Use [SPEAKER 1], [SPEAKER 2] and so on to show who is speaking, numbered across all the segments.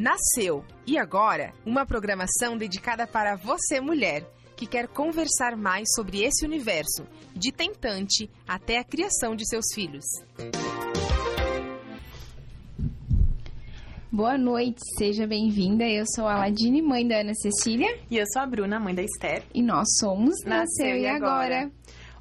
[SPEAKER 1] Nasceu e agora uma programação dedicada para você, mulher, que quer conversar mais sobre esse universo, de tentante até a criação de seus filhos.
[SPEAKER 2] Boa noite, seja bem-vinda. Eu sou a Aladine, mãe da Ana Cecília.
[SPEAKER 3] E eu sou a Bruna, mãe da Esther.
[SPEAKER 2] E nós somos Nasceu, Nasceu e agora. agora.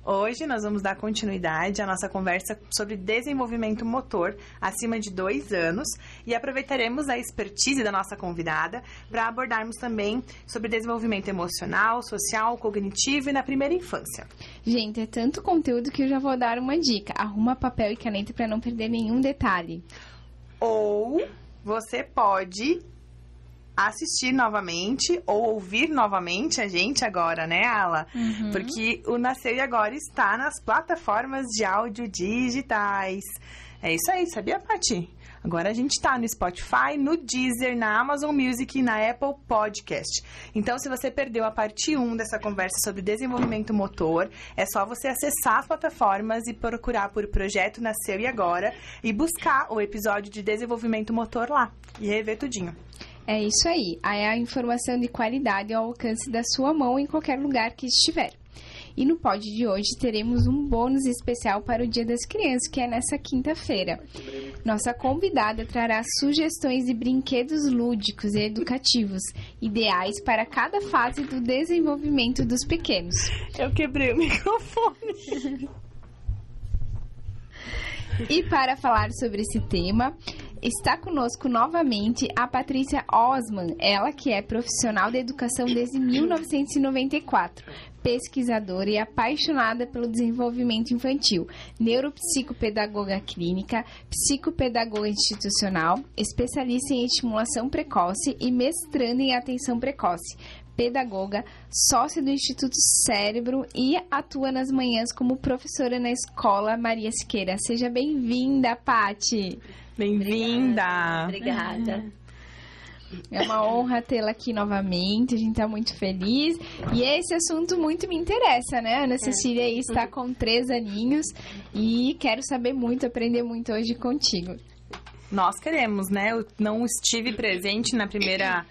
[SPEAKER 3] Hoje nós vamos dar continuidade à nossa conversa sobre desenvolvimento motor acima de dois anos e aproveitaremos a expertise da nossa convidada para abordarmos também sobre desenvolvimento emocional, social, cognitivo e na primeira infância.
[SPEAKER 2] Gente, é tanto conteúdo que eu já vou dar uma dica. Arruma papel e caneta para não perder nenhum detalhe.
[SPEAKER 3] Ou você pode assistir novamente ou ouvir novamente a gente agora, né, Ala? Uhum. Porque o Nasceu e Agora está nas plataformas de áudio digitais. É isso aí, sabia, Pati? Agora a gente está no Spotify, no Deezer, na Amazon Music e na Apple Podcast. Então, se você perdeu a parte 1 dessa conversa sobre desenvolvimento motor, é só você acessar as plataformas e procurar por Projeto Nasceu e Agora e buscar o episódio de desenvolvimento motor lá e rever tudinho.
[SPEAKER 2] É isso aí. Aí a informação de qualidade ao alcance da sua mão em qualquer lugar que estiver. E no pod de hoje teremos um bônus especial para o Dia das Crianças, que é nessa quinta-feira. Nossa convidada trará sugestões de brinquedos lúdicos e educativos, ideais para cada fase do desenvolvimento dos pequenos.
[SPEAKER 3] Eu quebrei o microfone.
[SPEAKER 2] E para falar sobre esse tema, Está conosco novamente a Patrícia Osman, ela que é profissional da educação desde 1994, pesquisadora e apaixonada pelo desenvolvimento infantil, neuropsicopedagoga clínica, psicopedagoga institucional, especialista em estimulação precoce e mestrando em atenção precoce, pedagoga, sócia do Instituto Cérebro e atua nas manhãs como professora na escola Maria Siqueira. Seja bem-vinda, Pati.
[SPEAKER 3] Bem-vinda!
[SPEAKER 4] Obrigada.
[SPEAKER 2] É uma honra tê-la aqui novamente, a gente está muito feliz. E esse assunto muito me interessa, né? Ana é. Cecília aí está com três aninhos e quero saber muito, aprender muito hoje contigo.
[SPEAKER 3] Nós queremos, né? Eu não estive presente na primeira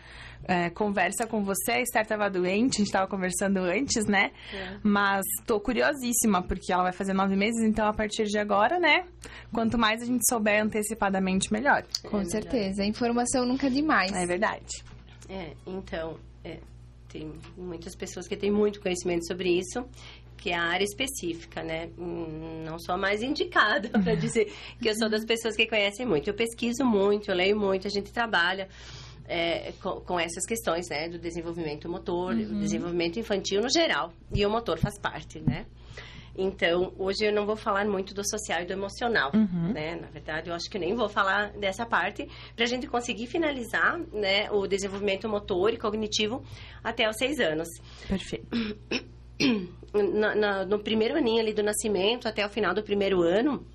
[SPEAKER 3] é, conversa com você. A Esther estava doente, a gente estava conversando antes, né? É. Mas tô curiosíssima, porque ela vai fazer nove meses, então a partir de agora, né? Quanto mais a gente souber antecipadamente, melhor.
[SPEAKER 2] Com é certeza. A informação nunca é demais.
[SPEAKER 3] É verdade.
[SPEAKER 4] É, então, é, tem muitas pessoas que têm muito conhecimento sobre isso que é a área específica, né? Hum, não sou a mais indicada para dizer que eu sou das pessoas que conhecem muito. Eu pesquiso muito, eu leio muito, a gente trabalha é, com, com, essas questões, né? Do desenvolvimento motor, uhum. desenvolvimento infantil no geral. E o motor faz parte, né? Então, hoje eu não vou falar muito do social e do emocional, uhum. né? Na verdade, eu acho que nem vou falar dessa parte para a gente conseguir finalizar, né, o desenvolvimento motor e cognitivo até os seis anos.
[SPEAKER 3] Perfeito.
[SPEAKER 4] Na, na, no primeiro aninho ali do nascimento até o final do primeiro ano,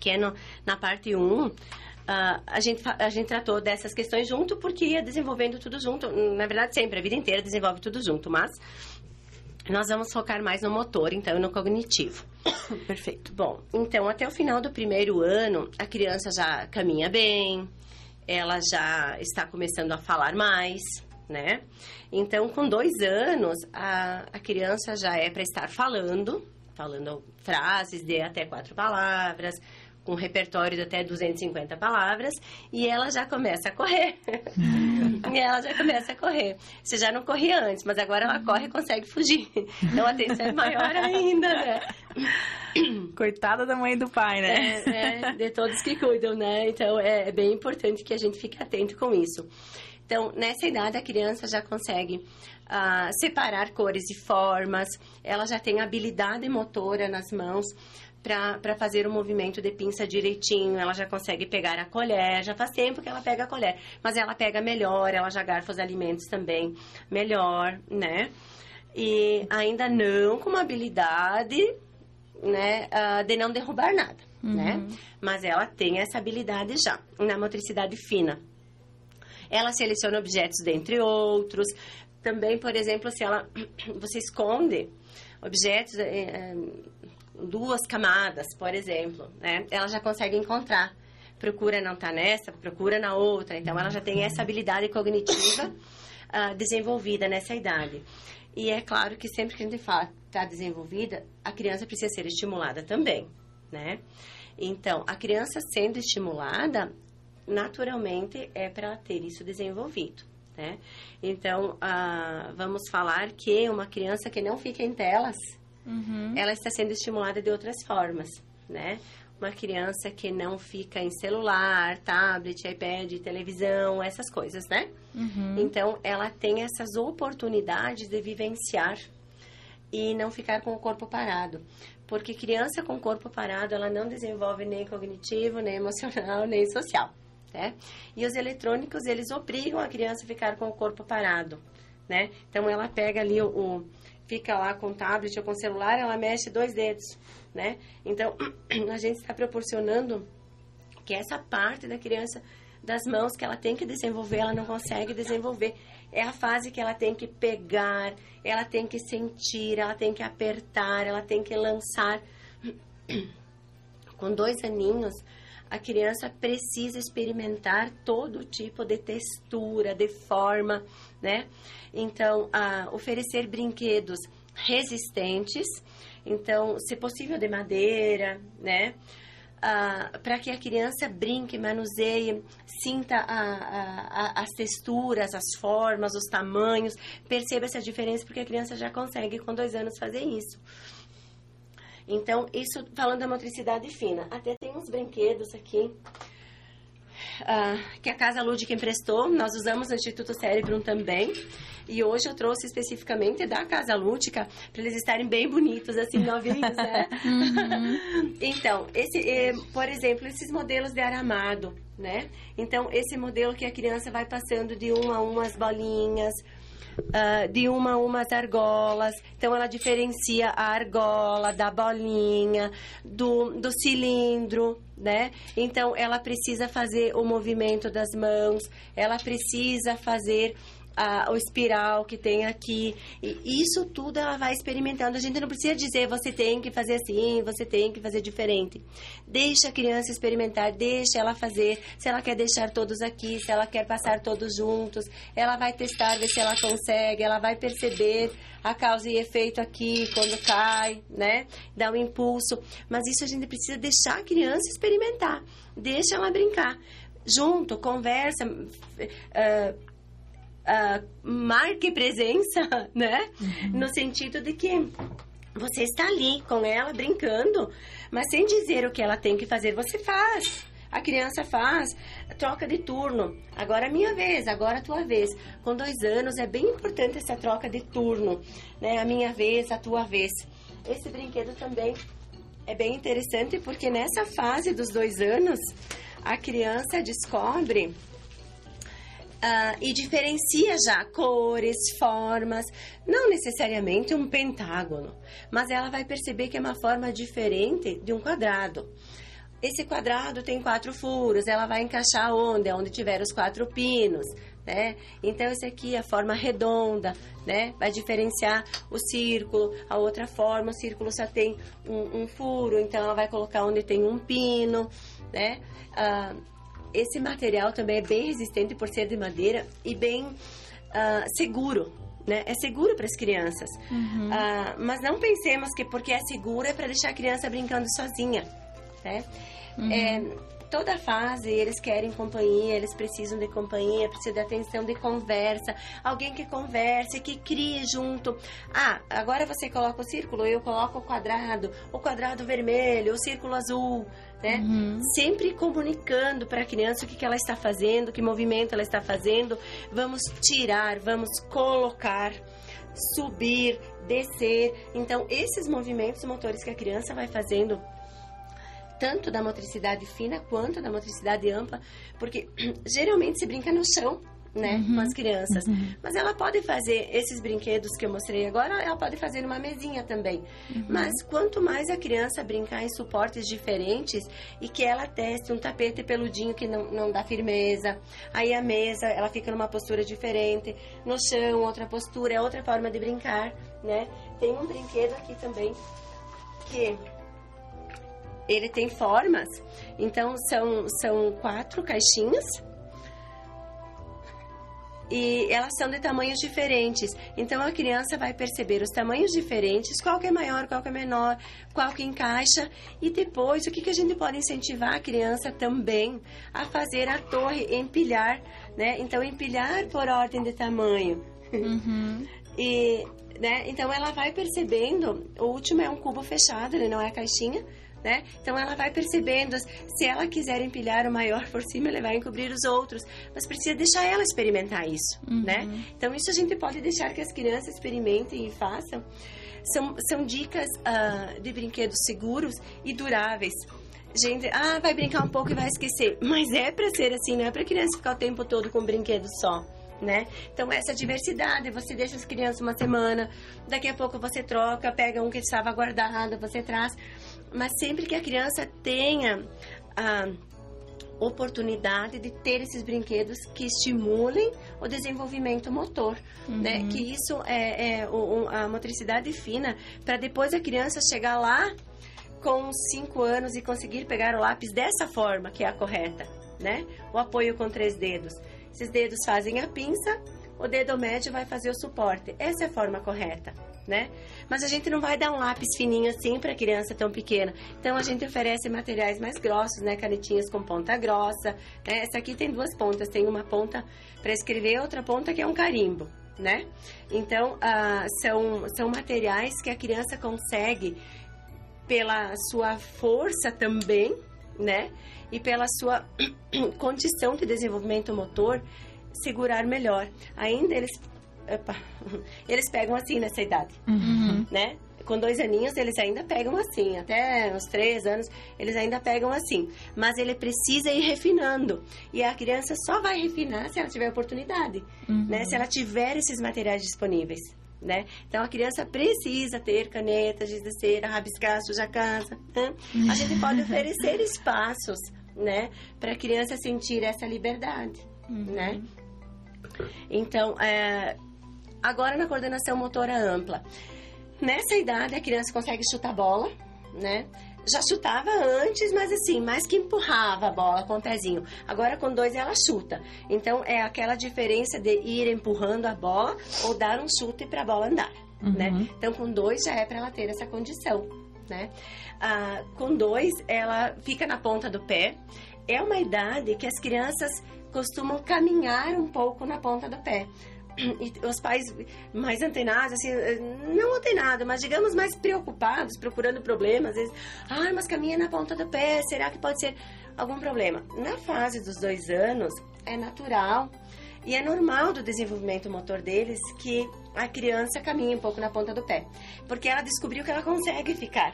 [SPEAKER 4] que é no, na parte 1, um, Uh, a, gente, a gente tratou dessas questões junto porque ia desenvolvendo tudo junto. Na verdade, sempre, a vida inteira desenvolve tudo junto, mas nós vamos focar mais no motor, então, e no cognitivo.
[SPEAKER 3] Perfeito.
[SPEAKER 4] Bom, então, até o final do primeiro ano, a criança já caminha bem, ela já está começando a falar mais, né? Então, com dois anos, a, a criança já é para estar falando, falando frases de até quatro palavras, com um repertório de até 250 palavras, e ela já começa a correr. e ela já começa a correr. Você já não corria antes, mas agora ela corre e consegue fugir. Então a atenção é maior ainda, né?
[SPEAKER 3] Coitada da mãe e do pai,
[SPEAKER 4] né? É, é, de todos que cuidam, né? Então é, é bem importante que a gente fique atento com isso. Então, nessa idade, a criança já consegue uh, separar cores e formas, ela já tem habilidade motora nas mãos para fazer o movimento de pinça direitinho. Ela já consegue pegar a colher, já faz tempo que ela pega a colher, mas ela pega melhor, ela já garfa os alimentos também melhor, né? E ainda não com uma habilidade, né, uh, de não derrubar nada, uhum. né? Mas ela tem essa habilidade já, na motricidade fina. Ela seleciona objetos dentre outros. Também, por exemplo, se ela você esconde objetos é, duas camadas, por exemplo, né? Ela já consegue encontrar procura não tá nessa, procura na outra. Então, ela já tem essa habilidade cognitiva uh, desenvolvida nessa idade. E é claro que sempre que a gente fala está desenvolvida, a criança precisa ser estimulada também, né? Então, a criança sendo estimulada, naturalmente é para ter isso desenvolvido, né? Então, ah, vamos falar que uma criança que não fica em telas, uhum. ela está sendo estimulada de outras formas, né? Uma criança que não fica em celular, tablet, iPad, televisão, essas coisas, né? Uhum. Então, ela tem essas oportunidades de vivenciar e não ficar com o corpo parado. Porque criança com corpo parado, ela não desenvolve nem cognitivo, nem emocional, nem social né? E os eletrônicos, eles obrigam a criança a ficar com o corpo parado, né? Então, ela pega ali o, o fica lá com o tablet ou com o celular, ela mexe dois dedos, né? Então, a gente está proporcionando que essa parte da criança das mãos que ela tem que desenvolver, ela não consegue desenvolver. É a fase que ela tem que pegar, ela tem que sentir, ela tem que apertar, ela tem que lançar. Com dois aninhos, a criança precisa experimentar todo tipo de textura, de forma, né? Então, oferecer brinquedos resistentes, então, se possível de madeira, né? para que a criança brinque, manuseie, sinta a, a, as texturas, as formas, os tamanhos, perceba essa diferença, porque a criança já consegue com dois anos fazer isso. Então, isso falando da motricidade fina. Até tem uns brinquedos aqui uh, que a Casa Lúdica emprestou. Nós usamos no Instituto Cérebro também. E hoje eu trouxe especificamente da Casa Lúdica para eles estarem bem bonitos, assim, novinhos, né? Uhum. então, esse, eh, por exemplo, esses modelos de aramado, né? Então, esse modelo que a criança vai passando de uma a umas bolinhas, uh, de uma a umas argolas. Então, ela diferencia a argola da bolinha, do, do cilindro, né? Então, ela precisa fazer o movimento das mãos, ela precisa fazer a, o espiral que tem aqui. E isso tudo ela vai experimentando. A gente não precisa dizer você tem que fazer assim, você tem que fazer diferente. Deixa a criança experimentar, deixa ela fazer. Se ela quer deixar todos aqui, se ela quer passar todos juntos, ela vai testar, ver se ela consegue, ela vai perceber a causa e efeito aqui quando cai, né? Dá um impulso. Mas isso a gente precisa deixar a criança experimentar. Deixa ela brincar junto, conversa, uh, uh, marque presença, né? Uhum. No sentido de que você está ali com ela brincando, mas sem dizer o que ela tem que fazer, você faz. A criança faz, troca de turno. Agora é minha vez, agora é tua vez. Com dois anos é bem importante essa troca de turno, né? A minha vez, a tua vez. Esse brinquedo também é bem interessante porque nessa fase dos dois anos a criança descobre Uh, e diferencia já cores, formas, não necessariamente um pentágono, mas ela vai perceber que é uma forma diferente de um quadrado. Esse quadrado tem quatro furos, ela vai encaixar onde? Onde tiver os quatro pinos, né? Então, esse aqui é a forma redonda, né? Vai diferenciar o círculo, a outra forma, o círculo só tem um, um furo, então ela vai colocar onde tem um pino, né? Uh, esse material também é bem resistente por ser de madeira e bem uh, seguro. Né? É seguro para as crianças. Uhum. Uh, mas não pensemos que porque é seguro é para deixar a criança brincando sozinha. Né? Uhum. É, toda fase eles querem companhia, eles precisam de companhia, precisam de atenção, de conversa, alguém que converse, que crie junto. Ah, agora você coloca o círculo, eu coloco o quadrado, o quadrado vermelho, o círculo azul né? Uhum. Sempre comunicando para a criança o que, que ela está fazendo, que movimento ela está fazendo. Vamos tirar, vamos colocar, subir, descer. Então, esses movimentos motores que a criança vai fazendo tanto da motricidade fina quanto da motricidade ampla, porque geralmente se brinca no chão, né, uhum. com as crianças. Uhum. Mas ela pode fazer esses brinquedos que eu mostrei agora, ela pode fazer numa mesinha também. Uhum. Mas quanto mais a criança brincar em suportes diferentes e que ela teste um tapete peludinho que não, não dá firmeza, aí a mesa, ela fica numa postura diferente, no chão, outra postura, é outra forma de brincar, né? Tem um brinquedo aqui também que ele tem formas. Então, são, são quatro caixinhas e elas são de tamanhos diferentes. Então a criança vai perceber os tamanhos diferentes, qual que é maior, qual que é menor, qual que encaixa e depois o que, que a gente pode incentivar a criança também a fazer a torre empilhar, né? Então empilhar por ordem de tamanho. Uhum. e né? Então ela vai percebendo, o último é um cubo fechado, ele não é caixinha, né? Então ela vai percebendo, se ela quiser empilhar o maior por cima, ele vai encobrir os outros, mas precisa deixar ela experimentar isso, uhum. né? Então isso a gente pode deixar que as crianças experimentem e façam. São, são dicas uh, de brinquedos seguros e duráveis. Gente, ah, vai brincar um pouco e vai esquecer. Mas é para ser assim, não é para criança ficar o tempo todo com um brinquedo só. Né? Então, essa diversidade, você deixa as crianças uma semana, daqui a pouco você troca, pega um que estava guardado, você traz mas sempre que a criança tenha a oportunidade de ter esses brinquedos que estimulem o desenvolvimento motor, né? uhum. né? Que isso é, é o, a motricidade fina para depois a criança chegar lá com 5 anos e conseguir pegar o lápis dessa forma que é a correta, né? O apoio com três dedos. Esses dedos fazem a pinça, o dedo médio vai fazer o suporte. Essa é a forma correta né? Mas a gente não vai dar um lápis fininho assim para criança tão pequena. Então a gente oferece materiais mais grossos, né? Canetinhas com ponta grossa. Né? Essa aqui tem duas pontas, tem uma ponta para escrever, outra ponta que é um carimbo, né? Então ah, são são materiais que a criança consegue pela sua força também, né? E pela sua condição de desenvolvimento motor segurar melhor. Ainda eles Opa. Eles pegam assim nessa idade, uhum. né? Com dois aninhos, eles ainda pegam assim. Até uns três anos, eles ainda pegam assim. Mas ele precisa ir refinando. E a criança só vai refinar se ela tiver oportunidade, uhum. né? Se ela tiver esses materiais disponíveis. Né? Então a criança precisa ter canetas, giz de cera, rabiscar, suja a casa. Né? A gente pode oferecer espaços, né, para a criança sentir essa liberdade, uhum. né? Então, é, Agora na coordenação motora ampla. Nessa idade a criança consegue chutar bola, né? Já chutava antes, mas assim, mais que empurrava a bola com o pezinho. Agora com dois ela chuta. Então é aquela diferença de ir empurrando a bola ou dar um chute para a bola andar, uhum. né? Então com dois já é para ela ter essa condição, né? Ah, com dois ela fica na ponta do pé. É uma idade que as crianças costumam caminhar um pouco na ponta do pé e os pais mais antenados, assim, não antenados, mas digamos mais preocupados, procurando problemas, às vezes, ah, mas caminha na ponta do pé, será que pode ser algum problema? Na fase dos dois anos, é natural e é normal do desenvolvimento motor deles que a criança caminhe um pouco na ponta do pé, porque ela descobriu que ela consegue ficar.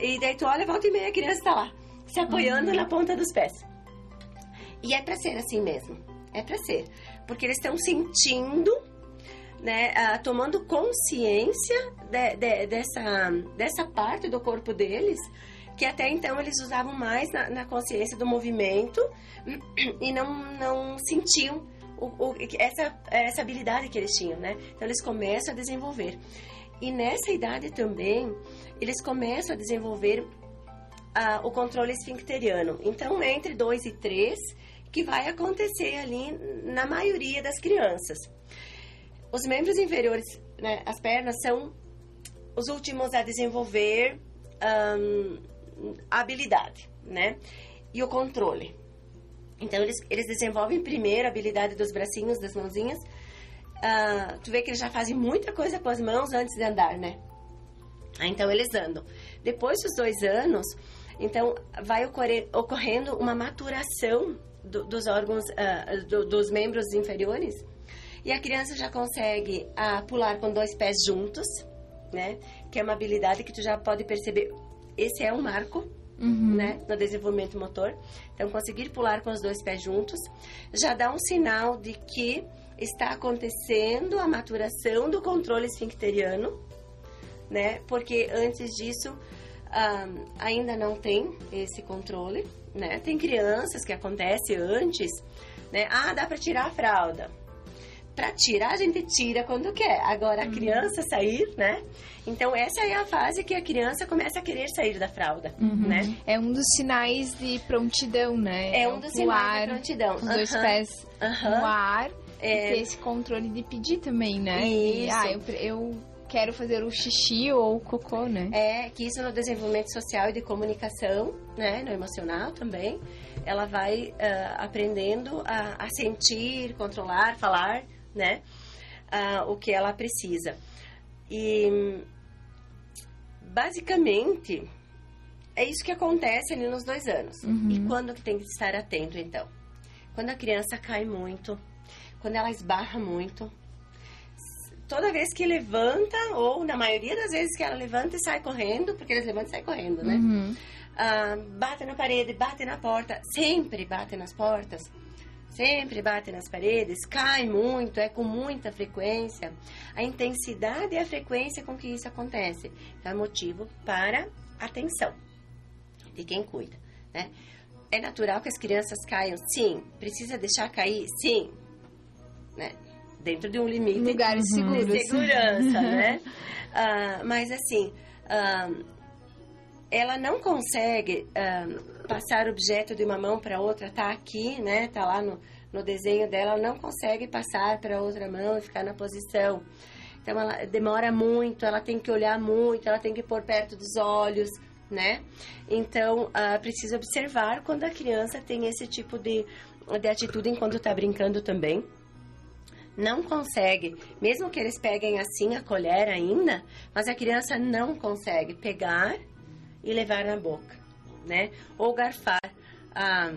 [SPEAKER 4] E daí tu olha, volta e meia, a criança está lá, se apoiando uhum. na ponta dos pés. E é para ser assim mesmo, é para ser porque eles estão sentindo, né, uh, tomando consciência de, de, dessa, dessa parte do corpo deles, que até então eles usavam mais na, na consciência do movimento e não, não sentiam o, o, essa, essa habilidade que eles tinham, né? Então eles começam a desenvolver. E nessa idade também, eles começam a desenvolver uh, o controle esfincteriano. Então, entre 2 e 3, que vai acontecer ali na maioria das crianças. Os membros inferiores, né, as pernas, são os últimos a desenvolver a habilidade, né? E o controle. Então, eles, eles desenvolvem primeiro a habilidade dos bracinhos, das mãozinhas. Uh, tu vê que eles já fazem muita coisa com as mãos antes de andar, né? Então, eles andam. Depois dos dois anos, então, vai ocorrer, ocorrendo uma maturação do, dos órgãos, uh, do, dos membros inferiores. E a criança já consegue uh, pular com dois pés juntos, né? Que é uma habilidade que tu já pode perceber. Esse é um marco, uhum. né? No desenvolvimento motor. Então, conseguir pular com os dois pés juntos já dá um sinal de que está acontecendo a maturação do controle esfincteriano, né? Porque antes disso um, ainda não tem esse controle, né? Tem crianças que acontece antes, né? Ah, dá para tirar a fralda. para tirar, a gente tira quando quer. Agora, a
[SPEAKER 2] Uhum.
[SPEAKER 4] criança sair, né? Então, essa é a fase que a criança começa a querer sair da fralda,
[SPEAKER 2] Uhum.
[SPEAKER 4] né?
[SPEAKER 2] É um dos sinais de prontidão, né?
[SPEAKER 4] É um dos sinais de prontidão.
[SPEAKER 2] Os dois
[SPEAKER 4] Aham.
[SPEAKER 2] pés
[SPEAKER 4] Aham.
[SPEAKER 2] no ar
[SPEAKER 4] É.
[SPEAKER 2] e ter esse controle de pedir também, né? E,
[SPEAKER 4] Isso.
[SPEAKER 2] ah, eu, eu quero fazer o xixi ou o cocô, né?
[SPEAKER 4] É que isso no desenvolvimento social e de comunicação, né, no emocional também, ela vai ah, aprendendo a, a sentir, controlar, falar, né, ah, o que ela precisa. E basicamente é isso que acontece ali nos dois anos.
[SPEAKER 2] Uhum.
[SPEAKER 4] E quando que tem que estar atento, então? Quando a criança cai muito, quando ela esbarra muito, toda vez que levanta, ou na maioria das vezes que ela levanta e sai correndo, porque eles levantam e saem correndo, né?
[SPEAKER 2] Uhum.
[SPEAKER 4] Ah, bate na parede, bate na porta, sempre bate nas portas, sempre bate nas paredes, cai muito, é com muita frequência. A intensidade e a frequência com que isso acontece é motivo para atenção de quem cuida, né? É natural que as crianças caiam, sim. Precisa deixar cair, sim. Né? Dentro de um limite
[SPEAKER 2] Lugares
[SPEAKER 4] de
[SPEAKER 2] seguros.
[SPEAKER 4] segurança, né? Ah, mas assim, ah, ela não consegue ah, passar objeto de uma mão para outra, tá aqui, né? Tá lá no, no desenho dela, ela não consegue passar para outra mão e ficar na posição. Então ela demora muito, ela tem que olhar muito, ela tem que pôr perto dos olhos, né? Então ah, precisa observar quando a criança tem esse tipo de, de atitude enquanto está brincando também não consegue, mesmo que eles peguem assim a colher ainda, mas a criança não consegue pegar e levar na boca, né? Ou garfar, ah,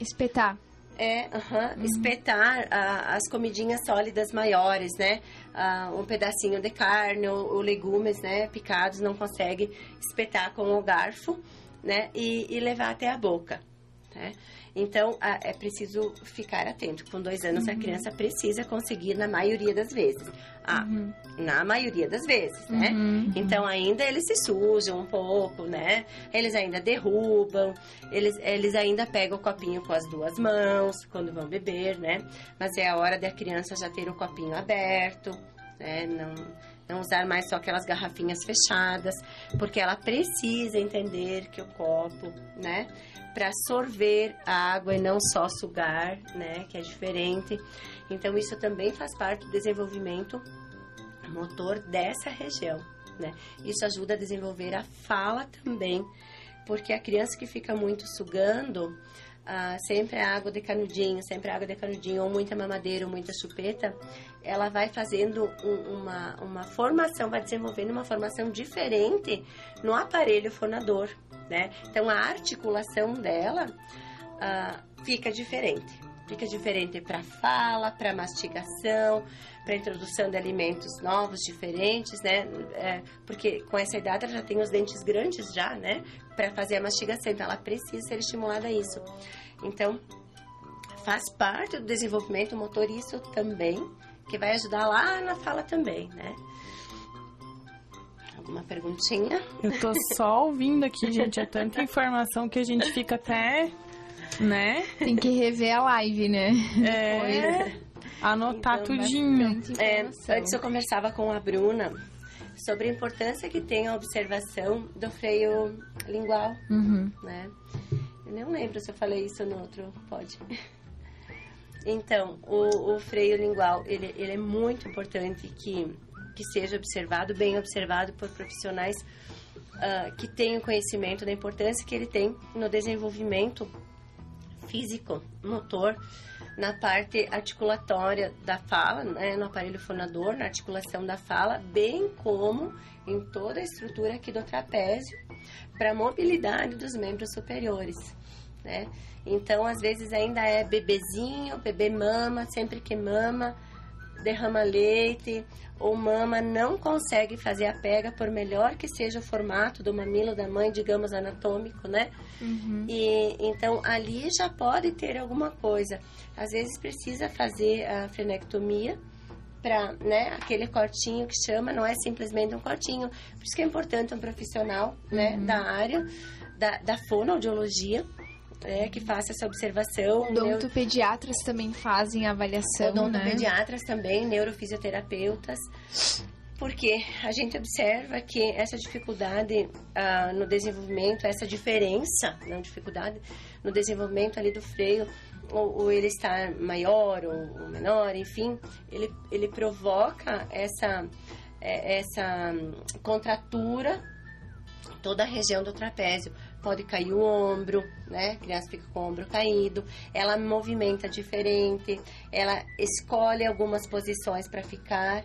[SPEAKER 2] Espetar.
[SPEAKER 4] é, aham, espetar ah, as comidinhas sólidas maiores, né? Ah, um pedacinho de carne ou, ou legumes, né? Picados, não consegue espetar com o garfo, né? E, e levar até a boca, né? Então, ah, é preciso ficar atento. Com dois anos, a criança precisa conseguir na maioria das vezes. Ah, na maioria das vezes, né?
[SPEAKER 2] Uhum.
[SPEAKER 4] Então ainda eles se sujam um pouco, né? Eles ainda derrubam, eles, eles ainda pegam o copinho com as duas mãos quando vão beber, né? Mas é a hora da criança já ter o copinho aberto, né? Não, não usar mais só aquelas garrafinhas fechadas, porque ela precisa entender que o copo, né? Para sorver a água e não só sugar, né? Que é diferente. Então isso também faz parte do desenvolvimento motor dessa região, né? Isso ajuda a desenvolver a fala também, porque a criança que fica muito sugando, ah, sempre a água de canudinho, sempre água de canudinho, ou muita mamadeira, ou muita chupeta, ela vai fazendo um- uma, uma formação, vai desenvolvendo uma formação diferente no aparelho fonador, né? Então, a articulação dela ah, fica diferente. Fica diferente para fala, para mastigação, para introdução de alimentos novos, diferentes, né? É, porque com essa idade ela já tem os dentes grandes já, né? Para fazer a mastigação, então ela precisa ser estimulada a isso. Então, faz parte do desenvolvimento motor isso também, que vai ajudar lá na fala também, né? Alguma perguntinha?
[SPEAKER 3] Eu tô só ouvindo aqui, gente. É tanta informação que a gente fica até, né?
[SPEAKER 2] Tem que rever a live, né?
[SPEAKER 3] É, anotar
[SPEAKER 4] Então,
[SPEAKER 3] tudinho.
[SPEAKER 4] É, antes eu conversava com a Bruna sobre a importância que tem a observação do freio lingual,
[SPEAKER 2] Uhum.
[SPEAKER 4] né? Eu não lembro se eu falei isso no outro, pode. Então, o, o freio lingual, ele, ele é muito importante que, que seja observado, bem observado por profissionais ah, que tenham conhecimento da importância que ele tem no desenvolvimento físico, motor, na parte articulatória da fala, né, no aparelho fonador, na articulação da fala, bem como em toda a estrutura aqui do trapézio, para a mobilidade dos membros superiores, né? Então, às vezes ainda é bebezinho, bebê mama, sempre que mama, derrama leite ou mama não consegue fazer a pega por melhor que seja o formato do mamilo da mãe, digamos anatômico, né? E então ali já pode ter alguma coisa. Às vezes precisa fazer a frenectomia para, né, aquele cortinho que chama, não é simplesmente um cortinho. Por isso que é importante um profissional, né, da área da, da fonoaudiologia é, que faça essa observação.
[SPEAKER 2] Odontopediatras também fazem avaliação,
[SPEAKER 4] Odontopediatras né? também, neurofisioterapeutas. Porque a gente observa que essa dificuldade ah, no desenvolvimento, essa diferença, não dificuldade, no desenvolvimento ali do freio, ou, ou ele estar maior ou, ou, menor, enfim, ele, ele provoca essa, é, essa contratura toda a região do trapézio. Pode cair o ombro, né? A criança fica com o ombro caído, ela movimenta diferente, ela escolhe algumas posições para ficar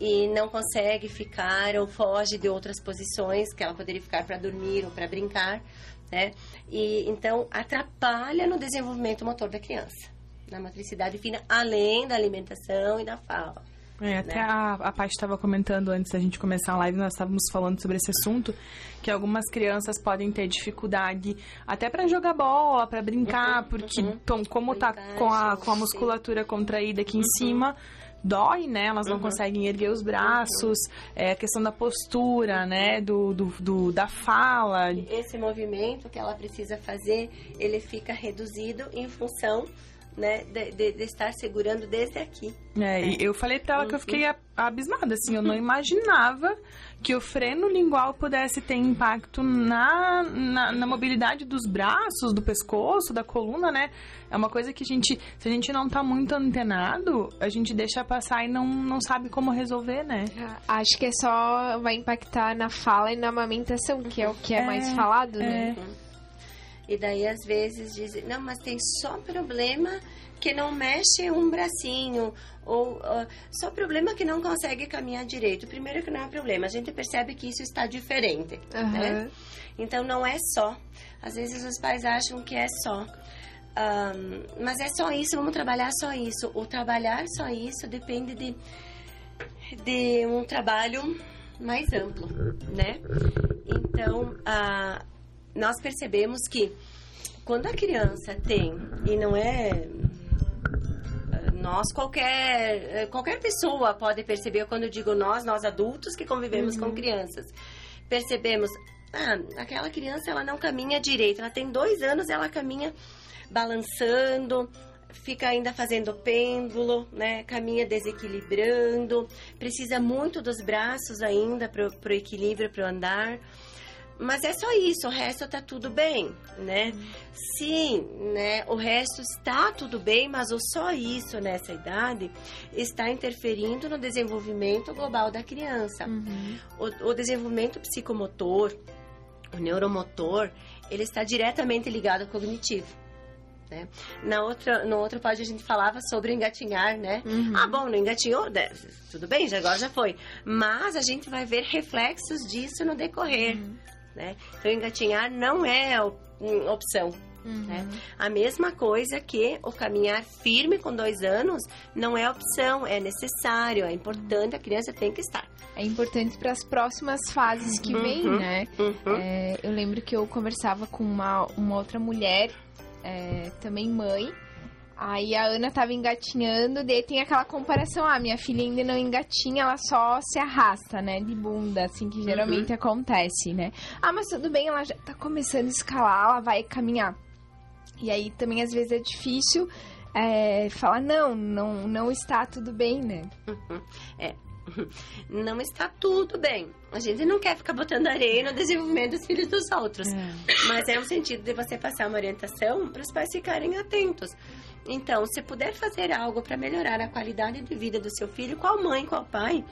[SPEAKER 4] e não consegue ficar ou foge de outras posições que ela poderia ficar para dormir ou para brincar, né? E então atrapalha no desenvolvimento motor da criança, na matricidade fina, além da alimentação e da fala.
[SPEAKER 3] É, até né? a, a Paty estava comentando antes da gente começar a live, nós estávamos falando sobre esse assunto, que algumas crianças podem ter dificuldade até para jogar bola, para brincar, uhum, porque uhum. Tom, como está com a, com a musculatura contraída aqui uhum. em cima, dói, né? Elas não uhum. conseguem erguer os braços, é a questão da postura, né? Do, do, do, da fala.
[SPEAKER 4] Esse movimento que ela precisa fazer, ele fica reduzido em função né, de, de, de, estar segurando desde aqui.
[SPEAKER 3] É, né? eu falei pra ela uhum. que eu fiquei uhum. abismada, assim, eu não imaginava que o freno lingual pudesse ter impacto na, na, na, mobilidade dos braços, do pescoço, da coluna, né? É uma coisa que a gente, se a gente não tá muito antenado, a gente deixa passar e não, não sabe como resolver, né?
[SPEAKER 2] Acho que é só vai impactar na fala e na amamentação, que é o que é, é mais falado, né?
[SPEAKER 4] é. E daí às vezes dizem, não, mas tem só problema que não mexe um bracinho, ou uh, só problema que não consegue caminhar direito. Primeiro que não é problema, a gente percebe que isso está diferente, uhum. né? Então não é só. Às vezes os pais acham que é só. Um, mas é só isso, vamos trabalhar só isso. O trabalhar só isso depende de, de um trabalho mais amplo, né? Então, uh, nós percebemos que quando a criança tem, e não é nós, qualquer, qualquer pessoa pode perceber, quando eu digo nós, nós adultos que convivemos uhum. com crianças, percebemos, ah, aquela criança ela não caminha direito, ela tem dois anos, ela caminha balançando, fica ainda fazendo pêndulo, né? Caminha desequilibrando, precisa muito dos braços ainda para o equilíbrio, para o andar. Mas é só isso, o resto tá tudo bem, né? Sim, né? O resto está tudo bem, mas o só isso nessa idade está interferindo no desenvolvimento global da criança. Uhum. O, o desenvolvimento psicomotor, o neuromotor, ele está diretamente ligado ao cognitivo. Né? Na outra, no outro pódio a gente falava sobre engatinhar, né? Uhum. Ah, bom, não engatinhou, tudo bem, já agora já foi. Mas a gente vai ver reflexos disso no decorrer. Uhum né? Então, engatinhar não é opção. Uhum. Né? A mesma coisa que o caminhar firme com dois anos não é opção, é necessário, é importante, a criança tem que estar.
[SPEAKER 2] É importante para as próximas fases que uhum. vêm, né? Uhum. É, eu lembro que eu conversava com uma, uma outra mulher, é, também mãe, Aí a Ana tava engatinhando, daí tem aquela comparação, ah, minha filha ainda não engatinha, ela só se arrasta, né, de bunda, assim, que geralmente uhum. acontece, né? Ah, mas tudo bem, ela já tá começando a escalar, ela vai caminhar. E aí também às vezes é difícil é, falar, não, não, não está tudo bem, né?
[SPEAKER 4] Uhum. É, não está tudo bem. A gente não quer ficar botando areia no desenvolvimento dos filhos dos outros. É. Mas é o sentido de você passar uma orientação para os pais ficarem atentos. Então, se puder fazer algo para melhorar a qualidade de vida do seu filho, qual mãe, qual pai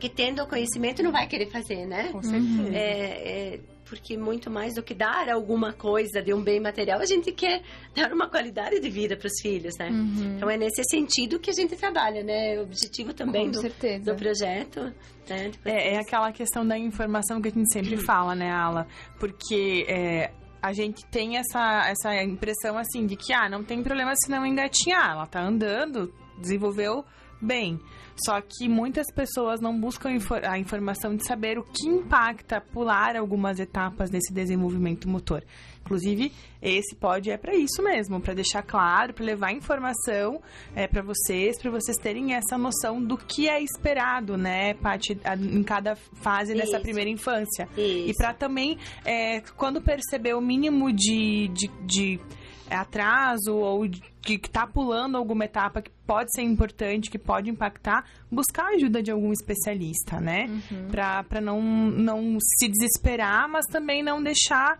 [SPEAKER 4] que tendo o conhecimento não vai querer fazer, né?
[SPEAKER 3] Com certeza.
[SPEAKER 4] É, é, porque muito mais do que dar alguma coisa de um bem material, a gente quer dar uma qualidade de vida para os filhos, né? Uhum. Então é nesse sentido que a gente trabalha, né? O objetivo também do, do, projeto. Né?
[SPEAKER 3] É, é, aquela questão da informação que a gente sempre fala, né, Ala? Porque é, a gente tem essa, essa impressão assim de que ah, não tem problema se não engatinhar, ela tá andando, desenvolveu bem. Só que muitas pessoas não buscam a informação de saber o que impacta pular algumas etapas desse desenvolvimento motor. Inclusive, esse pod é para isso mesmo, para deixar claro, para levar informação é, para vocês, para vocês terem essa noção do que é esperado, né, Paty, em cada fase dessa
[SPEAKER 4] Isso.
[SPEAKER 3] primeira infância. E
[SPEAKER 4] Isso.
[SPEAKER 3] para também, é, quando perceber o mínimo de, de, de atraso ou de- que está pulando alguma etapa que pode ser importante, que pode impactar, buscar a ajuda de algum especialista, né? Pra Para não, não se desesperar, mas também não deixar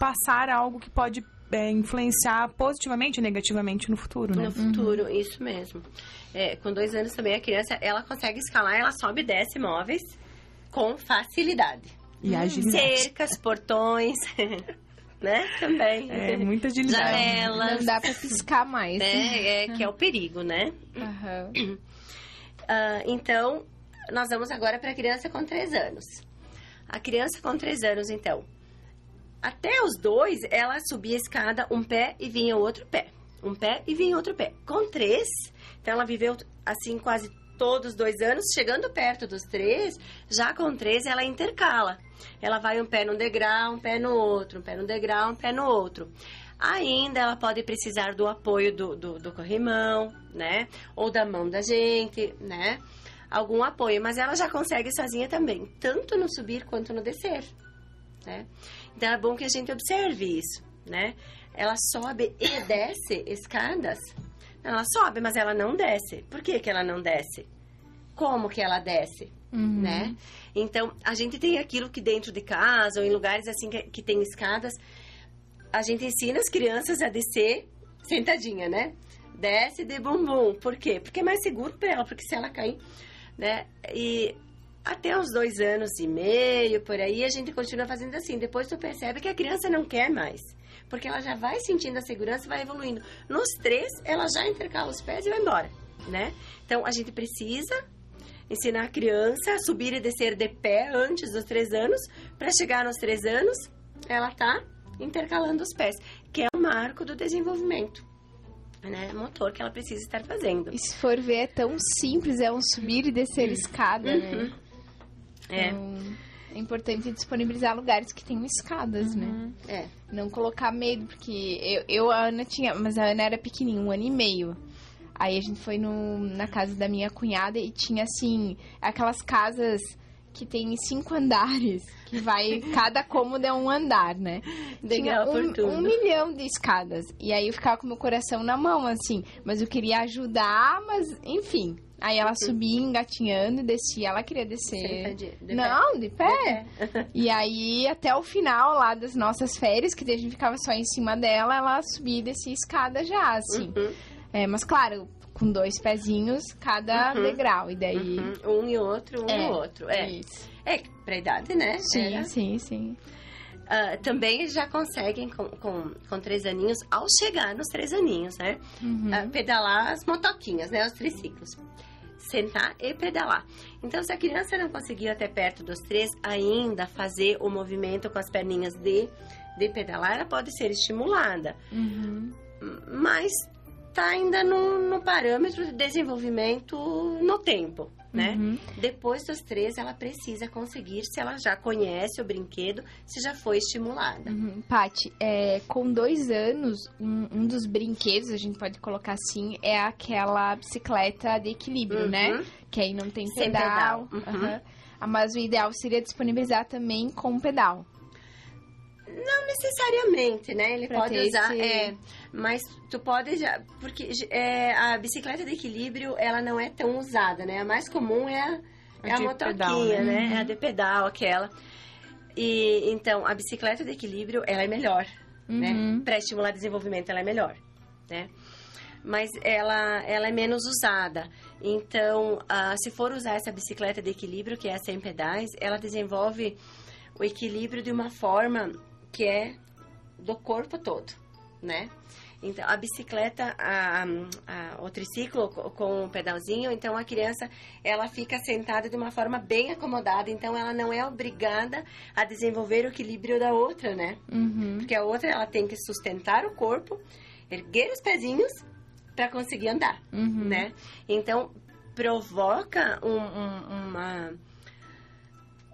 [SPEAKER 3] passar algo que pode é, influenciar positivamente ou negativamente no futuro, né?
[SPEAKER 4] No futuro, isso mesmo. É, com dois anos também a criança, ela consegue escalar, ela sobe e desce móveis com facilidade.
[SPEAKER 3] E agilidade.
[SPEAKER 4] Cercas, portões, né? Também.
[SPEAKER 3] É, muita agilidade.
[SPEAKER 4] Janelas,
[SPEAKER 2] Não dá pra piscar mais.
[SPEAKER 4] né? É, que é o perigo, né?
[SPEAKER 2] Aham.
[SPEAKER 4] Ah, então, nós vamos agora para a criança com 3 anos. A criança com 3 anos, então, até os dois, ela subia a escada um pé e vinha outro pé. Um pé e vinha outro pé. Com três, então ela viveu assim quase todos os dois anos, chegando perto dos três, já com três ela intercala. Ela vai um pé num degrau, um pé no outro, um pé no degrau, um pé no outro. Ainda ela pode precisar do apoio do, do, do corrimão, né? Ou da mão da gente, né? Algum apoio, mas ela já consegue sozinha também, tanto no subir quanto no descer, né? Então é bom que a gente observe isso, né? Ela sobe e desce escadas. Não, ela sobe, mas ela não desce. Por que, que ela não desce? Como que ela desce?
[SPEAKER 2] Uhum.
[SPEAKER 4] né? Então, a gente tem aquilo que dentro de casa ou em lugares assim que, que tem escadas, a gente ensina as crianças a descer sentadinha, né? Desce de bumbum. Por quê? Porque é mais seguro para ela, porque se ela cair, né? E até uns dois anos e meio, por aí, a gente continua fazendo assim. Depois tu percebe que a criança não quer mais. Porque ela já vai sentindo a segurança e vai evoluindo. Nos três, ela já intercala os pés e vai embora, né? Então, a gente precisa ensinar a criança a subir e descer de pé antes dos três anos, para chegar nos três anos, ela tá intercalando os pés, que é o marco do desenvolvimento, né, motor que ela precisa estar fazendo.
[SPEAKER 2] E se for ver, é tão simples, é um subir e descer escada, né?
[SPEAKER 4] É,
[SPEAKER 2] Então, é importante disponibilizar lugares que tenham escadas, né?
[SPEAKER 4] é.
[SPEAKER 2] Não colocar medo, porque eu, eu, a Ana tinha, mas a Ana era pequenininha, um ano e meio. Aí a gente foi no, na casa da minha cunhada e tinha assim, aquelas casas que tem cinco andares, que vai, cada cômodo é um andar, né? Tinha
[SPEAKER 4] Legal por
[SPEAKER 2] um,
[SPEAKER 4] tudo.
[SPEAKER 2] um milhão de escadas. E aí eu ficava com meu coração na mão, assim, mas eu queria ajudar, mas enfim. Aí ela subia engatinhando e descia, ela queria descer.
[SPEAKER 4] De pé.
[SPEAKER 2] Não, de pé.
[SPEAKER 4] É.
[SPEAKER 2] E aí, até o final lá das nossas férias, que a gente ficava só em cima dela, ela subia e descia escada já, assim.
[SPEAKER 4] Uhum,
[SPEAKER 2] É, mas claro, com dois pezinhos cada
[SPEAKER 4] Uhum.
[SPEAKER 2] degrau. E daí.
[SPEAKER 4] uhum. Um e outro, um
[SPEAKER 2] É,
[SPEAKER 4] e outro. É,
[SPEAKER 2] Isso.
[SPEAKER 4] é pra idade, né?
[SPEAKER 2] Sim,
[SPEAKER 4] Era.
[SPEAKER 2] sim, sim.
[SPEAKER 4] Ah, também já conseguem, com, com, com três aninhos, ao chegar nos três aninhos, né?
[SPEAKER 2] Uhum.
[SPEAKER 4] Ah, pedalar as motoquinhas, né? Os triciclos. Sentar e pedalar. Então, se a criança não conseguiu até perto dos três, ainda fazer o movimento com as perninhas de, de pedalar, ela pode ser estimulada.
[SPEAKER 2] Uhum.
[SPEAKER 4] Mas tá ainda no, no parâmetro de desenvolvimento no tempo, né?
[SPEAKER 2] Uhum.
[SPEAKER 4] Depois dos três, ela precisa conseguir, se ela já conhece o brinquedo, se já foi estimulada.
[SPEAKER 2] Uhum. Paty, é, com dois anos, um, um dos brinquedos, a gente pode colocar assim, é aquela bicicleta de equilíbrio,
[SPEAKER 4] Uhum.
[SPEAKER 2] né? Que aí não tem
[SPEAKER 4] Sem
[SPEAKER 2] pedal.
[SPEAKER 4] pedal. Uhum.
[SPEAKER 2] Mas o ideal seria disponibilizar também com pedal.
[SPEAKER 4] Não necessariamente, né? Ele
[SPEAKER 2] Pra
[SPEAKER 4] pode usar,
[SPEAKER 2] esse-
[SPEAKER 4] é, mas tu pode já, porque é, a bicicleta de equilíbrio, ela não é tão usada, né? A mais comum é a, é a
[SPEAKER 3] de
[SPEAKER 4] motoquinha,
[SPEAKER 3] pedal, né?
[SPEAKER 4] né? É a de pedal, aquela. E então a bicicleta de equilíbrio, ela é melhor, né?
[SPEAKER 2] Uhum.
[SPEAKER 4] Para estimular desenvolvimento, ela é melhor, né? Mas ela, ela é menos usada. Então, ah, se for usar essa bicicleta de equilíbrio, que é a sem pedais, ela desenvolve o equilíbrio de uma forma que é do corpo todo, né? Então, a bicicleta, a, a- o triciclo co- com o pedalzinho, então a criança, ela fica sentada de uma forma bem acomodada, então ela não é obrigada a desenvolver o equilíbrio da outra, né?
[SPEAKER 2] Uhum.
[SPEAKER 4] Porque a outra, ela tem que sustentar o corpo, erguer os pezinhos para conseguir andar,
[SPEAKER 2] Uhum.
[SPEAKER 4] né? Então, provoca um- um- uma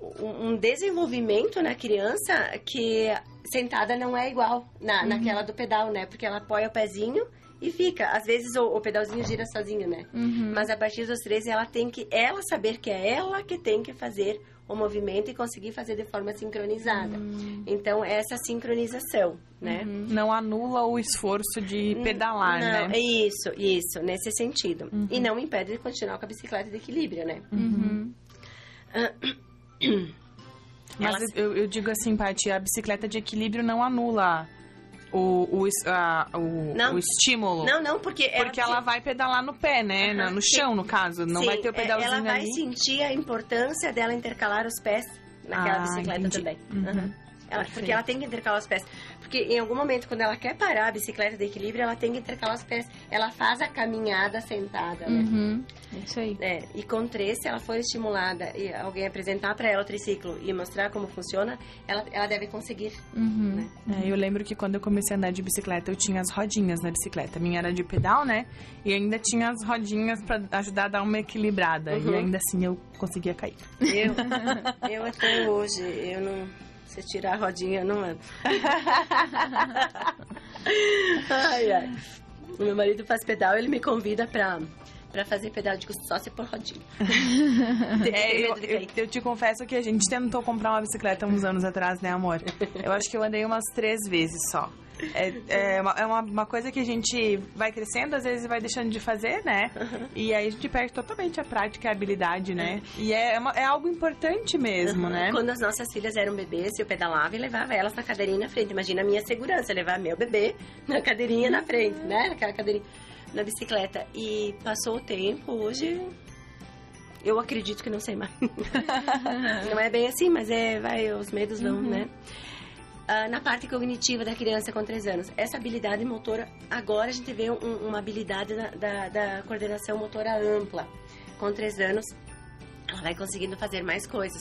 [SPEAKER 4] um desenvolvimento na criança que sentada não é igual na, naquela do pedal, né? Porque ela apoia o pezinho e fica. Às vezes o, o pedalzinho gira sozinho, né? Mas a partir dos 13 ela tem que ela saber que é ela que tem que fazer o movimento e conseguir fazer de forma sincronizada. Então essa sincronização, né?
[SPEAKER 3] Não anula o esforço de pedalar,
[SPEAKER 4] não,
[SPEAKER 3] né?
[SPEAKER 4] É isso, isso, nesse sentido. E não impede de continuar com a bicicleta de equilíbrio, né?
[SPEAKER 3] Mas
[SPEAKER 4] Elas-
[SPEAKER 3] eu, eu digo assim, Paty, a bicicleta de equilíbrio não anula o, o, a- o,
[SPEAKER 4] Não.
[SPEAKER 3] o estímulo.
[SPEAKER 4] Não, não, porque
[SPEAKER 3] Porque ela vai pedalar no pé, né?
[SPEAKER 4] Aham,
[SPEAKER 3] No-
[SPEAKER 4] sim.
[SPEAKER 3] chão, no caso. Não
[SPEAKER 4] Sim,
[SPEAKER 3] vai ter o
[SPEAKER 4] é,
[SPEAKER 3] pedalzinho
[SPEAKER 4] Ela vai
[SPEAKER 3] ali.
[SPEAKER 4] sentir a importância dela intercalar os pés naquela
[SPEAKER 3] Ah,
[SPEAKER 4] bicicleta
[SPEAKER 3] entendi.
[SPEAKER 4] também.
[SPEAKER 3] Uhum.
[SPEAKER 4] Aham. Ela- porque ela tem que intercalar os pés. Porque em algum momento, quando ela quer parar a bicicleta de equilíbrio, ela tem que intercalar os pés. Ela faz a caminhada sentada, né?
[SPEAKER 2] Uhum. Isso aí.
[SPEAKER 4] É, e com três, se ela for estimulada e alguém apresentar para ela o triciclo e mostrar como funciona, ela, ela deve conseguir.
[SPEAKER 2] Uhum.
[SPEAKER 3] É, eu lembro que quando eu comecei a andar de bicicleta, eu tinha as rodinhas na bicicleta. A minha era de pedal, né? E ainda tinha as rodinhas pra ajudar a dar uma equilibrada.
[SPEAKER 4] Uhum.
[SPEAKER 3] E ainda assim eu conseguia cair.
[SPEAKER 4] Eu, eu até hoje, eu não. Se tirar a rodinha, eu não ando. ai, ai. O meu marido faz pedal, ele me convida pra, pra fazer pedal de só se por rodinha.
[SPEAKER 3] É, eu, eu, eu te confesso que a gente tentou comprar uma bicicleta uns anos atrás, né, amor? Eu acho que eu andei umas três vezes só. É, é, uma, é uma, uma coisa que a gente vai crescendo, às vezes vai deixando de fazer, né? E aí a gente perde totalmente a prática e a habilidade, né? E é, uma- é algo importante mesmo, né?
[SPEAKER 4] Quando as nossas filhas eram bebês, eu pedalava e levava elas na cadeirinha na frente. Imagina a minha segurança, levar meu bebê na cadeirinha na frente, né? Naquela cadeirinha, na bicicleta. E passou o tempo, hoje eu acredito que não sei mais. não é bem assim, mas é, vai, os medos vão, né? Ah, na parte cognitiva da criança com 3 anos, essa habilidade motora, agora a gente vê um- uma habilidade da, da, da coordenação motora ampla. Com 3 anos, ela vai conseguindo fazer mais coisas.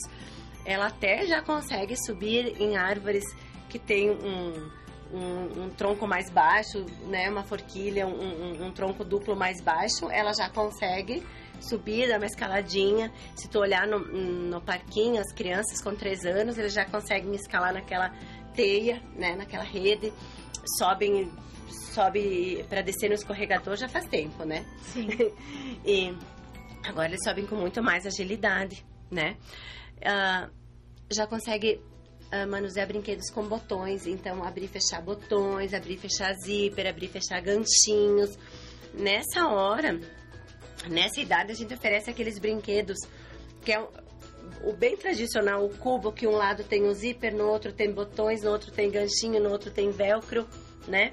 [SPEAKER 4] Ela até já consegue subir em árvores que tem um, um, um tronco mais baixo, né? Uma forquilha, um, um- tronco duplo mais baixo. Ela já consegue subir, dar uma escaladinha. Se tu olhar no, no parquinho, as crianças com 3 anos, eles já conseguem escalar naquela teia, né? Naquela rede. Sobem, sobe para descer no escorregador já faz tempo, né?
[SPEAKER 2] Sim.
[SPEAKER 4] e agora eles sobem com muito mais agilidade, né? Ah, já consegue ah, manusear brinquedos com botões, então abrir e fechar botões, abrir e fechar zíper, abrir e fechar ganchinhos. Nessa hora, nessa idade, a gente oferece aqueles brinquedos que é o- bem tradicional, o cubo, que um lado tem o zíper, no outro tem botões, no outro tem ganchinho, no outro tem velcro, né?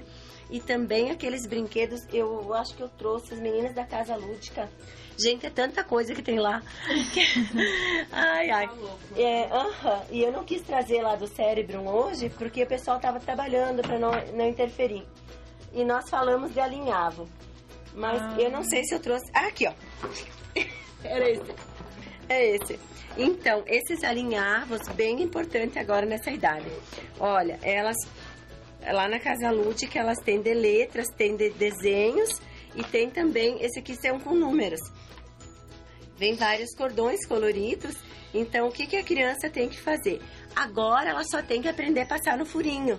[SPEAKER 4] E também aqueles brinquedos, eu acho que eu trouxe as meninas da Casa Lúdica. Gente, é tanta coisa que tem lá. ai, ai. É, aham. E eu não quis trazer lá do cérebro hoje, porque o pessoal estava trabalhando para não, não interferir. E nós falamos de alinhavo. Mas eu não sei se eu trouxe. Ah, aqui, ó. Era esse. É esse. Então, esses alinhavos, bem importante agora nessa idade. Olha, elas, lá na Casa Lúdica, elas têm de letras, tem de desenhos e tem também, esse aqui são com números. Vem vários cordões coloridos. Então, o que, que a criança tem que fazer? Agora, ela só tem que aprender a passar no furinho,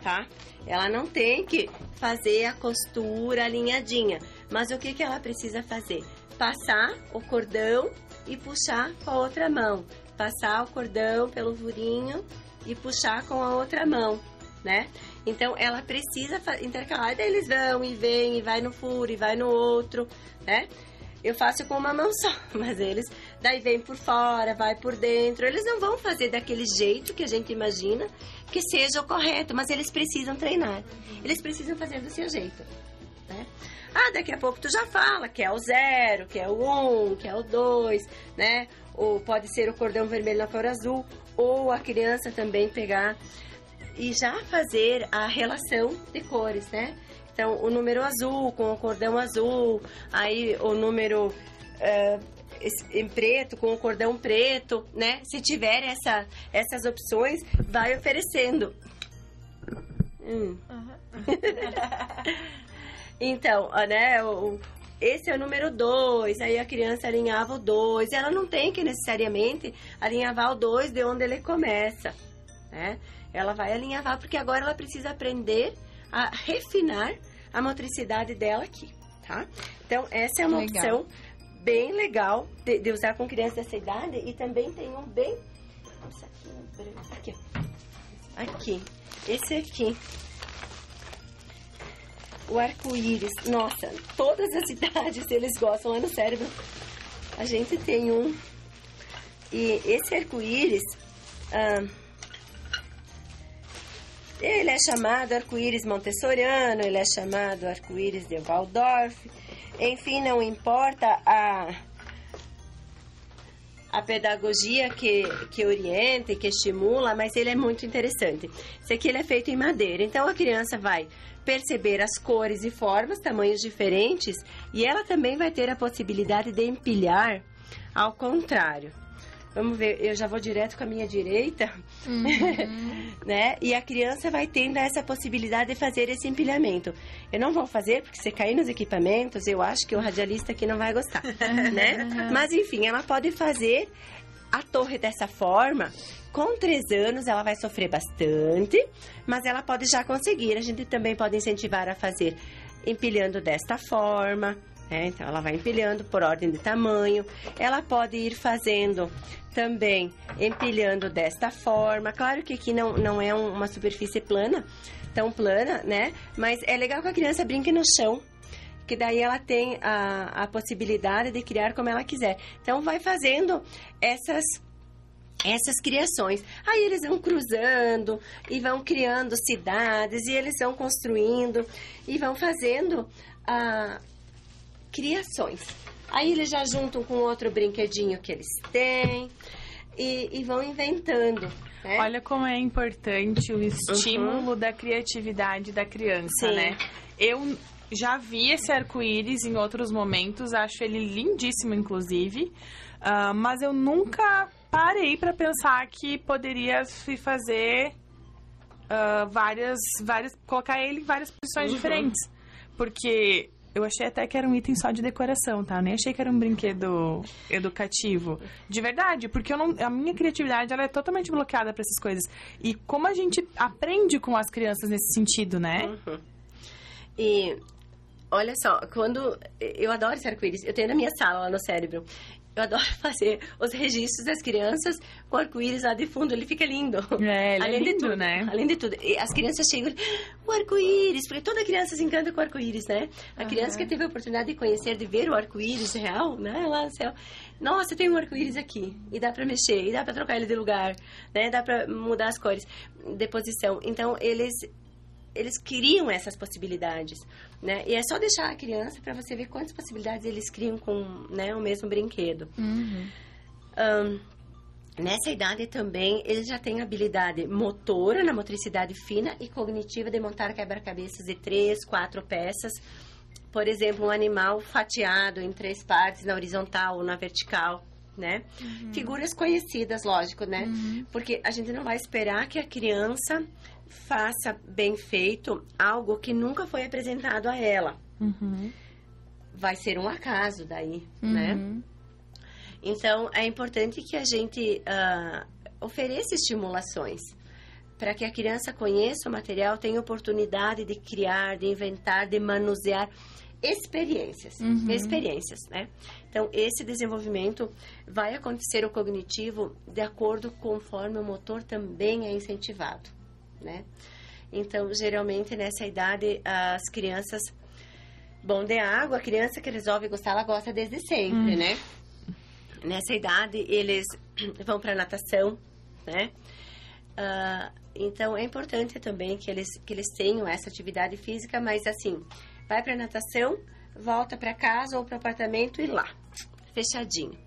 [SPEAKER 4] tá? Ela não tem que fazer a costura alinhadinha. Mas o que, que ela precisa fazer? Passar o cordão e puxar com a outra mão. Passar o cordão pelo furinho e puxar com a outra mão, né? Então ela precisa intercalar, e daí eles vão e vêm, e vai no furo, e vai no outro, né? Eu faço com uma mão só, mas eles daí vem por fora, vai por dentro. Eles não vão fazer daquele jeito que a gente imagina que seja o correto, mas eles precisam treinar. Eles precisam fazer do seu jeito, né? Ah, daqui a pouco tu já fala que é o zero, que é o um, que é o dois, né? Ou pode ser o cordão vermelho na cor azul, ou a criança também pegar e já fazer a relação de cores, né? Então, o número azul com o cordão azul, aí o número eh, em preto com o cordão preto, né? Se tiver essa, essas opções, vai oferecendo. Hum. então, né? O, esse é o número 2, aí a criança alinhava o 2. Ela não tem que necessariamente alinhavar o 2 de onde ele começa, né? Ela vai alinhavar porque agora ela precisa aprender a refinar a motricidade dela aqui, tá? Então, essa é uma legal. opção bem legal de, de, usar com crianças dessa idade e também tem um bem... Aqui, aqui. Esse aqui o arco-íris. Nossa, todas as idades eles gostam lá no cérebro. A gente tem um. E esse arco-íris. Ah, ele é chamado arco-íris montessoriano, ele é chamado arco-íris de Waldorf. Enfim, não importa a, a pedagogia que, que orienta e que estimula, mas ele é muito interessante. Esse aqui ele é feito em madeira, então a criança vai perceber as cores e formas, tamanhos diferentes, e ela também vai ter a possibilidade de empilhar ao contrário. Vamos ver, eu já vou direto com a minha direita, uhum. né? E a criança vai tendo essa possibilidade de fazer esse empilhamento. Eu não vou fazer, porque se cair nos equipamentos, eu acho que o radialista aqui não vai gostar, né? Mas enfim, ela pode fazer a torre dessa forma com três anos, ela vai sofrer bastante, mas ela pode já conseguir. A gente também pode incentivar a fazer empilhando desta forma. Né? Então, ela vai empilhando por ordem de tamanho. Ela pode ir fazendo também empilhando desta forma. Claro que aqui não, não é uma superfície plana, tão plana, né? Mas é legal que a criança brinque no chão, que daí ela tem a, a possibilidade de criar como ela quiser. Então, vai fazendo essas essas criações. Aí eles vão cruzando e vão criando cidades e eles vão construindo e vão fazendo ah, criações. Aí eles já juntam com outro brinquedinho que eles têm e, e vão inventando. Né?
[SPEAKER 3] Olha como é importante o estímulo uhum. da criatividade da criança, Sim. né? Eu já vi esse arco-íris em outros momentos, acho ele lindíssimo, inclusive, uh, mas eu nunca parei para pensar que poderia se fazer uh, várias, várias. colocar ele em várias posições uhum. diferentes. Porque eu achei até que era um item só de decoração, tá? Nem achei que era um brinquedo educativo. De verdade, porque eu não, a minha criatividade ela é totalmente bloqueada para essas coisas. E como a gente aprende com as crianças nesse sentido, né?
[SPEAKER 4] Uhum. E olha só, quando. Eu adoro esse arco-íris. Eu tenho na minha sala lá no cérebro. Eu adoro fazer os registros das crianças com arco-íris lá de fundo, ele fica lindo.
[SPEAKER 3] É, ele é Além é lindo, de tudo, né?
[SPEAKER 4] Além de tudo. E as crianças chegam, o arco-íris, porque toda criança se encanta com o arco-íris, né? A uhum. criança que teve a oportunidade de conhecer, de ver o arco-íris real, né? Lá no céu. Nossa, tem um arco-íris aqui. E dá pra mexer, e dá pra trocar ele de lugar, né? Dá pra mudar as cores de posição. Então, eles eles criam essas possibilidades, né? E é só deixar a criança para você ver quantas possibilidades eles criam com né, o mesmo brinquedo. Uhum. Um, nessa idade também, eles já têm habilidade motora, na motricidade fina e cognitiva de montar quebra-cabeças de três, quatro peças. Por exemplo, um animal fatiado em três partes, na horizontal ou na vertical, né? Uhum. Figuras conhecidas, lógico, né? Uhum. Porque a gente não vai esperar que a criança faça bem feito algo que nunca foi apresentado a ela. Uhum. Vai ser um acaso daí, né? uhum. Então, é importante que a gente uh, ofereça estimulações para que a criança conheça o material, tenha oportunidade de criar, de inventar, de manusear experiências, uhum. experiências, né? Então, esse desenvolvimento vai acontecer o cognitivo de acordo conforme o motor também é incentivado né? Então, geralmente, nessa idade, as crianças... Bom, de água, a criança que resolve gostar, ela gosta desde sempre, hum. né? Nessa idade, eles vão para natação, né? Uh, então, é importante também que eles, que eles tenham essa atividade física, mas assim, vai para natação, volta para casa ou para o apartamento e lá, fechadinho.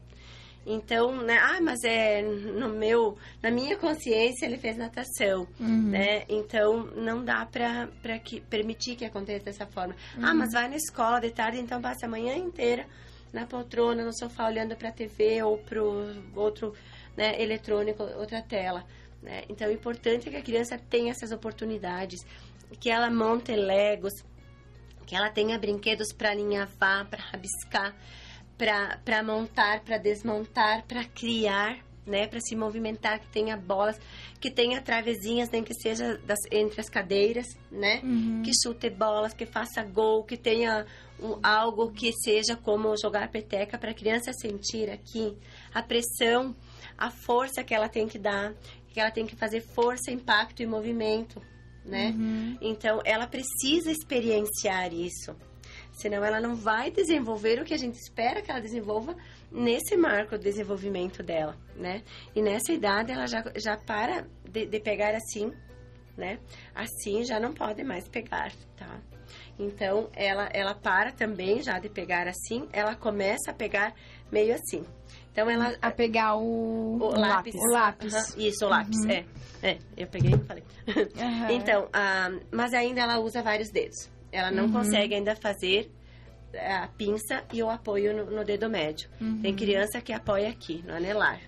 [SPEAKER 4] Então, né? Ah, mas é no meu, na minha consciência ele fez natação, uhum. né? Então não dá para para que permitir que aconteça dessa forma. Ah, uhum. Ah, mas vai na escola de tarde, então passa a manhã inteira na poltrona, no sofá olhando para a TV ou pro outro, né, eletrônico, outra tela, né? Então, o importante é que a criança tenha essas oportunidades, que ela monte legos, que ela tenha brinquedos para alinhavar, para rabiscar, para montar, para desmontar, para criar, né, para se movimentar, que tenha bolas, que tenha travezinhas, nem que seja das, entre as cadeiras, né,
[SPEAKER 2] Uhum.
[SPEAKER 4] que chute bolas, que faça gol, que tenha um, algo que seja como jogar peteca para a criança sentir aqui a pressão, a força que ela tem que dar, que ela tem que fazer força, impacto e movimento, né? Então ela precisa experienciar isso. Senão ela não vai desenvolver o que a gente espera que ela desenvolva nesse marco de desenvolvimento dela, né? E nessa idade ela já, já para de, de pegar assim, né? Assim já não pode mais pegar, tá? Então ela, ela para também já de pegar assim, ela começa a pegar meio assim. Então ela
[SPEAKER 2] A pegar o,
[SPEAKER 4] o lápis.
[SPEAKER 2] O lápis.
[SPEAKER 4] Aham, isso, o lápis, é. É, eu peguei e falei.
[SPEAKER 2] Aham.
[SPEAKER 4] Então, ah, mas ainda ela usa vários dedos. Ela não consegue ainda fazer a pinça e o apoio no, no dedo médio. Tem criança que apoia aqui, no anelar.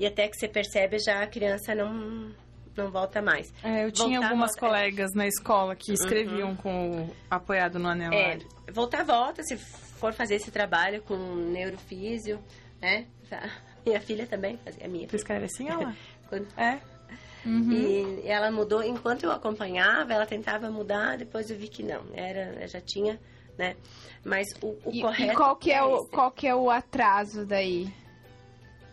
[SPEAKER 4] E até que você percebe, já a criança não, não volta mais.
[SPEAKER 3] É, eu tinha
[SPEAKER 4] Voltar,
[SPEAKER 3] algumas
[SPEAKER 4] volta.
[SPEAKER 3] colegas na escola que escreviam com o apoiado no anelar.
[SPEAKER 4] É, voltar, volta, se for fazer esse trabalho com neurofísio, né? Minha filha também fazia, a minha
[SPEAKER 3] Tu escreve assim, ela?
[SPEAKER 4] Quando-
[SPEAKER 3] É.
[SPEAKER 4] E ela mudou, enquanto eu acompanhava, ela tentava mudar, depois eu vi que não, era, já tinha, né? Mas o, o
[SPEAKER 2] E,
[SPEAKER 4] correto
[SPEAKER 2] e qual que é o
[SPEAKER 4] esse.
[SPEAKER 2] qual que é o atraso daí?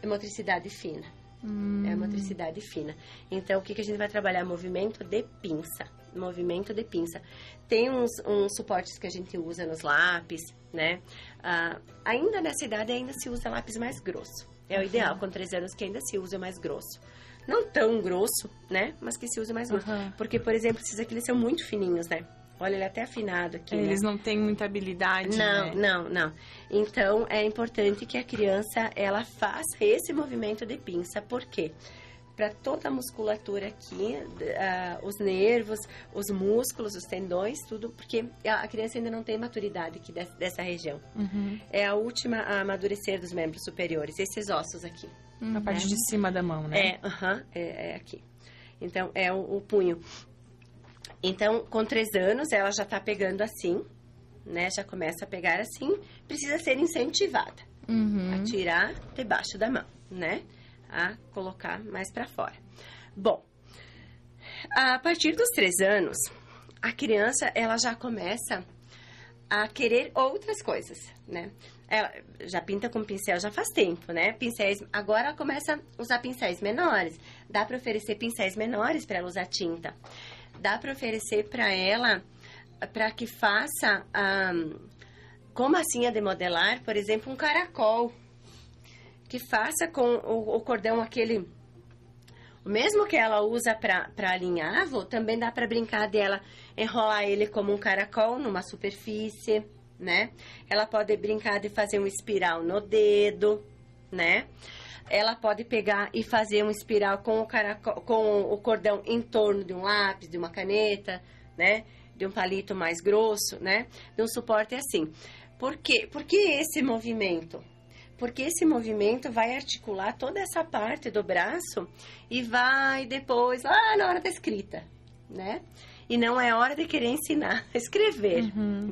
[SPEAKER 4] é motricidade fina.
[SPEAKER 2] Hum.
[SPEAKER 4] É a motricidade fina. Então, o que, que a gente vai trabalhar? Movimento de pinça. Movimento de pinça. Tem uns, uns suportes que a gente usa nos lápis, né? Ah, ainda nessa idade, ainda se usa lápis mais grosso. É o ideal, com três anos, que ainda se usa mais grosso. Não tão grosso, né? Mas que se use mais grosso.
[SPEAKER 3] Aham.
[SPEAKER 4] Porque, por exemplo, esses aqui, eles são muito fininhos, né? Olha, ele é até afinado aqui, né?
[SPEAKER 3] Eles não têm muita habilidade,
[SPEAKER 4] Não,
[SPEAKER 3] né?
[SPEAKER 4] não, não. Então é importante que a criança ela faça esse movimento de pinça, por quê? Para toda a musculatura aqui, ah, os nervos, os músculos, os tendões, tudo, porque a criança ainda não tem maturidade aqui des- dessa região.
[SPEAKER 3] Uhum.
[SPEAKER 4] É a última a amadurecer dos membros superiores, esses ossos aqui.
[SPEAKER 3] A parte de cima da mão, né?
[SPEAKER 4] É, aham, é, é aqui. Então, é o, o punho. Então, com três anos, ela já tá pegando assim, né? Já começa a pegar assim. Precisa ser incentivada
[SPEAKER 2] Uhum.
[SPEAKER 4] a tirar debaixo da mão, né? A colocar mais para fora. Bom, a partir dos três anos, a criança, ela já começa a querer outras coisas, né? Ela já pinta com pincel já faz tempo, né? Pincéis, agora ela começa a usar pincéis menores. Dá para oferecer pincéis menores para ela usar tinta. Dá para oferecer para ela para que faça a com massinha de modelar, por exemplo, um caracol que faça com o, o cordão aquele o mesmo que ela usa para alinhavo, também dá para brincar dela enrolar ele como um caracol numa superfície, né? Ela pode brincar de fazer um espiral no dedo, né? Ela pode pegar e fazer um espiral com o caracol, com o cordão em torno de um lápis, de uma caneta, né? De um palito mais grosso, né? De um suporte assim. Por quê? Por que esse movimento? Porque esse movimento vai articular toda essa parte do braço e vai depois, lá na hora da escrita, né? E não é hora de querer ensinar a escrever,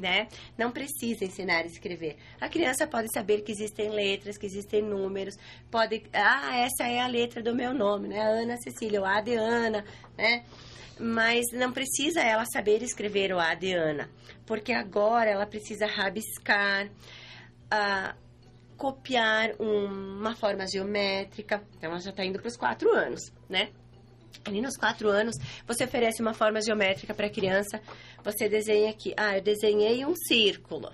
[SPEAKER 4] né? Não precisa ensinar a escrever. A criança pode saber que existem letras, que existem números, pode, ah, essa é a letra do meu nome, né? Ana Cecília, o A de Ana, né? Mas não precisa ela saber escrever o A de Ana, porque agora ela precisa rabiscar, ah, copiar um- uma forma geométrica. Então, ela já está indo para os quatro anos, né? Ali nos quatro anos, você oferece uma forma geométrica para a criança. Você desenha aqui. Ah, eu desenhei um círculo.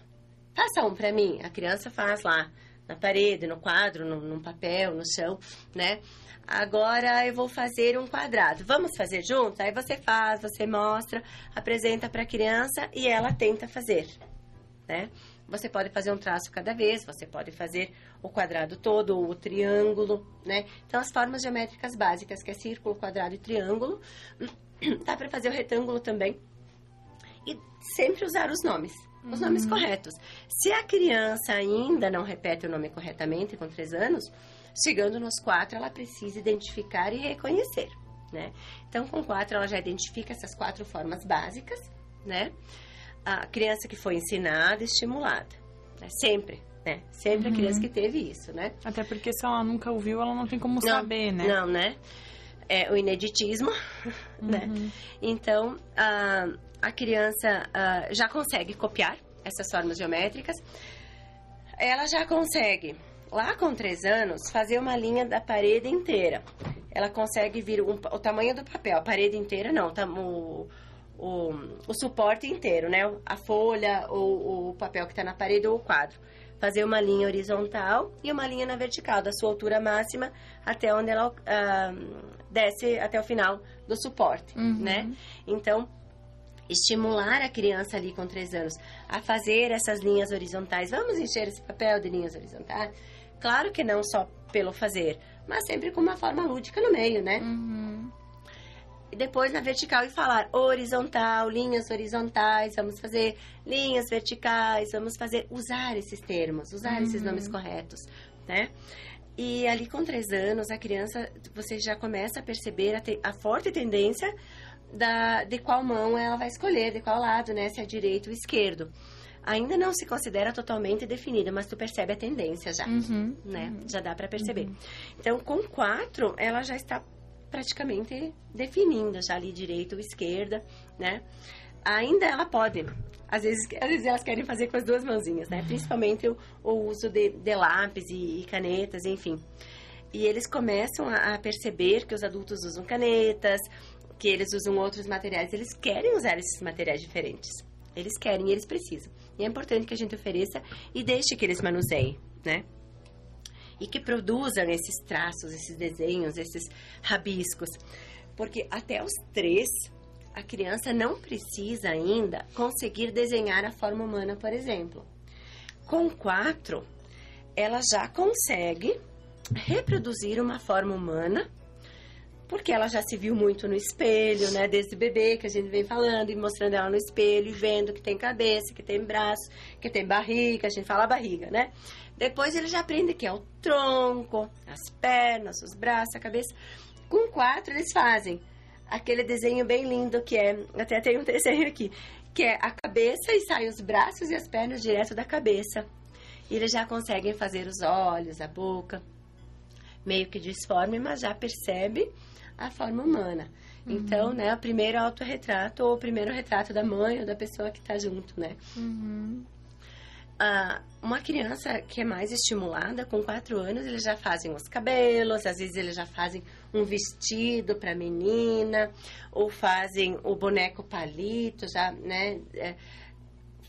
[SPEAKER 4] Faça um para mim. A criança faz lá na parede, no quadro, no, num papel, no chão, né? Agora eu vou fazer um quadrado. Vamos fazer junto? Aí você faz, você mostra, apresenta para a criança e ela tenta fazer, né? Você pode fazer um traço cada vez, você pode fazer o quadrado todo ou o triângulo, né? Então, as formas geométricas básicas, que é círculo, quadrado e triângulo, dá para fazer o retângulo também. E sempre usar os nomes, os nomes corretos. Se a criança ainda não repete o nome corretamente com três anos, chegando nos quatro, ela precisa identificar e reconhecer, né? Então, com quatro, ela já identifica essas quatro formas básicas, né? A criança que foi ensinada, estimulada. Né? Sempre, né? Sempre a criança que teve isso, né?
[SPEAKER 3] Até porque se ela nunca ouviu, ela não tem como saber, né?
[SPEAKER 4] Não, né? É o ineditismo, né? Então, a, a criança ah, já consegue copiar essas formas geométricas. Ela já consegue, lá com três anos, fazer uma linha da parede inteira. Ela consegue vir um- o tamanho do papel, a parede inteira não, tá, o, o, o suporte inteiro, né? A folha, ou o papel que está na parede ou o quadro. Fazer uma linha horizontal e uma linha na vertical, da sua altura máxima até onde ela ah, desce até o final do suporte, né? Então, estimular a criança ali com três anos a fazer essas linhas horizontais. Vamos encher esse papel de linhas horizontais? Claro que não só pelo fazer, mas sempre com uma forma lúdica no meio, né? E depois na vertical e falar horizontal, linhas horizontais, vamos fazer linhas verticais, vamos fazer, usar esses termos, usar esses nomes corretos, né? E ali com três anos, a criança, você já começa a perceber a, te- a forte tendência da, de qual mão ela vai escolher, de qual lado, né? Se é direito ou esquerdo. Ainda não se considera totalmente definida, mas tu percebe a tendência já,
[SPEAKER 2] Uhum.
[SPEAKER 4] né? Já dá para perceber. Então, com quatro, ela já está praticamente definindo já ali direita ou esquerda, né? Ainda ela pode, às vezes, às vezes elas querem fazer com as duas mãozinhas, né? Principalmente o, o uso de, de lápis e, e canetas, enfim. E eles começam a, a perceber que os adultos usam canetas, que eles usam outros materiais, eles querem usar esses materiais diferentes. Eles querem eles precisam. E é importante que a gente ofereça e deixe que eles manuseiem, né? E que produzam esses traços, esses desenhos, esses rabiscos. Porque até os três, a criança não precisa ainda conseguir desenhar a forma humana, por exemplo. Com quatro, ela já consegue reproduzir uma forma humana porque ela já se viu muito no espelho, né? Desde bebê que a gente vem falando e mostrando ela no espelho e vendo que tem cabeça, que tem braço, que tem barriga, a gente fala barriga, né? Depois ele já aprende que é o tronco, as pernas, os braços, a cabeça. Com quatro eles fazem aquele desenho bem lindo que é, até tem um desenho aqui, que é a cabeça e saem os braços e as pernas direto da cabeça. E eles já conseguem fazer os olhos, a boca, meio que disforme, mas já percebe a forma humana. Então, né, o primeiro autorretrato ou o primeiro retrato da mãe ou da pessoa que está junto, né? Ah, uma criança que é mais estimulada, com quatro anos, eles já fazem os cabelos, às vezes eles já fazem um vestido para menina, ou fazem o boneco palito, já, né, é,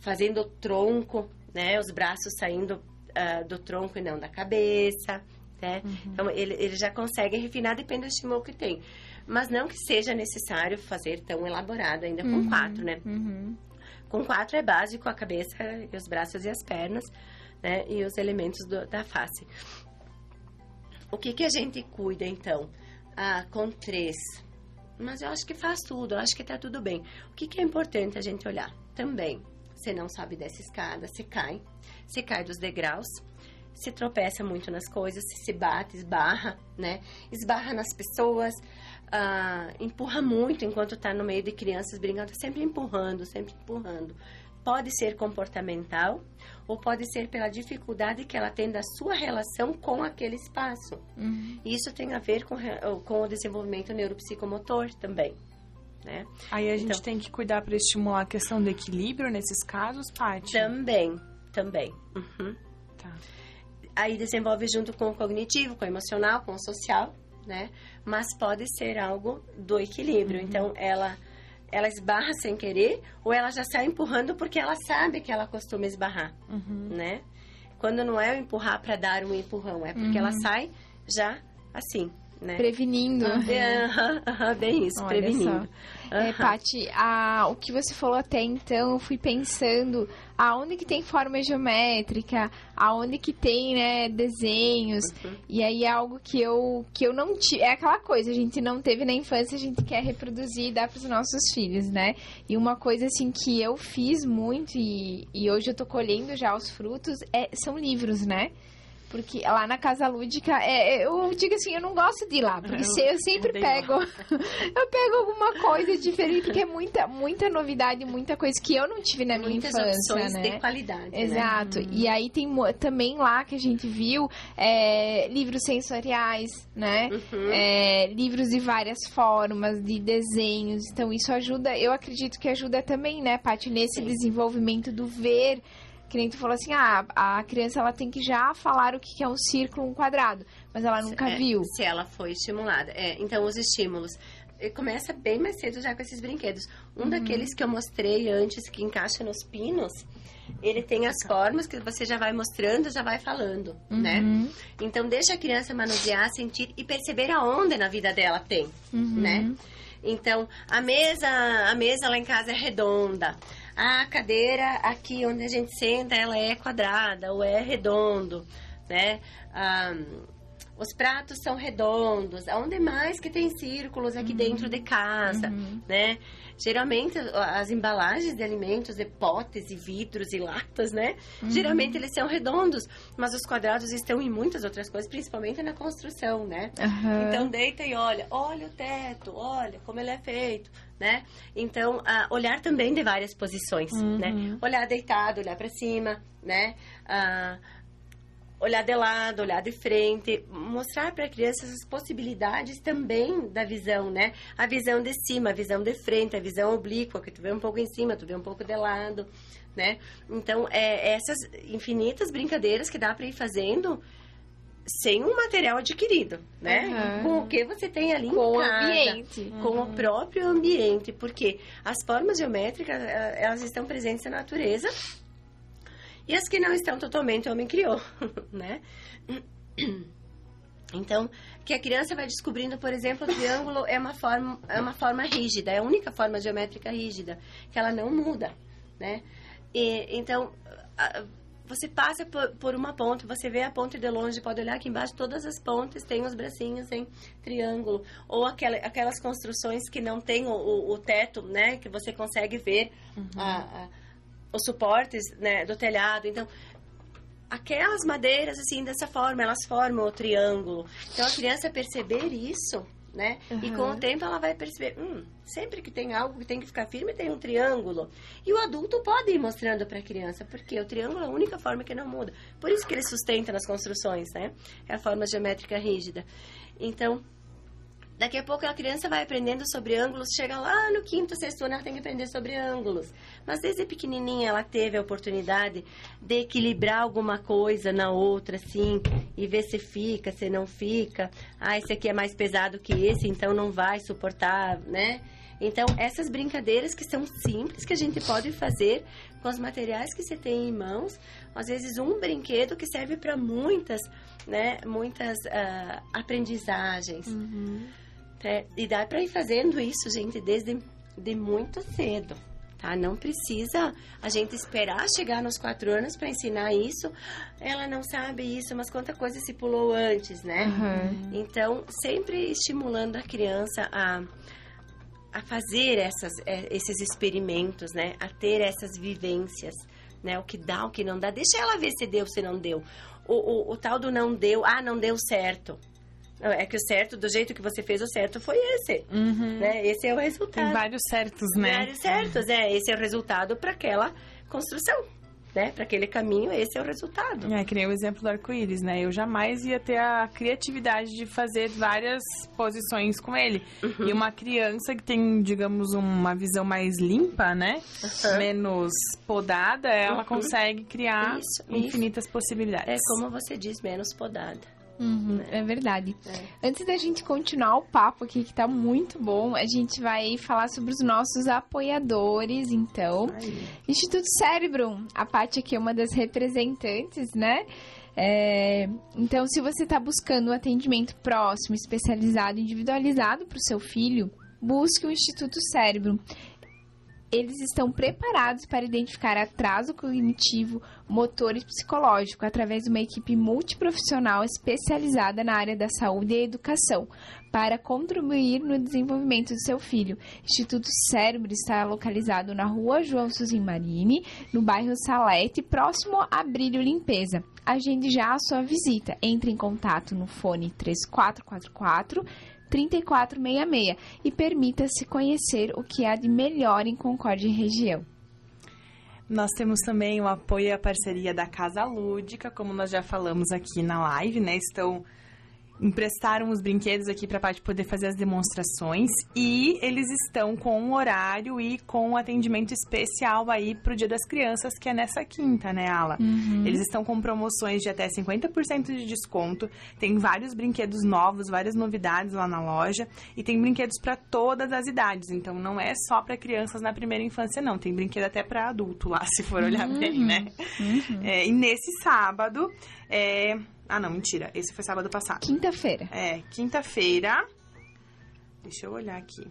[SPEAKER 4] fazendo o tronco, né, os braços saindo ah, do tronco e não da cabeça, né? Então, ele, ele já consegue refinar, depende do estímulo que tem. Mas não que seja necessário fazer tão elaborado ainda com quatro, né?
[SPEAKER 2] Uhum.
[SPEAKER 4] Com quatro é básico a cabeça, os braços e as pernas, né? E os elementos do- da face. O que que a gente cuida, então? Ah, com três. Mas eu acho que faz tudo, eu acho que tá tudo bem. O que que é importante a gente olhar? Também, você não sabe dessa escada, você cai. Você cai dos degraus, se tropeça muito nas coisas, se bate, esbarra, né? Esbarra nas pessoas, ah, empurra muito enquanto está no meio de crianças brincando, sempre empurrando, sempre empurrando. Pode ser comportamental ou pode ser pela dificuldade que ela tem da sua relação com aquele espaço. E Isso tem a ver com, com o desenvolvimento neuropsicomotor também, né?
[SPEAKER 3] Aí a gente
[SPEAKER 4] Então-
[SPEAKER 3] tem que cuidar para estimular a questão do equilíbrio nesses casos, Paty?
[SPEAKER 4] Também, também. Uhum.
[SPEAKER 3] Tá.
[SPEAKER 4] aí desenvolve junto com o cognitivo, com o emocional, com o social, né? Mas pode ser algo do equilíbrio. Então, ela ela esbarra sem querer ou ela já sai empurrando porque ela sabe que ela costuma esbarrar,
[SPEAKER 3] Uhum.
[SPEAKER 4] né? Quando não é o empurrar para dar um empurrão, é porque ela sai já assim, né?
[SPEAKER 2] Prevenindo.
[SPEAKER 4] É, aham, aham, bem isso,
[SPEAKER 2] Olha
[SPEAKER 4] prevenindo.
[SPEAKER 2] É,
[SPEAKER 4] Aham.
[SPEAKER 2] Paty, a- o que você falou até então, eu fui pensando aonde que tem forma geométrica, aonde que tem, né, desenhos.
[SPEAKER 4] Uhum.
[SPEAKER 2] E aí é algo que eu, que eu não tive. É aquela coisa, a gente não teve na infância, a gente quer reproduzir e dar pros nossos filhos, né? E uma coisa assim que eu fiz muito e, e hoje eu tô colhendo já os frutos é, são livros, né? Porque lá na Casa Lúdica, é, é eu digo assim, eu não gosto de ir lá. Porque se, eu sempre pego. eu pego alguma coisa diferente, porque é muita, muita novidade, muita coisa que eu não tive na minha
[SPEAKER 4] Muitas
[SPEAKER 2] infância,
[SPEAKER 4] opções
[SPEAKER 2] né?
[SPEAKER 4] de qualidade. né?
[SPEAKER 2] Exato. E aí tem também lá que a gente viu é, livros sensoriais, né?
[SPEAKER 4] Uhum.
[SPEAKER 2] É, livros de várias formas, de desenhos. Então isso ajuda, eu acredito que ajuda também, né, Paty, nesse
[SPEAKER 4] Sim.
[SPEAKER 2] desenvolvimento do ver. Que nem tu falou assim, ah, a criança ela tem que já falar o que é um círculo, um quadrado, mas ela nunca
[SPEAKER 4] É,
[SPEAKER 2] viu.
[SPEAKER 4] Se ela foi estimulada. É, então, os estímulos. Começa bem mais cedo já com esses brinquedos. Um
[SPEAKER 2] Uhum.
[SPEAKER 4] daqueles que eu mostrei antes, que encaixa nos pinos, ele tem as formas que você já vai mostrando, já vai falando, né?
[SPEAKER 2] Uhum,
[SPEAKER 4] Então, deixa a criança manusear, sentir e perceber aonde na vida dela tem,
[SPEAKER 2] uhum.
[SPEAKER 4] né? Então, a mesa, a mesa lá em casa é redonda. A cadeira aqui onde a gente senta, ela é quadrada ou é redondo, né? Ah, os pratos são redondos. Aonde mais que tem círculos aqui dentro de casa, né? Geralmente as embalagens de alimentos, de potes e vidros e latas, né? Geralmente eles são redondos, mas os quadrados estão em muitas outras coisas, principalmente na construção, né?
[SPEAKER 2] Aham.
[SPEAKER 4] Então deita e olha, olha o teto, olha como ele é feito, né? Então olhar também de várias posições, né? Olhar deitado, olhar para cima, né? Ah, olhar de lado, olhar de frente, mostrar para a criança as possibilidades também da visão, né? A visão de cima, a visão de frente, a visão oblíqua, que tu vê um pouco em cima, tu vê um pouco de lado, né? Então, é essas infinitas brincadeiras que dá para ir fazendo sem um material adquirido, né?
[SPEAKER 2] Aham.
[SPEAKER 4] Com o que você tem ali
[SPEAKER 2] Com o ambiente.
[SPEAKER 4] com o próprio ambiente, porque as formas geométricas, eh, elas estão presentes na natureza e as que não estão totalmente o homem criou, né? Então, que a criança vai descobrindo, por exemplo, o triângulo é uma forma, é uma forma rígida, é a única forma geométrica rígida, que ela não muda, né? E, então, a- você passa por, por uma ponte, você vê a ponte de longe, pode olhar aqui embaixo, todas as pontes têm os bracinhos em triângulo. Ou aquela, aquelas construções que não tem o, o- o teto, né? Que você consegue ver a- a- os suportes né, do telhado. Então, aquelas madeiras, assim, dessa forma, elas formam o triângulo. Então, a criança perceber isso, né? E com o tempo ela vai perceber, hum, sempre que tem algo que tem que ficar firme, tem um triângulo. E o adulto pode ir mostrando para a criança, porque o triângulo é a única forma que não muda. Por isso que ele sustenta nas construções, né? É a forma geométrica rígida. Então, Daqui a pouco a criança vai aprendendo sobre ângulos, chega lá no quinto, sexto ano, ela tem que aprender sobre ângulos. Mas desde pequenininha ela teve a oportunidade de equilibrar alguma coisa na outra, assim, e ver se fica, se não fica. Ah, esse aqui é mais pesado que esse, então não vai suportar, né? Então, essas brincadeiras que são simples, que a gente pode fazer com os materiais que você tem em mãos, às vezes um brinquedo que serve para muitas, né, muitas ah, aprendizagens. É, e dá para ir fazendo isso, gente, desde de muito cedo, tá? Não precisa a gente esperar chegar nos quatro anos para ensinar isso. Ela não sabe isso, mas quanta coisa se pulou antes, né?
[SPEAKER 2] Aham.
[SPEAKER 4] Então, sempre estimulando a criança a, a fazer essas, eh, esses experimentos, né? A ter essas vivências, né? O que dá, o que não dá. Deixa ela ver se deu, se não deu. O, o, o tal do não deu, ah, não deu certo. É que o certo, do jeito que você fez, o certo foi esse,
[SPEAKER 3] Uhum.
[SPEAKER 4] né? Esse é o resultado.
[SPEAKER 3] Tem vários certos, né?
[SPEAKER 4] Vários certos, é. Esse é o resultado para aquela construção, né? Para aquele caminho, esse é o resultado.
[SPEAKER 3] É, que nem o exemplo do arco-íris, né? Eu jamais ia ter a criatividade de fazer várias posições com ele.
[SPEAKER 4] Uhum.
[SPEAKER 3] E uma criança que tem, digamos, uma visão mais limpa, né?
[SPEAKER 4] Aham.
[SPEAKER 3] Menos podada, ela
[SPEAKER 4] Uhum.
[SPEAKER 3] consegue criar
[SPEAKER 4] Isso,
[SPEAKER 3] infinitas possibilidades.
[SPEAKER 4] É como você diz, menos podada.
[SPEAKER 2] Uhum, é verdade.
[SPEAKER 4] É.
[SPEAKER 2] Antes da gente continuar o papo aqui, que tá muito bom, a gente vai falar sobre os nossos apoiadores, então. Instituto Cérebro, a Paty aqui é uma das representantes, né? É, então, se você está buscando um atendimento próximo, especializado, individualizado para o seu filho, busque o Instituto Cérebro. Eles estão preparados para identificar atraso cognitivo, motor e psicológico através de uma equipe multiprofissional especializada na área da saúde e educação para contribuir no desenvolvimento do seu filho. Instituto Cérebro está localizado na rua João Suzin Marini, no bairro Salete, próximo a Brilho Limpeza. agende já a sua visita. Entre em contato no fone 3444 3466 e permita-se conhecer o que há de melhor em Concórdia e região.
[SPEAKER 3] Nós temos também o apoio e a parceria da Casa Lúdica, como nós já falamos aqui na live, né? Estão emprestaram os brinquedos aqui para a parte poder fazer as demonstrações e eles estão com um horário e com um atendimento especial aí pro Dia das Crianças, que é nessa quinta, né, Ala? Uhum. Eles estão com promoções de até 50% de desconto, tem vários brinquedos novos, várias novidades lá na loja e tem brinquedos para todas as idades, então não é só para crianças na primeira infância não, tem brinquedo até para adulto lá, se for olhar uhum. bem, né? Uhum. É, e nesse sábado, é, ah, não, mentira. Esse foi sábado passado.
[SPEAKER 2] Quinta-feira.
[SPEAKER 3] É, quinta-feira. Deixa eu olhar aqui.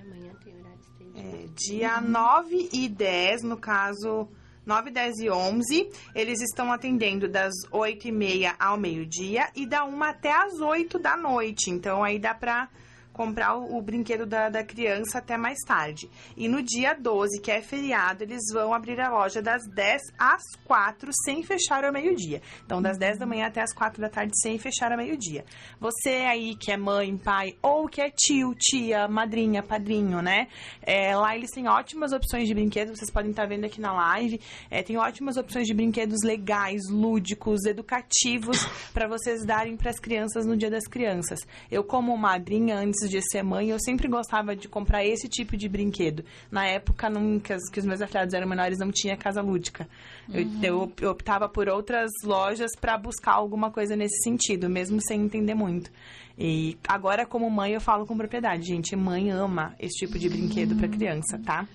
[SPEAKER 4] Amanhã tem horário
[SPEAKER 3] É, dia uhum. 9 e 10, no caso, 9, 10 e 11. Eles estão atendendo das 8 e meia ao meio-dia e da 1 até as 8 da noite. Então, aí dá pra comprar o, o brinquedo da, da, criança até mais tarde. E no dia 12, que é feriado, eles vão abrir a loja das 10 às 4, sem fechar ao meio-dia. Então, das 10 da manhã até as 4 da tarde, sem fechar ao meio-dia. Você aí que é mãe, pai, ou que é tio, tia, madrinha, padrinho, né? É, lá eles têm ótimas opções de brinquedos, vocês podem estar vendo aqui na live. É, tem ótimas opções de brinquedos legais, lúdicos, educativos, para vocês darem para as crianças no Dia das Crianças. Eu, como madrinha, antes antes de ser mãe, eu sempre gostava de comprar esse tipo de brinquedo. Na época, nunca, que os meus afilhados eram menores, não tinha casa lúdica. Uhum. Eu, eu, optava por outras lojas para buscar alguma coisa nesse sentido, mesmo sem entender muito. E agora, como mãe, eu falo com propriedade. Gente, mãe ama esse tipo de brinquedo uhum. para criança, tá?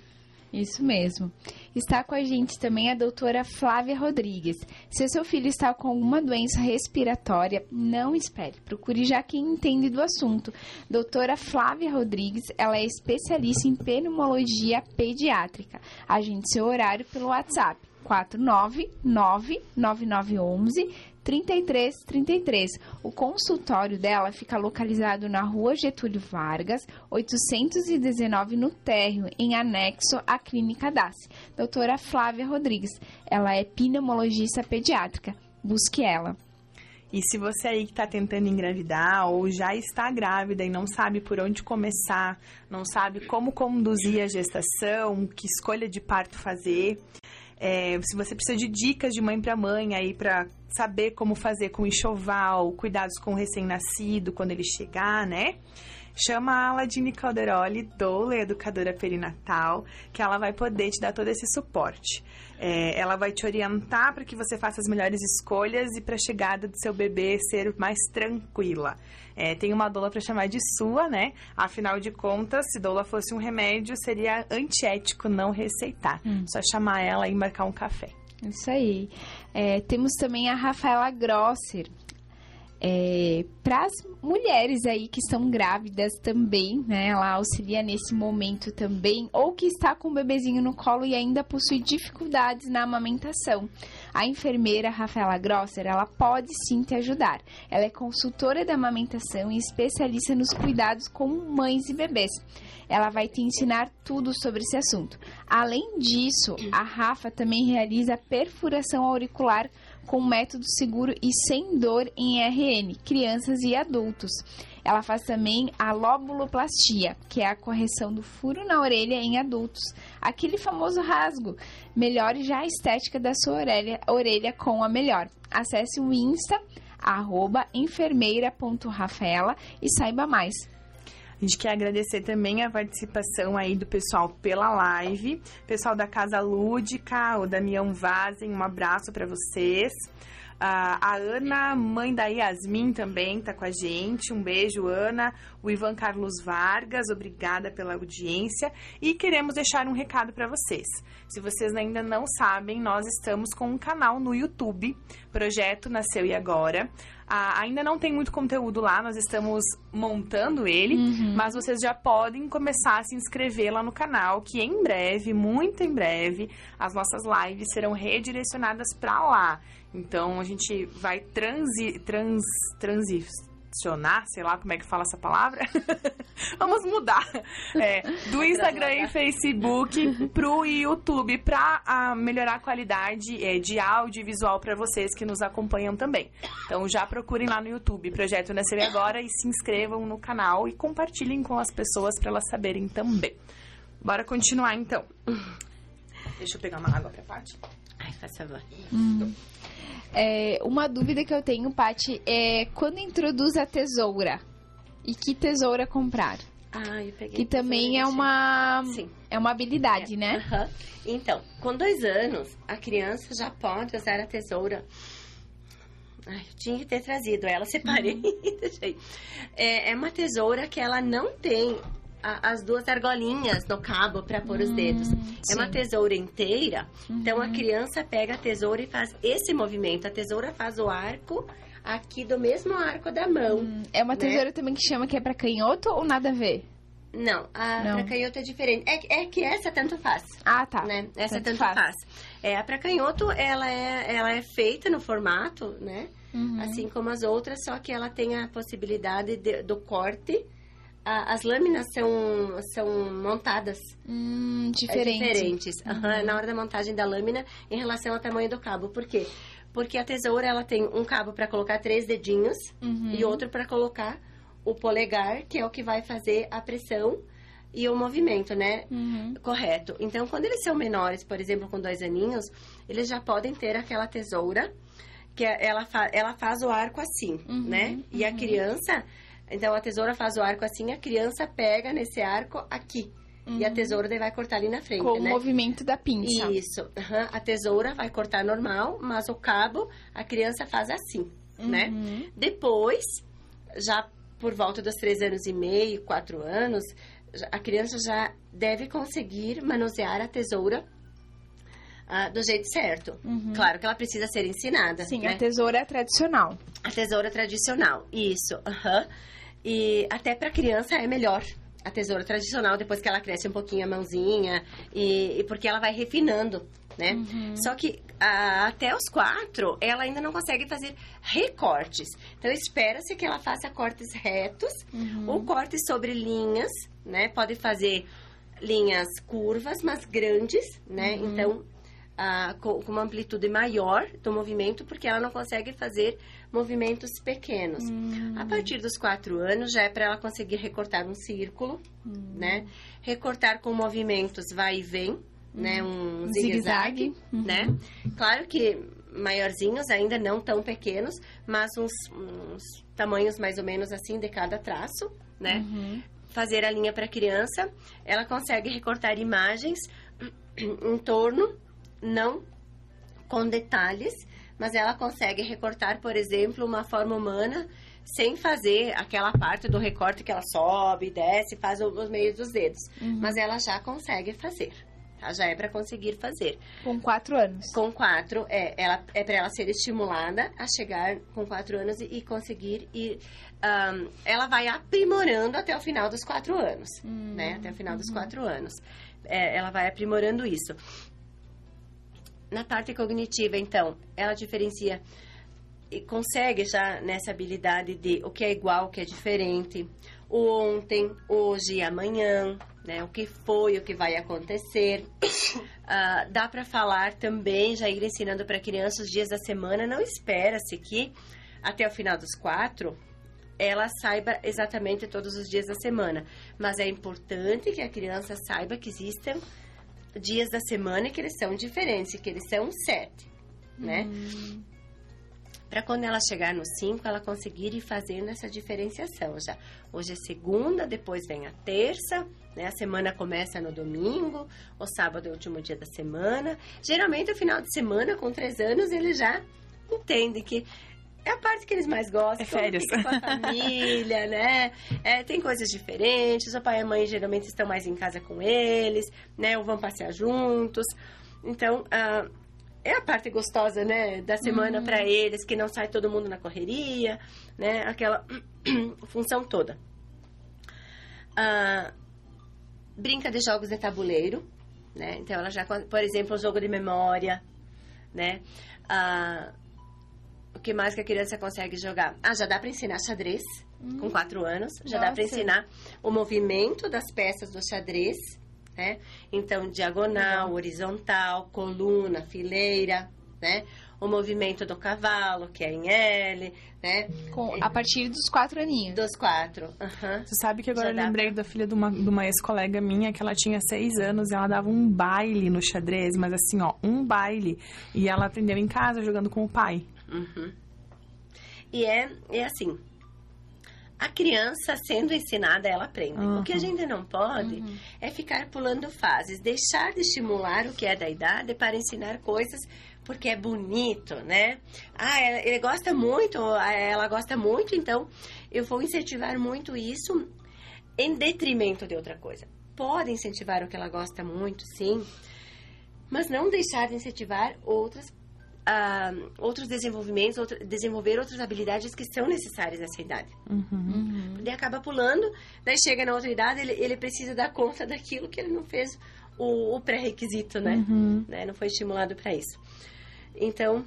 [SPEAKER 2] Isso mesmo. Está com a gente também a doutora Flávia Rodrigues. Se seu filho está com alguma doença respiratória, não espere. Procure já quem entende do assunto. Doutora Flávia Rodrigues, ela é especialista em pneumologia pediátrica. Agende seu horário pelo WhatsApp 499 9911 3333. O consultório dela fica localizado na rua Getúlio Vargas, 819 no térreo, em anexo à Clínica DASSE. Doutora Flávia Rodrigues. Ela é pneumologista pediátrica. Busque ela.
[SPEAKER 3] E se você aí que está tentando engravidar ou já está grávida e não sabe por onde começar, não sabe como conduzir a gestação, que escolha de parto fazer, é, se você precisa de dicas de mãe para mãe aí para saber como fazer com enxoval, cuidados com o recém-nascido quando ele chegar, né? Chama a Aladine Calderoli, doula educadora perinatal, que ela vai poder te dar todo esse suporte. É, ela vai te orientar para que você faça as melhores escolhas e para a chegada do seu bebê ser mais tranquila. É, tem uma doula para chamar de sua, né? Afinal de contas, se doula fosse um remédio, seria antiético não receitar. Hum. Só chamar ela e marcar um café.
[SPEAKER 2] Isso aí. É, temos também a Rafaela Grosser. É, para as mulheres aí que estão grávidas também, né? Ela auxilia nesse momento também, ou que está com o bebezinho no colo e ainda possui dificuldades na amamentação. A enfermeira Rafaela Grosser, ela pode sim te ajudar. Ela é consultora da amamentação e especialista nos cuidados com mães e bebês. Ela vai te ensinar tudo sobre esse assunto. Além disso, a Rafa também realiza perfuração auricular com método seguro e sem dor em RN, crianças e adultos. Ela faz também a lobuloplastia, que é a correção do furo na orelha em adultos. Aquele famoso rasgo. Melhore já a estética da sua orelha, orelha com a melhor. Acesse o Insta, enfermeira.rafaela e saiba mais.
[SPEAKER 3] A gente quer agradecer também a participação aí do pessoal pela live, pessoal da Casa Lúdica, o Damião Vazen, um abraço para vocês. a Ana, mãe da Yasmin, também está com a gente. Um beijo, Ana. O Ivan Carlos Vargas, obrigada pela audiência. E queremos deixar um recado para vocês. Se vocês ainda não sabem, nós estamos com um canal no YouTube, Projeto Nasceu e Agora. Ah, ainda não tem muito conteúdo lá, nós estamos montando ele, uhum. mas vocês já podem começar a se inscrever lá no canal, que em breve, muito em breve, as nossas lives serão redirecionadas para lá. Então a gente vai transi, trans, transi,
[SPEAKER 5] adicionar, sei lá como é que fala essa palavra. Vamos mudar. É, do Instagram e Facebook pro YouTube para ah, melhorar a qualidade é, de áudio e visual para vocês que nos acompanham também. Então já procurem lá no YouTube Projeto Nascer Agora e se inscrevam no canal e compartilhem com as pessoas para elas saberem também. Bora continuar então. Deixa eu pegar uma água pra Paty.
[SPEAKER 4] Ai, faz favor.
[SPEAKER 2] É, uma dúvida que eu tenho, Paty, é quando introduz a tesoura? E que tesoura comprar?
[SPEAKER 4] Ah, eu peguei.
[SPEAKER 2] Que também é uma,
[SPEAKER 4] Sim.
[SPEAKER 2] é uma habilidade, né?
[SPEAKER 4] Aham. Então, com dois anos, a criança já pode usar a tesoura. Ai, eu tinha que ter trazido ela, separei deixei. É, é uma tesoura que ela não tem a- as duas argolinhas no cabo para pôr os dedos. É uma
[SPEAKER 2] sim.
[SPEAKER 4] tesoura inteira. Então, a criança pega a tesoura e faz esse movimento. A tesoura faz o arco aqui do mesmo arco da mão.
[SPEAKER 2] É uma
[SPEAKER 4] Né?
[SPEAKER 2] tesoura também que chama que é pra canhoto ou nada a ver?
[SPEAKER 4] Não, a
[SPEAKER 2] Não.
[SPEAKER 4] pra canhoto é diferente. É, é que essa tanto faz.
[SPEAKER 2] Ah, tá.
[SPEAKER 4] né? Essa
[SPEAKER 2] Tanto
[SPEAKER 4] tanto,
[SPEAKER 2] faz.
[SPEAKER 4] faz. É, a pra canhoto, ela é, ela é feita no formato, né?
[SPEAKER 2] Uhum.
[SPEAKER 4] Assim como as outras, só que ela tem a possibilidade de- do corte. A- as lâminas são, são montadas
[SPEAKER 2] Hum,
[SPEAKER 4] é,
[SPEAKER 2] diferente. Uhum.
[SPEAKER 4] diferentes aham, na hora da montagem da lâmina em relação ao tamanho do cabo. Por quê? Porque a tesoura ela tem um cabo para colocar três dedinhos
[SPEAKER 2] Uhum.
[SPEAKER 4] e outro para colocar o polegar, que é o que vai fazer a pressão e o movimento, né?
[SPEAKER 2] Uhum.
[SPEAKER 4] Correto. Então, quando eles são menores, por exemplo, com dois aninhos, eles já podem ter aquela tesoura que é- ela, fa ela faz o arco assim,
[SPEAKER 2] Uhum,
[SPEAKER 4] né? E a criança, então a tesoura faz o arco assim, a criança pega nesse arco aqui. E a tesoura daí vai cortar ali na frente,
[SPEAKER 2] Com o
[SPEAKER 4] né?
[SPEAKER 2] movimento da pinça.
[SPEAKER 4] Isso. aham. A tesoura vai cortar normal, mas o cabo a criança faz assim, né?
[SPEAKER 2] Uhum.
[SPEAKER 4] Depois, já por volta dos três anos e meio, quatro anos, a criança já deve conseguir manusear a tesoura ah, do jeito certo. Claro que ela precisa ser ensinada.
[SPEAKER 2] Uhum. Sim,
[SPEAKER 4] né?
[SPEAKER 2] a tesoura é tradicional.
[SPEAKER 4] A tesoura tradicional, isso. aham. E até para criança é melhor a tesoura tradicional depois que ela cresce um pouquinho a mãozinha e, e porque ela vai refinando, né? Só que ah, até os quatro ela ainda não consegue fazer recortes. Então espera-se que ela faça cortes retos ou cortes sobre linhas, né? Pode fazer linhas curvas, mas grandes, né? Então ah, com, com uma amplitude maior do movimento, porque ela não consegue fazer movimentos pequenos. A partir dos quatro anos já é para ela conseguir recortar um círculo, né? Recortar com movimentos vai e vem, né? Um,
[SPEAKER 2] Um
[SPEAKER 4] zigue-zague,
[SPEAKER 2] zigue-zague. Uhum.
[SPEAKER 4] né? Claro que maiorzinhos, ainda não tão pequenos, mas uns, uns tamanhos mais ou menos assim de cada traço, né?
[SPEAKER 2] Uhum.
[SPEAKER 4] fazer a linha para criança, ela consegue recortar imagens em torno, não com detalhes, mas ela consegue recortar, por exemplo, uma forma humana sem fazer aquela parte do recorte que ela sobe, desce, faz os meios dos dedos. Mas ela já consegue fazer. tá? Já é para conseguir fazer.
[SPEAKER 2] Com quatro anos.
[SPEAKER 4] Com quatro, é, ela, é para ela ser estimulada a chegar com quatro anos e, e conseguir ir. ahn, ela vai aprimorando até o final dos quatro anos, né? Até o final dos quatro anos. É, ela vai aprimorando isso. Na parte cognitiva, então, ela diferencia e consegue já nessa habilidade de o que é igual, o que é diferente, o ontem, hoje amanhã, né? O que foi, o que vai acontecer. Ah, dá para falar também, já ir ensinando para criança os dias da semana. Não espera-se que até o final dos quatro ela saiba exatamente todos os dias da semana, mas é importante que a criança saiba que existem dias da semana que eles são diferentes, que eles são sete, né? Para quando ela chegar no 5, ela conseguir ir fazendo essa diferenciação já. Hoje é segunda, depois vem a terça, né? A semana começa no domingo, o sábado é o último dia da semana. Geralmente, o final de semana, com três anos, ele já entende que é a parte que eles mais gostam.
[SPEAKER 5] É férias.
[SPEAKER 4] Com a família, né? É, tem coisas diferentes. O pai e a mãe geralmente estão mais em casa com eles, né? Ou vão passear juntos. Então, ah, é a parte gostosa, né, da semana para eles, que não sai todo mundo na correria, né, aquela função toda. Ah, brinca de jogos de tabuleiro, né, então ela já, por exemplo, o jogo de memória, né, Ah, que mais que a criança consegue jogar? Ah, já dá para ensinar xadrez com quatro anos. Já dá para
[SPEAKER 2] Nossa.
[SPEAKER 4] ensinar o movimento das peças do xadrez, né? Então, diagonal, horizontal, coluna, fileira, né? O movimento do cavalo, que é em L, né?
[SPEAKER 2] Com, a partir dos quatro aninhos.
[SPEAKER 4] Dos quatro. Aham.
[SPEAKER 3] Você sabe que agora
[SPEAKER 4] Já
[SPEAKER 3] eu
[SPEAKER 4] dá
[SPEAKER 3] lembrei da filha de uma, de uma ex-colega minha que ela tinha seis anos e ela dava um baile no xadrez, mas assim, ó, um baile. E ela aprendeu em casa jogando com o pai.
[SPEAKER 4] Uhum. E é, é assim. A criança sendo ensinada, ela aprende. O que a
[SPEAKER 3] Uhum.
[SPEAKER 4] gente não pode é ficar pulando fases, deixar de estimular o que é da idade para ensinar coisas porque é bonito, né? Ah, ele gosta muito, ah, ela gosta muito, então eu vou incentivar muito isso em detrimento de outra coisa. Pode incentivar o que ela gosta muito, sim, mas não deixar de incentivar outras ah, outros desenvolvimentos, outra- desenvolver outras habilidades que são necessárias nessa idade.
[SPEAKER 3] Uhum.
[SPEAKER 4] Ele acaba pulando, daí chega na outra idade, ele, ele precisa dar conta daquilo que ele não fez o, o pré-requisito, né?
[SPEAKER 3] Uhum.
[SPEAKER 4] né? Não foi estimulado para isso. Então,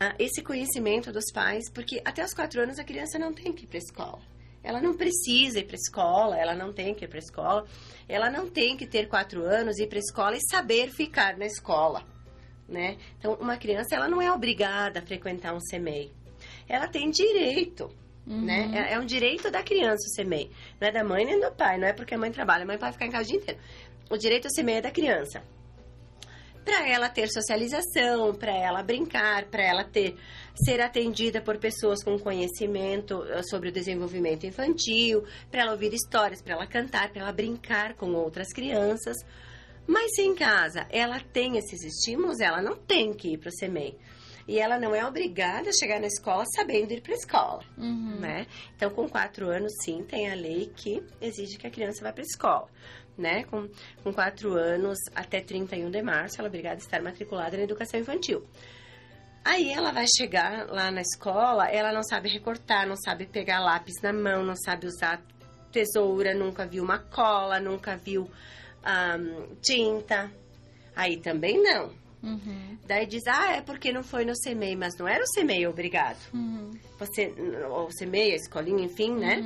[SPEAKER 4] ah, esse conhecimento dos pais, porque até os quatro anos a criança não tem que ir para escola. Ela não precisa ir para escola, ela não tem que ir para escola, ela não tem que ter quatro anos, ir para escola e saber ficar na escola, né? Então, uma criança, ela não é obrigada a frequentar um CMEI. Ela tem direito, né? É, é um direito da criança o CMEI. Não é da mãe nem do pai, não é porque a mãe trabalha, a mãe pode ficar em casa o dia inteiro. O direito ao CMEI é da criança para ela ter socialização, para ela brincar, para ela ter ser atendida por pessoas com conhecimento eh, sobre o desenvolvimento infantil, para ela ouvir histórias, para ela cantar, para ela brincar com outras crianças. Mas se em casa ela tem esses estímulos, ela não tem que ir para o CMEI. E ela não é obrigada a chegar na escola sabendo ir para a escola, né? Então, com quatro anos, sim, tem a lei que exige que a criança vá para a escola, né? Com, com quatro anos até 31 de março, ela é obrigada a estar matriculada na educação infantil. Aí ela vai chegar lá na escola, ela não sabe recortar, não sabe pegar lápis na mão, não sabe usar tesoura, nunca viu uma cola, nunca viu ahn, tinta. Aí também não. Daí diz, ah, é porque não foi no CMEI, mas não era o CMEI obrigado. Você, ou o CMEI, a escolinha, enfim, né?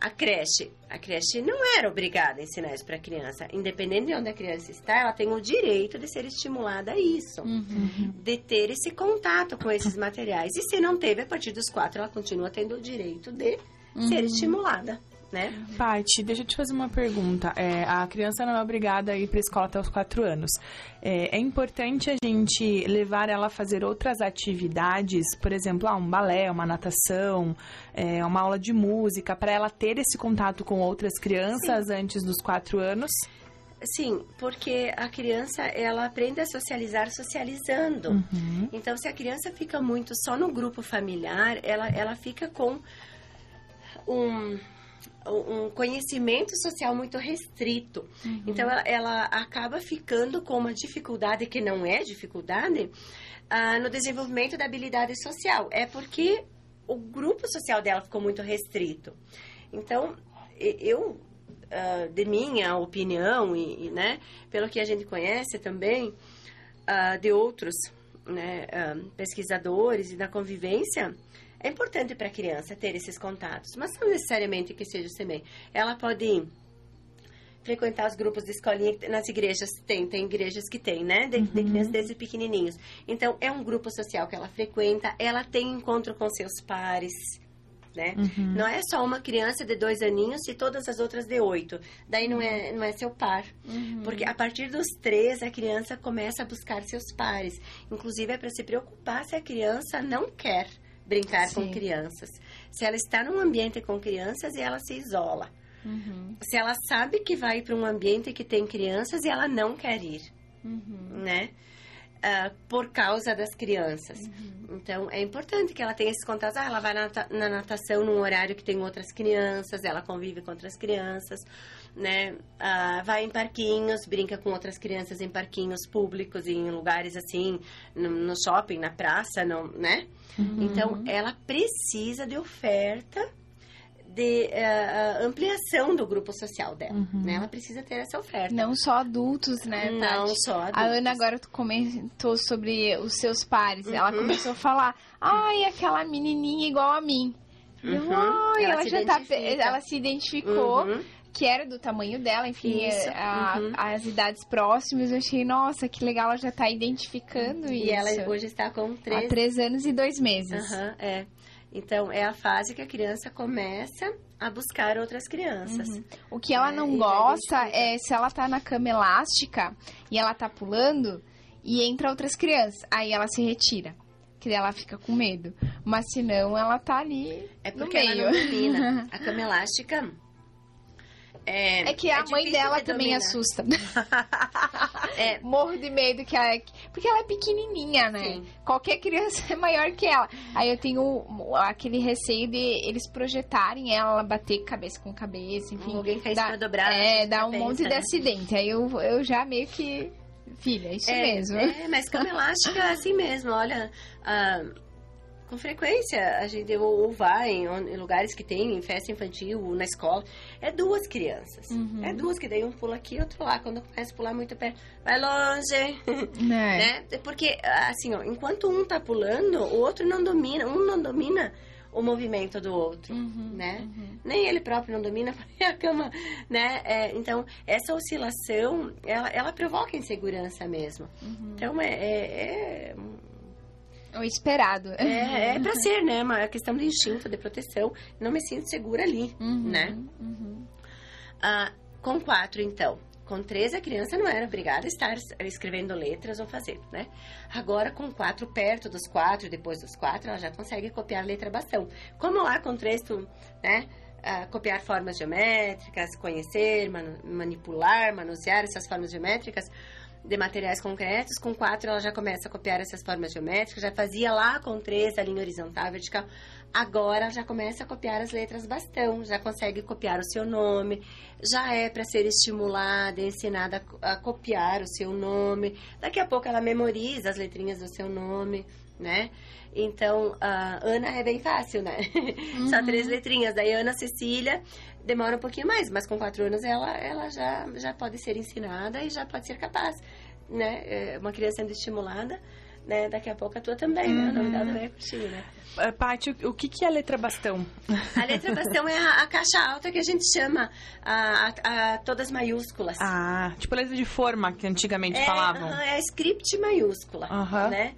[SPEAKER 4] A creche, a creche não era obrigada a ensinar isso para a criança. Independente de onde a criança está, ela tem o direito de ser estimulada a isso. De ter esse contato com esses materiais. E se não teve, a partir dos quatro, ela continua tendo o direito de ser estimulada, né?
[SPEAKER 3] Paty, deixa eu te fazer uma pergunta. É, a criança não é obrigada a ir para a escola até os quatro anos. É, é importante a gente levar ela a fazer outras atividades, por exemplo, ah, um balé, uma natação, é, uma aula de música, para ela ter esse contato com outras crianças antes dos quatro anos?
[SPEAKER 4] Sim, porque a criança, ela aprende a socializar socializando.
[SPEAKER 3] Uhum.
[SPEAKER 4] Então, se a criança fica muito só no grupo familiar, ela, ela fica com um, um conhecimento social muito restrito. Então, ela, ela acaba ficando com uma dificuldade que não é dificuldade ah, no desenvolvimento da habilidade social. É porque o grupo social dela ficou muito restrito. Então, eu, ah, de minha opinião, e, e, né, pelo que a gente conhece também, ah, de outros né, pesquisadores e da convivência, é importante para a criança ter esses contatos, mas não necessariamente que seja o SEMEI. Ela pode frequentar os grupos de escolinha nas igrejas tem, tem igrejas que tem, né? De, de crianças desde pequenininhos. Então, é um grupo social que ela frequenta, ela tem encontro com seus pares, né? Não é só uma criança de dois aninhos e todas as outras de oito. Daí não é, não é seu par. Porque a partir dos três, a criança começa a buscar seus pares. Inclusive, é para se preocupar se a criança não quer brincar com
[SPEAKER 2] Sim.
[SPEAKER 4] crianças. Se ela está num ambiente com crianças e ela se isola. Se ela sabe que vai para um ambiente que tem crianças e ela não quer ir, né? Ah, por causa das crianças. Então, é importante que ela tenha esses contatos. Ah, ela vai na, na natação num horário que tem outras crianças, ela convive com outras crianças, né? Ah, vai em parquinhos, brinca com outras crianças em parquinhos públicos, em lugares assim, no, no shopping, na praça, não, né? Então, ela precisa de oferta de uh, ampliação do grupo social dela, uhum. né? Ela precisa ter essa oferta.
[SPEAKER 2] Não só adultos, né,
[SPEAKER 4] Não
[SPEAKER 2] Tati?
[SPEAKER 4] só adultos.
[SPEAKER 2] A Ana agora comentou sobre os seus pares. Uhum. Ela começou a falar, ai, aquela menininha igual a mim. Uhum. Ai, ela, ela já tá, ela se identificou uhum. Que era do tamanho dela, enfim, a, uhum. as idades próximas. Eu achei, nossa, que legal, ela já tá identificando
[SPEAKER 4] e
[SPEAKER 2] isso.
[SPEAKER 4] E ela hoje está com três...
[SPEAKER 2] Há três anos e dois meses.
[SPEAKER 4] é. Então, é a fase que a criança começa a buscar outras crianças. Uhum.
[SPEAKER 2] O que ela não é, gosta é se ela tá na cama elástica e ela tá pulando e entra outras crianças. Aí ela se retira. Que ela fica com medo. Mas se não, ela tá ali
[SPEAKER 4] é porque
[SPEAKER 2] no meio.
[SPEAKER 4] ela não domina. A cama elástica
[SPEAKER 2] é, é que a é mãe dela também assusta. é. Morro de medo que ela. Porque ela é pequenininha, né? Sim. Qualquer criança é maior que ela. Aí eu tenho aquele receio de eles projetarem ela, bater cabeça com cabeça, enfim.
[SPEAKER 4] Alguém cair dá, dobrar.
[SPEAKER 2] É, dá um monte né? de acidente. Aí eu, eu já meio que. Filha, é isso
[SPEAKER 4] é,
[SPEAKER 2] mesmo.
[SPEAKER 4] É, mas cama elástica é assim mesmo. Olha. Uh, com frequência a gente ou vai em, em, lugares que tem em festa infantil, na escola, é duas crianças. Uhum. É duas que daí um pula aqui, outro lá. Quando começa a pular muito perto, vai longe. É. né? Porque assim, ó, enquanto um tá pulando, o outro não domina, um não domina o movimento do outro, uhum, né? Uhum. Nem ele próprio não domina a cama, né? É, então, essa oscilação, ela, ela provoca insegurança mesmo. Uhum. Então, é, é, é
[SPEAKER 2] o esperado.
[SPEAKER 4] É, é pra ser, né? Uma questão de instinto, de proteção. Não me sinto segura ali, uhum, né? Uhum. Ah, com quatro, então. Com três, a criança não era obrigada a estar escrevendo letras ou fazer, né? Agora, com quatro, perto dos quatro, depois dos quatro, ela já consegue copiar letra bastão. Como lá com três, tu, né? Uh, copiar formas geométricas, conhecer, man manipular, manusear essas formas geométricas de materiais concretos. Com quatro, ela já começa a copiar essas formas geométricas. Já fazia lá com três a linha horizontal, vertical. Agora já começa a copiar as letras bastão, já consegue copiar o seu nome, já é para ser estimulada, ensinada a, copiar o seu nome. Daqui a pouco ela memoriza as letrinhas do seu nome, né? Então, a Ana é bem fácil, né? Uhum. Só três letrinhas. Daí, Ana Cecília demora um pouquinho mais, mas com quatro anos ela, ela já, já pode ser ensinada e já pode ser capaz, né? É uma criança sendo estimulada, né? Daqui a pouco a tua também, uhum. né? A novidade uhum. é curtinho, né?
[SPEAKER 3] Uh, Paty, o que, que é a letra bastão?
[SPEAKER 4] A letra bastão é a, a, caixa alta que a gente chama a, a, a todas maiúsculas.
[SPEAKER 3] Ah, tipo letra de forma que antigamente
[SPEAKER 4] é,
[SPEAKER 3] falavam.
[SPEAKER 4] Uh é script maiúscula, uh -huh. né?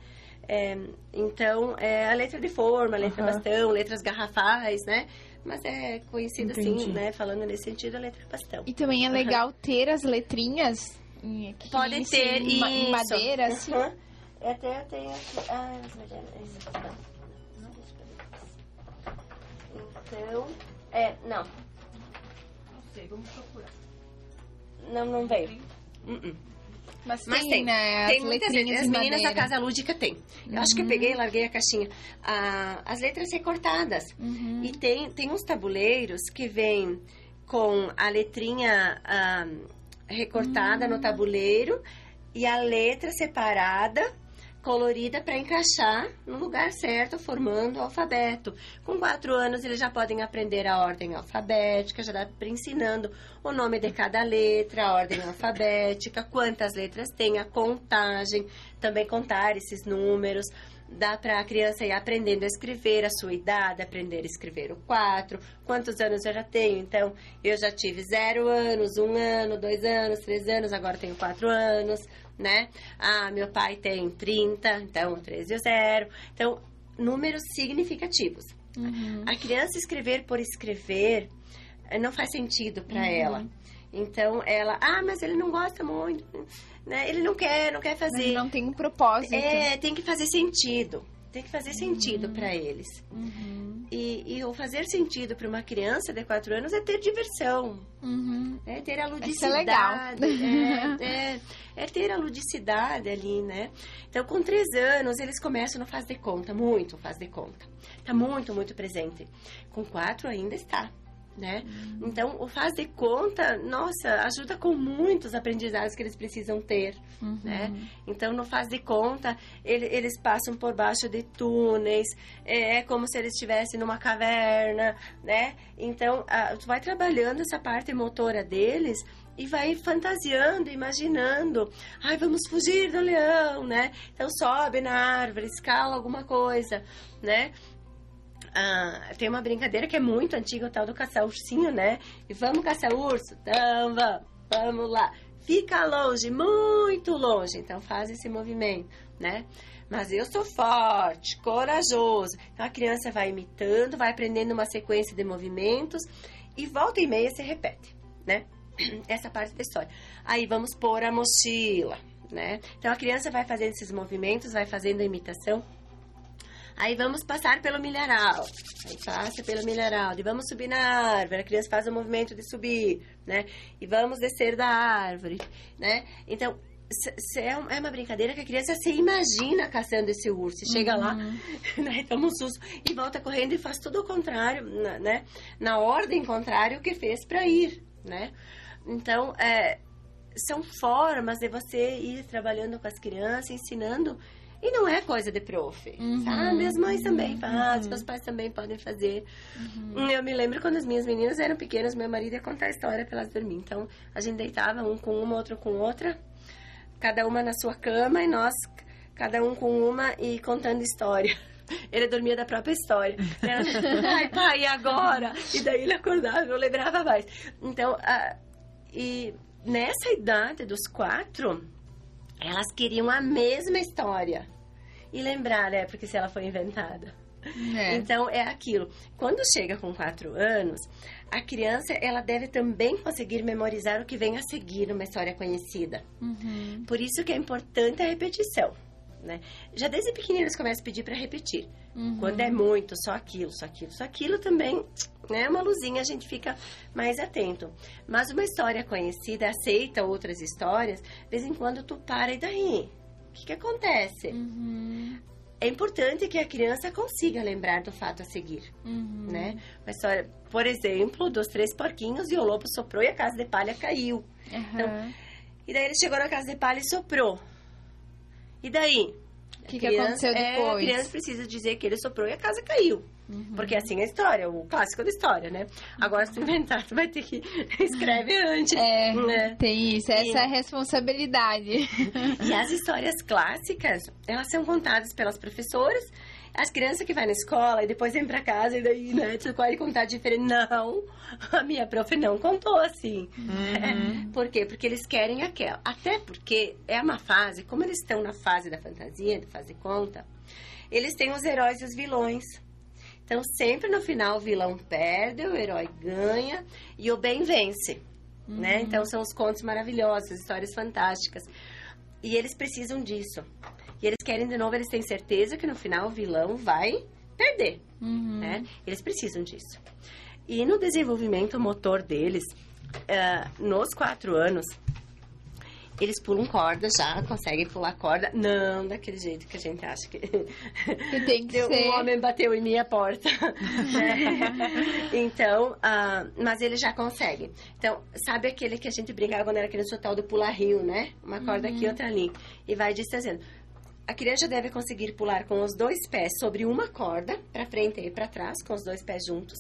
[SPEAKER 4] É, então, é a letra de forma, a letra bastão, letras garrafais, né? Mas é conhecido assim, Entendi. assim, né? Falando nesse sentido, a letra bastão.
[SPEAKER 2] E também é legal ter as letrinhas
[SPEAKER 4] que Pode ter
[SPEAKER 2] em, em madeira, assim. Uhum.
[SPEAKER 4] Até tem aqui. Ah, as madeiras. Então. É, não. Não sei, vamos procurar. Não, não veio. Uh -uh.
[SPEAKER 2] Mas, Mas tem, tem, né? Tem muitas letras.
[SPEAKER 4] As meninas da Casa Lúdica tem. Eu uhum. acho que eu peguei e larguei a caixinha. Ah, as letras recortadas. Uhum. E tem, tem uns tabuleiros que vêm com a letrinha ah, recortada uhum. no tabuleiro e a letra separada colorida para encaixar no lugar certo, formando o alfabeto. Com quatro anos, eles já podem aprender a ordem alfabética, já dá ensinando o nome de cada letra, a ordem alfabética, quantas letras tem, a contagem, também contar esses números. Dá para a criança ir aprendendo a escrever a sua idade, aprender a escrever o quatro, quantos anos eu já tenho. Então, eu já tive zero anos, um ano, dois anos, três anos, agora tenho quatro anos né? Ah, meu pai tem 30, então 13 e 0. Então, números significativos. Uhum. A criança escrever por escrever eh, não faz sentido para uhum. ela. Então, ela, ah, mas ele não gosta muito, né? Ele não quer, não quer fazer. Mas
[SPEAKER 2] não tem um propósito.
[SPEAKER 4] É, tem que fazer sentido. Tem que fazer sentido uhum. para eles. Uhum. E, e o fazer sentido para uma criança de 4 anos é ter diversão. Uhum. É ter a ludicidade. É legal. É, é, é, ter a ludicidade ali, né? Então, com 3 anos, eles começam no faz de conta, muito faz de conta. Tá muito, muito presente. Com 4 ainda está. Né? Então, o faz de conta, nossa, ajuda com muitos aprendizados que eles precisam ter, né? Então, no faz de conta, ele- eles passam por baixo de túneis, é, é como se eles estivessem numa caverna, né? Então, a, tu vai trabalhando essa parte motora deles e vai fantasiando, imaginando. Ai, vamos fugir do leão, né? Então, sobe na árvore, escala alguma coisa, né? Ah, tem uma brincadeira que é muito antiga, o tal do caçar ursinho, né? E vamos caçar urso? Então, vamos, vamos lá. Fica longe, muito longe. Então, faz esse movimento, né? Mas eu sou forte, corajoso. Então, a criança vai imitando, vai aprendendo uma sequência de movimentos e volta e meia se repete, né? Essa parte da história. Aí, vamos pôr a mochila, né? Então, a criança vai fazendo esses movimentos, vai fazendo a imitação Aí vamos passar pelo milharal. Aí passa pelo milharal. E vamos subir na árvore. A criança faz o movimento de subir, né? E vamos descer da árvore, né? Então, é é uma brincadeira que a criança se imagina caçando esse urso. E chega lá, né? Toma um susto e volta correndo e faz tudo o contrário, né? Na ordem contrária o que fez para ir, né? Então, é, são formas de você ir trabalhando com as crianças, ensinando. E não é coisa de prof, sabe? As mães também fazem, os pais também podem fazer. Eu me lembro quando as minhas meninas eram pequenas, meu marido ia contar a história para elas dormir. Então, a gente deitava um com uma, outro com outra, cada uma na sua cama e nós, cada um com uma e contando história. Ele dormia da própria história. Ela, Ai, pai, e agora? E daí ele acordava, eu lembrava mais. Então, ah, e nessa idade dos quatro, elas queriam a mesma história. E lembrar, né? Porque se ela foi inventada.
[SPEAKER 2] É.
[SPEAKER 4] Então, é aquilo. Quando chega com quatro anos, a criança, ela deve também conseguir memorizar o que vem a seguir numa história conhecida.
[SPEAKER 2] Uhum.
[SPEAKER 4] Por isso que é importante a repetição. Né? Já desde pequeninos eles começam a pedir para repetir.
[SPEAKER 2] Uhum.
[SPEAKER 4] Quando é muito, só aquilo, só aquilo, só aquilo também, né? Uma luzinha a gente fica mais atento. Mas uma história conhecida, aceita outras histórias, de vez em quando tu para e daí? O que, que acontece?
[SPEAKER 2] Uhum.
[SPEAKER 4] É importante que a criança consiga lembrar do fato a seguir,
[SPEAKER 2] Uhum.
[SPEAKER 4] né? Uma história, por exemplo, dos três porquinhos e o lobo soprou e a casa de palha caiu.
[SPEAKER 2] Aham.
[SPEAKER 4] E daí ele chegou na casa de palha e soprou. E daí?
[SPEAKER 2] O que que aconteceu
[SPEAKER 4] é,
[SPEAKER 2] depois?
[SPEAKER 4] a criança precisa dizer que ele soprou e a casa caiu. Porque assim é a história, o clássico da história, né? Agora, se tu inventar, tu vai ter que escreve antes.
[SPEAKER 2] É,
[SPEAKER 4] né?
[SPEAKER 2] tem isso, essa
[SPEAKER 4] E-
[SPEAKER 2] é a responsabilidade.
[SPEAKER 4] E as histórias clássicas, elas são contadas pelas professoras, as crianças que vai na escola e depois vem pra casa e daí, né, pode contar diferente. Não, a minha prof não contou assim. É, por quê? Porque eles querem aquela. Até porque é uma fase, como eles estão na fase da fantasia, de fazer conta, eles têm os heróis e os vilões. Então, sempre no final, o vilão perde, o herói ganha e o bem vence. Né? Então, são os contos maravilhosos, as histórias fantásticas. E eles precisam disso. E eles querem, de novo, eles têm certeza que no final o vilão vai perder.
[SPEAKER 2] Uhum.
[SPEAKER 4] Né? Eles precisam disso. E no desenvolvimento motor deles, ah, nos quatro anos, eles pulam corda já, conseguem pular corda. Não daquele jeito que a gente acha que.
[SPEAKER 2] Que tem que ser.
[SPEAKER 4] Um homem bateu em minha porta. então, ah, mas ele já consegue. Então, sabe aquele que a gente brincava quando era criança, o tal do pular rio, né? Uma corda aqui, outra ali. E vai distanciando. A criança deve conseguir pular com os dois pés sobre uma corda, para frente e para trás, com os dois pés juntos.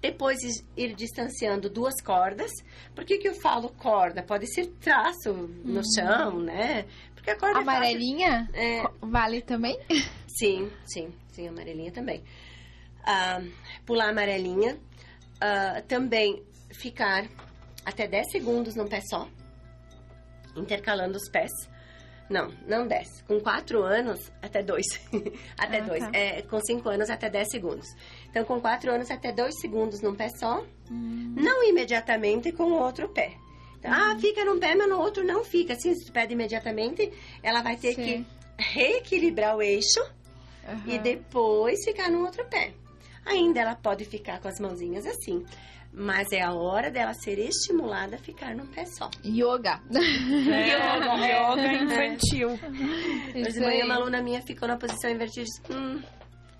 [SPEAKER 4] Depois is- ir distanciando duas cordas. Por que, que eu falo corda? Pode ser traço no chão, né? Porque a corda é.
[SPEAKER 2] Amarelinha
[SPEAKER 4] É,
[SPEAKER 2] vale também?
[SPEAKER 4] Sim, sim, sim, amarelinha também. Ah, pular amarelinha. Ah, também ficar até 10 segundos num pé só, intercalando os pés. Não, não 10. Com 4 anos, até 2. até
[SPEAKER 2] Ah,
[SPEAKER 4] 2.
[SPEAKER 2] tá.
[SPEAKER 4] É, com 5 anos, até 10 segundos. Então, com 4 anos, até 2 segundos num pé só.
[SPEAKER 2] Hum.
[SPEAKER 4] Não imediatamente com o outro pé. Então, Ah, fica num pé, mas no outro não fica. Assim, se tu pede imediatamente, ela vai ter
[SPEAKER 2] Sim.
[SPEAKER 4] que reequilibrar o eixo e
[SPEAKER 2] Aham.
[SPEAKER 4] depois ficar no outro pé. Ainda ela pode ficar com as mãozinhas assim, mas é a hora dela ser estimulada a ficar num pé só.
[SPEAKER 2] Yoga.
[SPEAKER 3] É, yoga infantil.
[SPEAKER 4] Hoje
[SPEAKER 2] Isso
[SPEAKER 4] de manhã uma aluna minha ficou na posição invertida e disse, hum,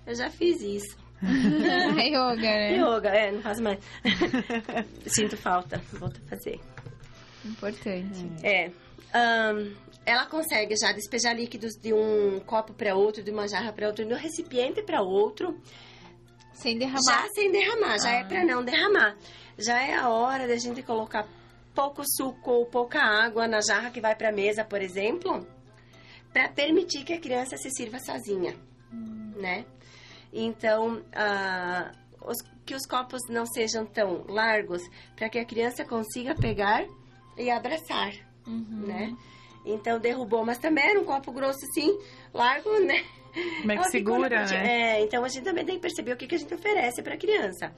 [SPEAKER 4] eu já fiz isso.
[SPEAKER 2] yoga, né?
[SPEAKER 4] Yoga, é, não faço mais. Sinto falta, volto a fazer.
[SPEAKER 2] Importante.
[SPEAKER 4] É. ahn, ela consegue já despejar líquidos de um copo para outro, de uma jarra para outro, de um recipiente para outro,
[SPEAKER 2] Sem derramar.
[SPEAKER 4] já sem derramar, já é
[SPEAKER 2] Ah.
[SPEAKER 4] para não derramar. Já é a hora da gente colocar pouco suco ou pouca água na jarra que vai para a mesa, por exemplo, para permitir que a criança se sirva sozinha, né? Então, ah, os- que os copos não sejam tão largos para que a criança consiga pegar e abraçar,
[SPEAKER 2] Uhum.
[SPEAKER 4] né? Então derrubou, mas também era um copo grosso assim, largo, né?
[SPEAKER 3] Como é que
[SPEAKER 4] Ela
[SPEAKER 3] segura, né?
[SPEAKER 4] É, então a gente também tem que perceber o que, que a gente oferece para a criança.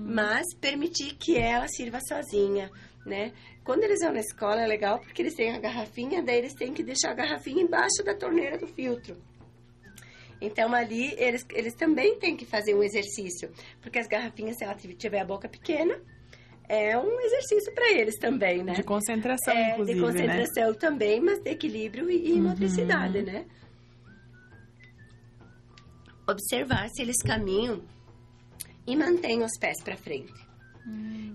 [SPEAKER 4] Mas permitir que ela sirva sozinha, né? Quando eles vão na escola é legal porque eles têm a garrafinha, daí eles têm que deixar a garrafinha embaixo da torneira do filtro. Então ali eles, eles também têm que fazer um exercício, porque as garrafinhas, se ela tiver a boca pequena, é um exercício para eles também, né?
[SPEAKER 3] De concentração,
[SPEAKER 4] É,
[SPEAKER 3] inclusive,
[SPEAKER 4] de
[SPEAKER 3] né?
[SPEAKER 4] concentração também, mas de equilíbrio e, e motricidade, né? Observar se eles caminham e mantêm os pés para frente.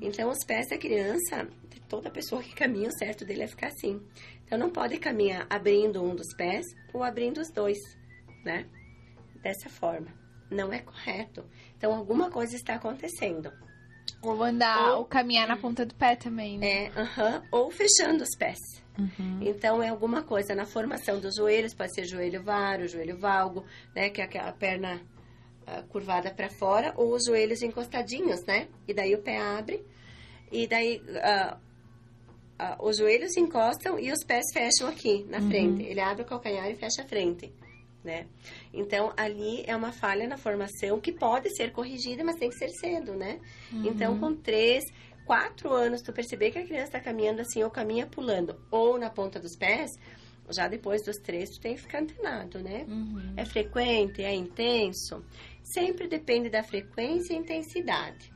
[SPEAKER 4] Então, os pés da criança, toda pessoa que caminha, o certo dele é ficar assim. Então, não pode caminhar abrindo um dos pés ou abrindo os dois, né? Dessa forma. Não é correto. Então, alguma coisa está acontecendo.
[SPEAKER 2] Ou andar,
[SPEAKER 4] Ou-
[SPEAKER 2] ou caminhar na ponta do pé também, né?
[SPEAKER 4] É, aham, ou fechando os pés.
[SPEAKER 3] Uhum.
[SPEAKER 4] Então, é alguma coisa na formação dos joelhos, pode ser joelho varo, joelho valgo, né? Que é aquela perna ah, curvada para fora, ou os joelhos encostadinhos, né? E daí o pé abre, e daí ah, ah, os joelhos encostam e os pés fecham aqui na frente. Ele abre o calcanhar e fecha a frente, né? Então, ali é uma falha na formação que pode ser corrigida, mas tem que ser cedo, né? Então, com três, quatro anos, tu perceber que a criança está caminhando assim, ou caminha pulando, ou na ponta dos pés, já depois dos três, tu tem que ficar antenado, né?
[SPEAKER 2] Uhum.
[SPEAKER 4] É frequente, é intenso? Sempre depende da frequência e intensidade,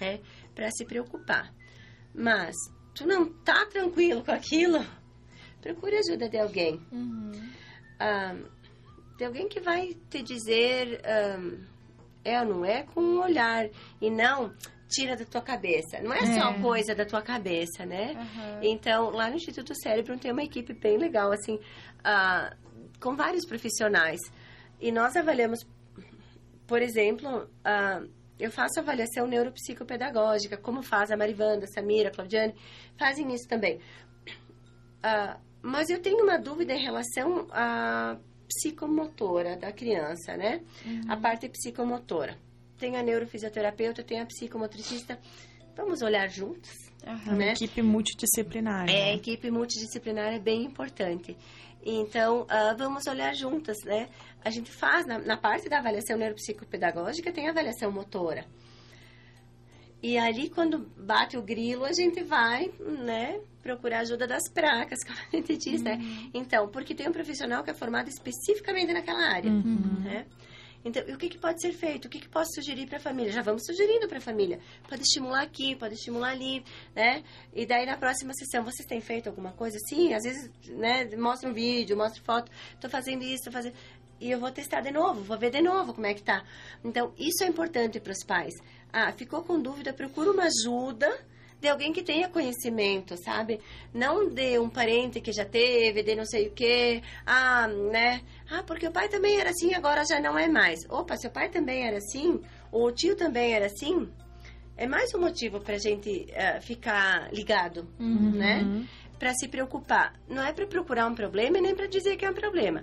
[SPEAKER 4] né? Para se preocupar. Mas, tu não tá tranquilo com aquilo? Procure ajuda de alguém.
[SPEAKER 2] Uhum.
[SPEAKER 4] Ah, de alguém que vai te dizer ah, é ou não é com um olhar e não tira da tua cabeça. Não é, só
[SPEAKER 3] É.
[SPEAKER 4] coisa da tua cabeça, né?
[SPEAKER 2] Aham.
[SPEAKER 4] Então, lá no Instituto Cérebro tem uma equipe bem legal, assim, ah, com vários profissionais. E nós avaliamos, por exemplo, ah, eu faço avaliação neuropsicopedagógica, como faz a Marivanda, a Samira, a Claudiane, fazem isso também. Ah, mas eu tenho uma dúvida em relação à psicomotora da criança, né? A parte psicomotora. Tem a neurofisioterapeuta, tem a psicomotricista. Vamos olhar juntos?
[SPEAKER 2] Aham.
[SPEAKER 4] né?
[SPEAKER 3] Equipe multidisciplinar.
[SPEAKER 4] É, a
[SPEAKER 3] né?
[SPEAKER 4] equipe multidisciplinar é bem importante. Então, ah, vamos olhar juntas, né? A gente faz, na, na parte da avaliação neuropsicopedagógica, tem a avaliação motora. E ali, quando bate o grilo, a gente vai, né, procurar ajuda das placas, como a gente diz, né? Então, porque tem um profissional que é formado especificamente naquela área, né? Então, o que, que pode ser feito? O que, que posso sugerir para a família? Já vamos sugerindo para a família. Pode estimular aqui, pode estimular ali, né? E daí, na próxima sessão, vocês têm feito alguma coisa? Sim, às vezes, né? Mostra um vídeo, mostra foto. Tô fazendo isso, tô fazendo... E eu vou testar de novo, vou ver de novo como é que tá. Então, isso é importante para os pais. Ah, ficou com dúvida, procura uma ajuda de alguém que tenha conhecimento, sabe? Não de um parente que já teve, de não sei o quê. Ah, né? Ah, porque o pai também era assim, agora já não é mais. Opa, seu pai também era assim, ou o tio também era assim, é mais um motivo pra gente eh, ficar ligado, né? Pra se preocupar. Não é pra procurar um problema e nem pra dizer que é um problema.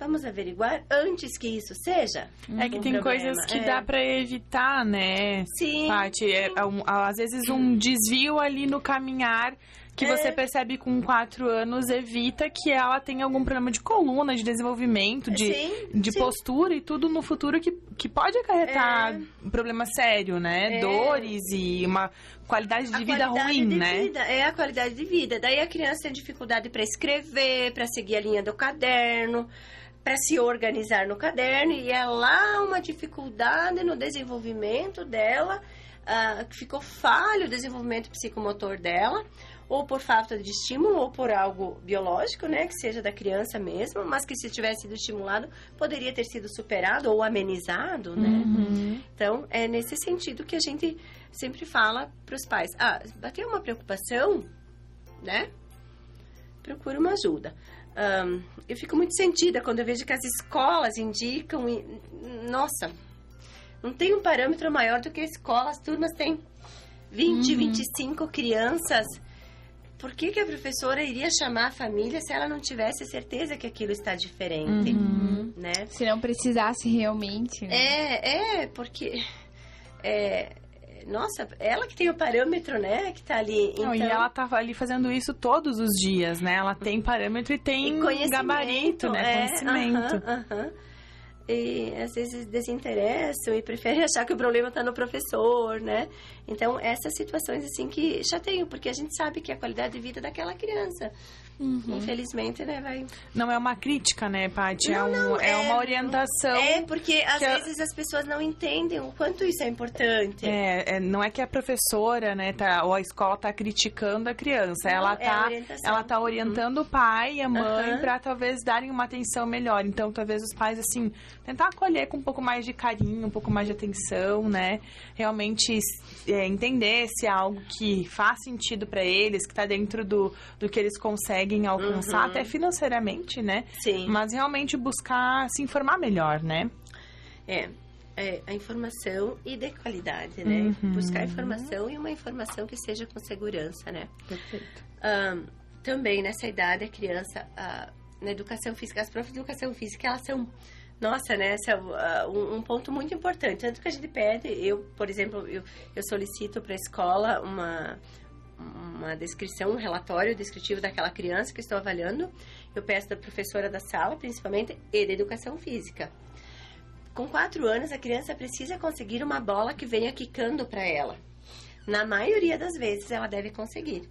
[SPEAKER 4] Vamos averiguar antes que isso seja.
[SPEAKER 3] É que
[SPEAKER 4] um
[SPEAKER 3] tem
[SPEAKER 4] problema.
[SPEAKER 3] coisas que
[SPEAKER 4] É.
[SPEAKER 3] dá pra evitar, né?
[SPEAKER 4] Sim.
[SPEAKER 3] Paty, é, é um- às vezes um desvio ali no caminhar que
[SPEAKER 4] É.
[SPEAKER 3] você percebe com quatro anos evita que ela tenha algum problema de coluna, de desenvolvimento, de,
[SPEAKER 4] Sim,
[SPEAKER 3] de
[SPEAKER 4] sim.
[SPEAKER 3] postura e tudo no futuro que, que pode acarretar um problema sério, né?
[SPEAKER 4] É.
[SPEAKER 3] Dores e uma qualidade de
[SPEAKER 4] a
[SPEAKER 3] vida
[SPEAKER 4] qualidade
[SPEAKER 3] ruim,
[SPEAKER 4] de
[SPEAKER 3] né?
[SPEAKER 4] Vida, é a qualidade de vida. Daí a criança tem dificuldade para escrever, para seguir a linha do caderno, para se organizar no caderno e é lá uma dificuldade no desenvolvimento dela, ah, ficou falho o desenvolvimento psicomotor dela, ou por falta de estímulo, ou por algo biológico, né, que seja da criança mesmo, mas que se tivesse sido estimulado, poderia ter sido superado ou amenizado, né?
[SPEAKER 2] Uhum.
[SPEAKER 4] Então, é nesse sentido que a gente sempre fala para os pais: ah, bateu uma preocupação, né? Procura uma ajuda. Ahn, eu fico muito sentida quando eu vejo que as escolas indicam. e- nossa, não tem um parâmetro maior do que a escola. As turmas têm 20, 25 crianças. Por que, que a professora iria chamar a família se ela não tivesse certeza que aquilo está diferente? Né?
[SPEAKER 2] Se não precisasse realmente, né?
[SPEAKER 4] É, é, porque. É, nossa, ela que tem o parâmetro, né? Que tá ali. Então,
[SPEAKER 3] Não, e ela tá ali fazendo isso todos os dias, né? Ela tem parâmetro e tem
[SPEAKER 4] e
[SPEAKER 3] gabarito, né?
[SPEAKER 4] é,
[SPEAKER 3] conhecimento.
[SPEAKER 4] aham, aham. E às vezes desinteressam e preferem achar que o problema está no professor, né? Então, essas situações assim que chateiam, porque a gente sabe que a qualidade de vida daquela criança, infelizmente, né, vai...
[SPEAKER 3] Não é uma crítica, né, Paty? É,
[SPEAKER 4] Não,
[SPEAKER 3] um-
[SPEAKER 4] não,
[SPEAKER 3] é
[SPEAKER 4] é-
[SPEAKER 3] uma orientação.
[SPEAKER 4] É, porque às
[SPEAKER 3] a-
[SPEAKER 4] vezes as pessoas não entendem o quanto isso é importante.
[SPEAKER 3] É, é, não é que a professora, né, tá, ou a escola tá criticando a criança.
[SPEAKER 4] Não,
[SPEAKER 3] ela
[SPEAKER 4] é a
[SPEAKER 3] tá, ela tá orientando o pai e a mãe
[SPEAKER 4] Aham.
[SPEAKER 3] pra talvez darem uma atenção melhor. Então, talvez os pais, assim, tentar acolher com um pouco mais de carinho, um pouco mais de atenção, né? Realmente é, entender se é algo que faz sentido pra eles, que tá dentro do, do que eles conseguem alcançar,
[SPEAKER 4] Uhum.
[SPEAKER 3] até financeiramente, né?
[SPEAKER 4] Sim.
[SPEAKER 3] Mas realmente buscar se informar melhor, né?
[SPEAKER 4] É, é a informação e de qualidade, né?
[SPEAKER 3] Uhum.
[SPEAKER 4] Buscar informação e uma informação que seja com segurança, né?
[SPEAKER 3] Perfeito.
[SPEAKER 4] Ahn, também nessa idade a criança na educação física, as profs de educação física elas são nossa, né? Esse é ah, um, um ponto muito importante. Tanto que a gente pede, eu, por exemplo, eu, eu solicito para a escola uma, uma descrição, um relatório descritivo daquela criança que estou avaliando. Eu peço da professora da sala, principalmente, e da educação física. Com quatro anos, a criança precisa conseguir uma bola que venha quicando para ela. Na maioria das vezes, ela deve conseguir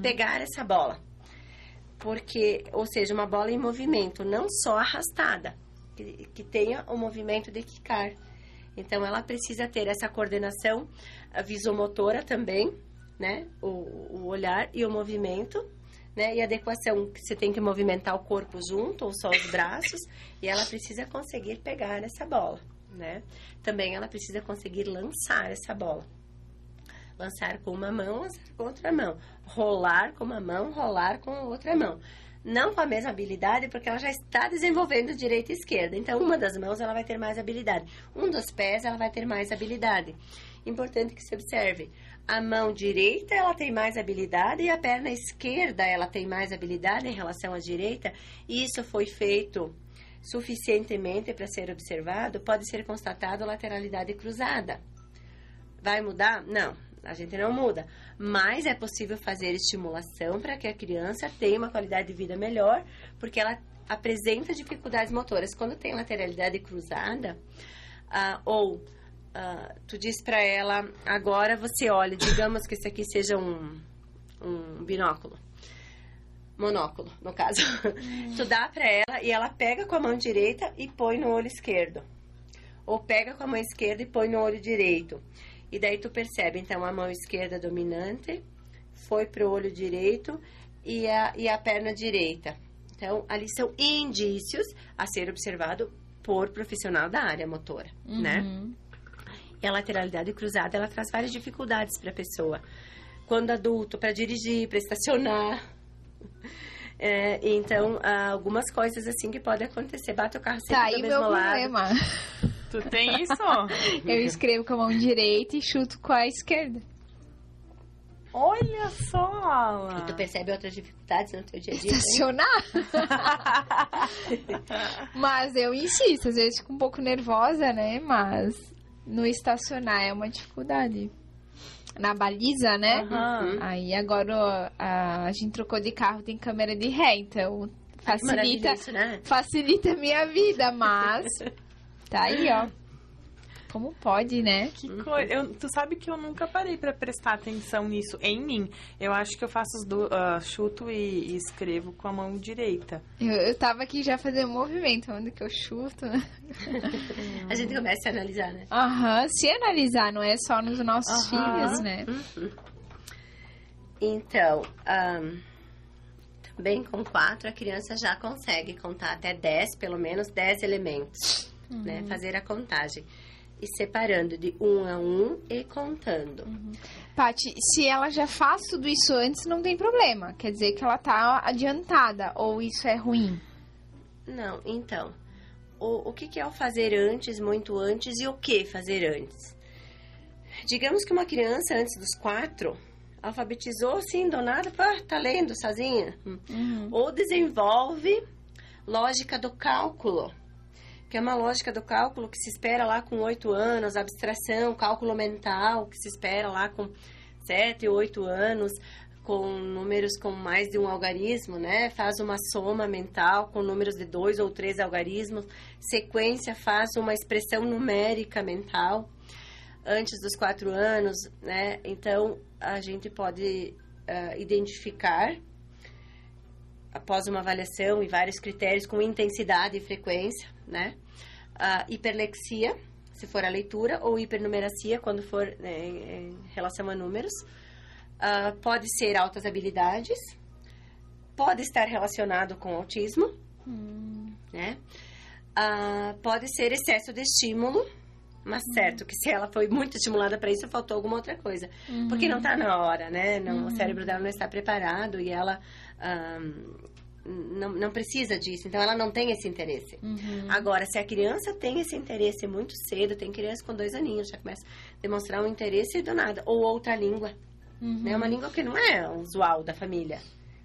[SPEAKER 4] pegar essa bola. Porque, ou seja, uma bola em movimento, não só arrastada, que, que tenha o movimento de quicar. Então, ela precisa ter essa coordenação visomotora também, né? O, o olhar e o movimento, né? E adequação, que você tem que movimentar o corpo junto, ou só os braços, e ela precisa conseguir pegar essa bola, né? Também ela precisa conseguir lançar essa bola lançar com uma mão, lançar com outra mão, rolar com uma mão, rolar com outra mão. Não com a mesma habilidade, porque ela já está desenvolvendo direita e esquerda. Então, uma das mãos ela vai ter mais habilidade. Um dos pés ela vai ter mais habilidade. Importante que se observe. A mão direita ela tem mais habilidade e a perna esquerda ela tem mais habilidade em relação à direita. E isso foi feito suficientemente para ser observado, pode ser constatado lateralidade cruzada. Vai mudar? Não, a gente não muda. Mas é possível fazer estimulação para que a criança tenha uma qualidade de vida melhor, porque ela apresenta dificuldades motoras. Quando tem lateralidade cruzada, ah, ou ah, tu diz para ela, agora você olha, digamos que isso aqui seja um, um binóculo. Monóculo, no caso. tu dá para ela e ela pega com a mão direita e põe no olho esquerdo. Ou pega com a mão esquerda e põe no olho direito. E daí tu percebe, então, a mão esquerda dominante foi pro olho direito e a, e a perna direita. Então, ali são indícios a ser observado por profissional da área motora, né?
[SPEAKER 2] Uhum.
[SPEAKER 4] E a lateralidade cruzada, ela traz várias dificuldades para a pessoa. Quando adulto, para dirigir, para estacionar. É, então, há algumas coisas assim que podem acontecer. Bate o carro sempre
[SPEAKER 2] Tá
[SPEAKER 4] do
[SPEAKER 2] aí
[SPEAKER 4] mesmo
[SPEAKER 2] meu
[SPEAKER 4] lado.
[SPEAKER 2] problema.
[SPEAKER 3] Tu tem isso?
[SPEAKER 2] Eu escrevo com a mão direita e chuto com a esquerda.
[SPEAKER 3] Olha só! Ala.
[SPEAKER 4] E tu percebe outras dificuldades no teu dia a dia?
[SPEAKER 2] Estacionar. Mas eu insisto, às vezes fico um pouco nervosa, né? Mas no estacionar é uma dificuldade. Na baliza, né?
[SPEAKER 3] Aham.
[SPEAKER 2] Aí agora a, a gente trocou de carro, tem câmera de ré, então facilita,
[SPEAKER 4] né?
[SPEAKER 2] facilita a minha vida, mas tá aí, ó. Como pode, né?
[SPEAKER 3] Que coisa. Eu- tu sabe que eu nunca parei pra prestar atenção nisso em mim. Eu acho que eu faço os do, ah, chuto e, e escrevo com a mão direita.
[SPEAKER 2] Eu, eu tava aqui já fazendo movimento, onde que eu chuto.
[SPEAKER 4] A gente começa a analisar, né?
[SPEAKER 2] Aham, se analisar, não é só nos nossos
[SPEAKER 3] Aham.
[SPEAKER 2] filhos, né?
[SPEAKER 4] Uhum. Então, um, também com quatro, a criança já consegue contar até 10, pelo menos 10 elementos, uhum. né? Fazer a contagem. E separando de um a um e contando. Uhum.
[SPEAKER 2] Paty, se ela já faz tudo isso antes, não tem problema. Quer dizer que ela tá adiantada, ou isso é ruim?
[SPEAKER 4] Não, então. O, o que, que é o fazer antes, muito antes, e o que fazer antes? Digamos que uma criança antes dos quatro alfabetizou assim, do nada, pá, tá lendo sozinha. Uhum. Ou desenvolve lógica do cálculo, que é uma lógica do cálculo que se espera lá com oito anos, abstração, cálculo mental, que se espera lá com sete, oito anos, com números com mais de um algarismo, né? Faz uma soma mental com números de dois ou três algarismos, sequência faz uma expressão numérica mental antes dos quatro anos, né? Então, a gente pode uh, identificar, após uma avaliação e vários critérios, com intensidade e frequência, né? Uh, hiperlexia, se for a leitura, ou hipernumeracia, quando for né, em relação a números. Uh, pode ser altas habilidades, pode estar relacionado com autismo, hum. né? Uh, pode ser excesso de estímulo, mas uhum. certo que se ela foi muito estimulada para isso, faltou alguma outra coisa. Uhum. Porque não está na hora, né? Não, uhum. O cérebro dela não está preparado e ela um, não, não precisa disso. Então, ela não tem esse interesse. Uhum. Agora, se a criança tem esse interesse muito cedo, tem criança com dois aninhos, já começa a demonstrar um interesse do nada. Ou outra língua. Né? Uma língua que não é usual da família.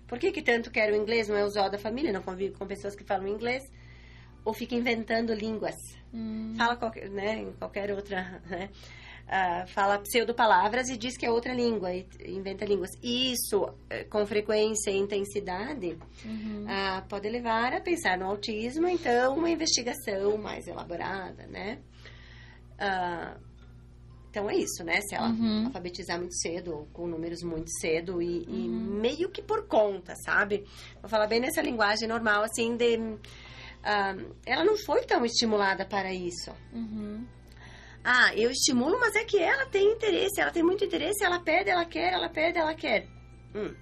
[SPEAKER 4] Por que, que tanto quer o inglês? Não é usual da família, não convive com pessoas que falam inglês ou fica inventando línguas. Hum. Fala qualquer, né, em qualquer outra, né? Uh, fala pseudo-palavras e diz que é outra língua, e inventa línguas. Isso, eh, com frequência e intensidade, uhum. uh, pode levar a pensar no autismo, então, uma investigação mais elaborada, né? Uh, então, é isso, né? Se ela uhum. alfabetizar muito cedo, com números muito cedo e, uhum. e, meio que por conta, sabe? Vou falar bem nessa linguagem normal, assim, de ah, ela não foi tão estimulada para isso. Uhum. Ah, eu estimulo, mas é que ela tem interesse, ela tem muito interesse, ela pede, ela quer, ela pede, ela quer. Hum.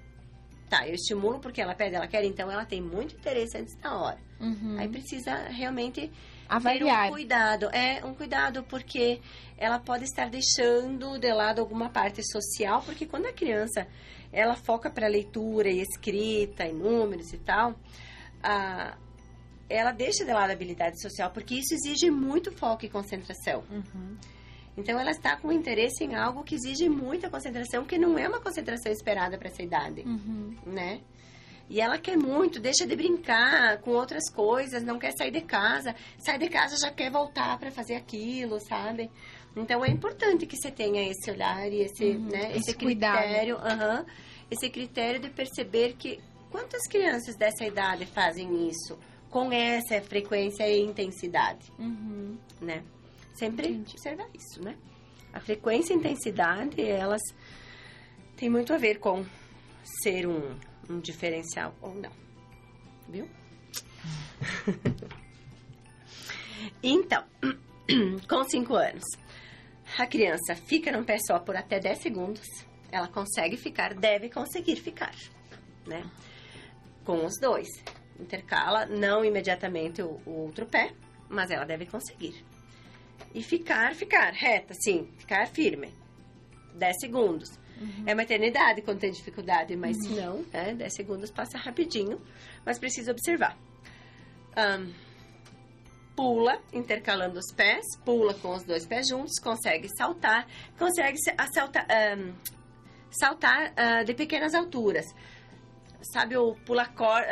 [SPEAKER 4] Tá, eu estimulo porque ela pede, ela quer, então ela tem muito interesse antes da hora. Uhum. Aí precisa realmente
[SPEAKER 2] avaliar.
[SPEAKER 4] Ter um cuidado, é um cuidado porque ela pode estar deixando de lado alguma parte social, porque quando a criança ela foca para leitura e escrita e números e tal, a, ela deixa de lado a habilidade social, porque isso exige muito foco e concentração. Uhum. Então, ela está com interesse em algo que exige muita concentração, que não é uma concentração esperada para essa idade, uhum. né? E ela quer muito, deixa de brincar com outras coisas, não quer sair de casa. Sai de casa já quer voltar para fazer aquilo, sabe? Então é importante que você tenha esse olhar e esse, uhum, né, esse, esse critério, uhum, esse critério de perceber que quantas crianças dessa idade fazem isso? Com essa frequência e intensidade, uhum. né? Sempre Entendi. observar isso, né? A frequência e intensidade, elas têm muito a ver com ser um, um diferencial ou não, viu? então, com 5 anos, a criança fica num pé só por até 10 segundos. Ela consegue ficar, deve conseguir ficar, né? Com os dois intercala, não imediatamente o, o outro pé, mas ela deve conseguir. E ficar, ficar reta, sim, ficar firme. 10 segundos. Uhum. É uma eternidade quando tem dificuldade, mas uhum. se não, é, 10 segundos passa rapidinho, mas precisa observar. Um, pula, intercalando os pés, pula com os dois pés juntos, consegue saltar, consegue saltar, um, saltar uh, de pequenas alturas sabe o pular corda,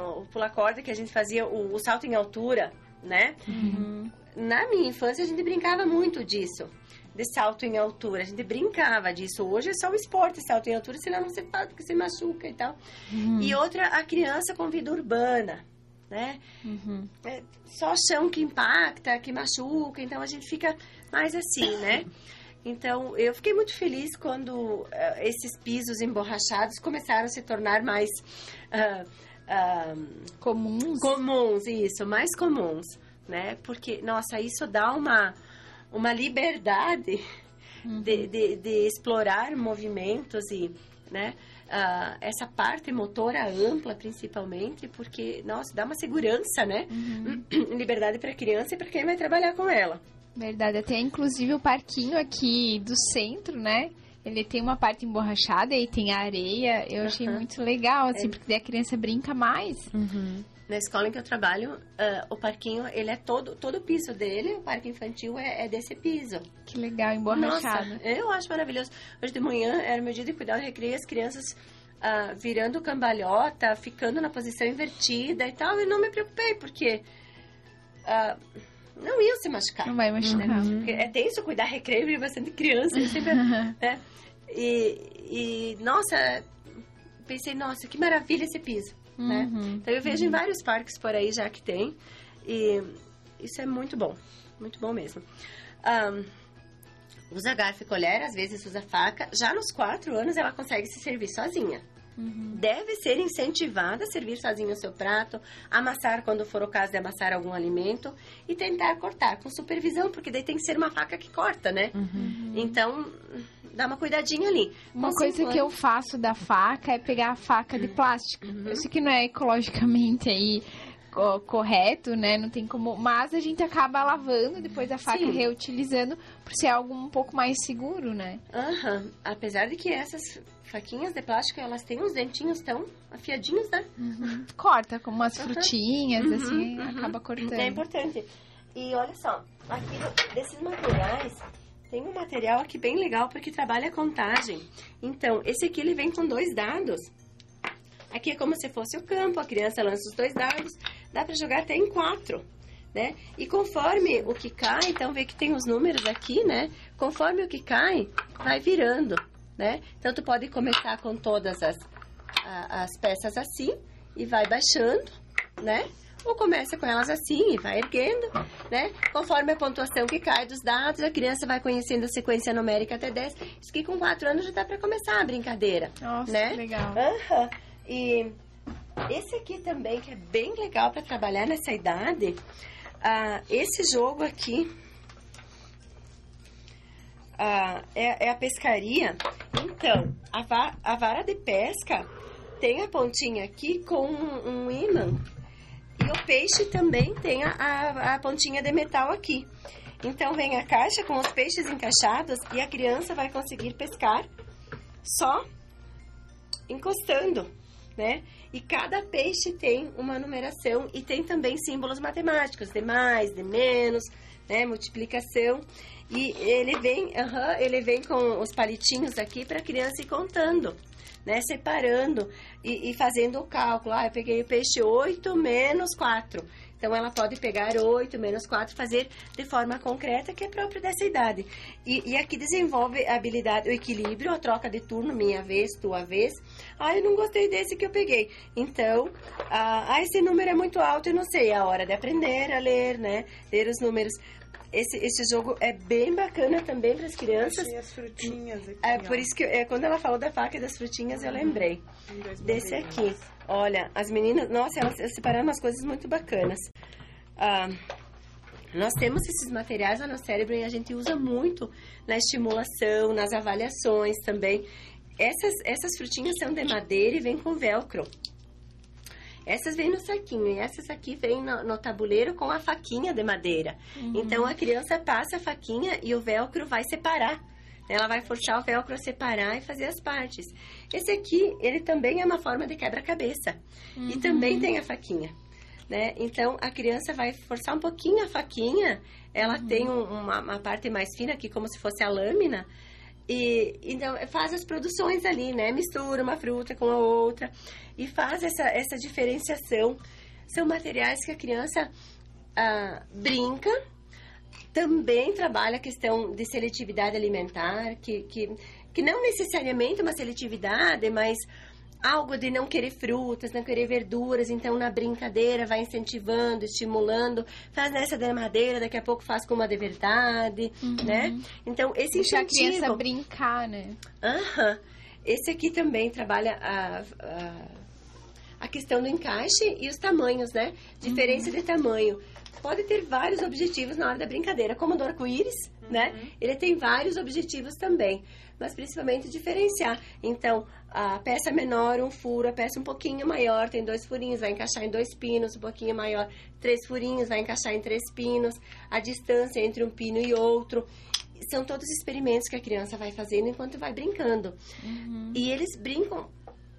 [SPEAKER 4] uh, o pular corda que a gente fazia, o, o salto em altura, né? Uhum. Na minha infância a gente brincava muito disso, de salto em altura. A gente brincava disso. Hoje é só o esporte, salto em altura, senão não se faz porque se machuca e tal. Uhum. E outra, a criança com vida urbana, né? Uhum. É só chão que impacta, que machuca, então a gente fica mais assim, né? Então, eu fiquei muito feliz quando uh, esses pisos emborrachados começaram a se tornar mais uh,
[SPEAKER 2] uh, comuns.
[SPEAKER 4] Comuns, isso, mais comuns, né? Porque, nossa, isso dá uma, uma liberdade uhum. de, de, de, explorar movimentos e, né? uh, essa parte motora ampla, principalmente, porque, nossa, dá uma segurança, né? Uhum. Liberdade para a criança e para quem vai trabalhar com ela.
[SPEAKER 2] Verdade, até inclusive o parquinho aqui do centro, né? Ele tem uma parte emborrachada e tem areia. Eu uhum. achei muito legal, assim, é. porque daí a criança brinca mais.
[SPEAKER 4] Uhum. Na escola em que eu trabalho, uh, o parquinho, ele é todo, todo o piso dele, o parque infantil é, é desse piso.
[SPEAKER 2] Que legal, emborrachado.
[SPEAKER 4] Nossa, eu acho maravilhoso. Hoje de manhã era meu dia de cuidar do recreio, as crianças uh, virando cambalhota, ficando na posição invertida e tal, e não me preocupei, porque uh, não iam se machucar.
[SPEAKER 2] Não vai machucar. Né?
[SPEAKER 4] Porque é tenso cuidar recreio e bastante criança, sempre, né? E, e, nossa, pensei, nossa, que maravilha esse piso, né? uhum. né? Então eu vejo uhum. em vários parques por aí já que tem. E isso é muito bom, muito bom mesmo. Um, usa garfo e colher, às vezes usa faca. Já nos quatro anos ela consegue se servir sozinha. Uhum. Deve ser incentivada a servir sozinho o seu prato, amassar quando for o caso de amassar algum alimento e tentar cortar com supervisão, porque daí tem que ser uma faca que corta, né? Uhum. Então, dá uma cuidadinha ali.
[SPEAKER 2] Uma coisa que eu faço da faca é pegar a faca de plástico. Uhum. Eu sei que não é ecologicamente aí correto, né? Não tem como. Mas a gente acaba lavando depois a faca Sim. reutilizando por ser algo um pouco mais seguro, né?
[SPEAKER 4] Aham. Uhum. Apesar de que essas faquinhas de plástico, elas têm uns dentinhos tão afiadinhos, né?
[SPEAKER 2] Uhum. Corta, como umas frutinhas, uhum. assim, uhum. acaba cortando.
[SPEAKER 4] É importante. E olha só, aqui desses materiais, tem um material aqui bem legal porque trabalha a contagem. Então, esse aqui ele vem com dois dados. Aqui é como se fosse o campo, a criança lança os dois dados, dá para jogar até em quatro, né? E conforme o que cai, então vê que tem os números aqui, né? Conforme o que cai, vai virando, né? Então tu pode começar com todas as, a, as peças assim e vai baixando, né? Ou começa com elas assim e vai erguendo, né? Conforme a pontuação que cai dos dados, a criança vai conhecendo a sequência numérica até 10. Isso que com 4 anos já dá para começar a brincadeira.
[SPEAKER 2] Nossa,
[SPEAKER 4] né?
[SPEAKER 2] que legal.
[SPEAKER 4] Uhum. E esse aqui também, que é bem legal para trabalhar nessa idade, uh, esse jogo aqui uh, é, é, a pescaria. Então, a, va a, vara de pesca tem a pontinha aqui com um, um imã. E o peixe também tem a, a, a pontinha de metal aqui. Então, vem a caixa com os peixes encaixados e a criança vai conseguir pescar só encostando né? E cada peixe tem uma numeração e tem também símbolos matemáticos, de mais, de menos, né? Multiplicação. E ele vem, uhum, ele vem com os palitinhos aqui para a criança ir contando, né? Separando e, e, fazendo o cálculo. Ah, eu peguei o peixe 8 menos 4. Então, ela pode pegar 8 menos 4 fazer de forma concreta, que é próprio dessa idade. E, e, aqui desenvolve a habilidade, o equilíbrio, a troca de turno, minha vez, tua vez. Ah, eu não gostei desse que eu peguei. Então, ah, ah esse número é muito alto, eu não sei. É a hora de aprender a ler, né? Ler os números. Esse, esse jogo é bem bacana também para as crianças.
[SPEAKER 5] as frutinhas aqui.
[SPEAKER 4] É, por isso que é, quando ela falou da faca e das frutinhas, eu lembrei desse aqui. Olha, as meninas, nossa, elas separaram umas coisas muito bacanas. Ah, nós temos esses materiais lá no cérebro e a gente usa muito na estimulação, nas avaliações também. Essas, essas frutinhas são de madeira e vêm com velcro. Essas vêm no saquinho e essas aqui vêm no, no tabuleiro com a faquinha de madeira. Uhum. Então a criança passa a faquinha e o velcro vai separar. Ela vai forçar o velcro a separar e fazer as partes. Esse aqui, ele também é uma forma de quebra-cabeça. Uhum. E também tem a faquinha. Né? Então, a criança vai forçar um pouquinho a faquinha. Ela uhum. tem um, uma, uma, parte mais fina aqui, como se fosse a lâmina. E então faz as produções ali, né? Mistura uma fruta com a outra e faz essa, essa diferenciação. São materiais que a criança ah, brinca, também trabalha a questão de seletividade alimentar, que, que, que não necessariamente uma seletividade, mas algo de não querer frutas, não querer verduras, então na brincadeira vai incentivando, estimulando, faz nessa de madeira, daqui a pouco faz com uma de verdade, uhum. né? Então esse
[SPEAKER 2] Deixar incentivo... a criança brincar, né?
[SPEAKER 4] Aham. Uhum. Esse aqui também trabalha a, a, a, questão do encaixe e os tamanhos, né? Diferença uhum. de tamanho. pode ter vários objetivos na hora da brincadeira, como do arco-íris, né? Ele tem vários objetivos também, mas principalmente diferenciar. Então, a peça menor, um furo, a peça um pouquinho maior, tem dois furinhos, vai encaixar em dois pinos, um pouquinho maior, três furinhos, vai encaixar em três pinos, a distância entre um pino e outro. São todos experimentos que a criança vai fazendo enquanto vai brincando. E eles brincam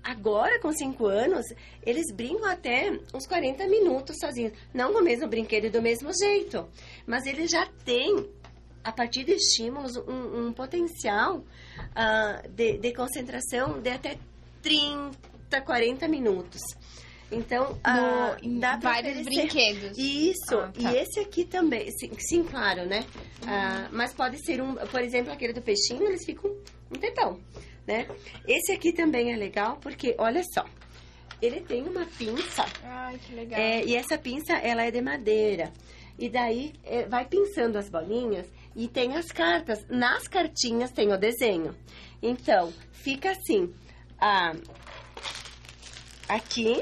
[SPEAKER 4] Agora, com 5 anos, eles brincam até uns 40 minutos sozinhos. Não com o mesmo brinquedo e do mesmo jeito. Mas eles já têm, a partir de estímulos, um, um potencial ah, de, de concentração de até 30, 40 minutos. Então, ah,
[SPEAKER 2] No-
[SPEAKER 4] dá
[SPEAKER 2] vários
[SPEAKER 4] oferecer-
[SPEAKER 2] brinquedos.
[SPEAKER 4] Isso,
[SPEAKER 2] Ah, tá.
[SPEAKER 4] e esse aqui também, sim, sim, claro, né? Ah, mas pode ser um, por exemplo, aquele do peixinho, eles ficam um tempão, né? Esse aqui também é legal porque, olha só, ele tem uma pinça,
[SPEAKER 2] Ai, que legal.
[SPEAKER 4] é, e essa pinça, ela é de madeira. E daí, é, vai pinçando as bolinhas e tem as cartas. Nas cartinhas tem o desenho. Então, fica assim, ah, aqui...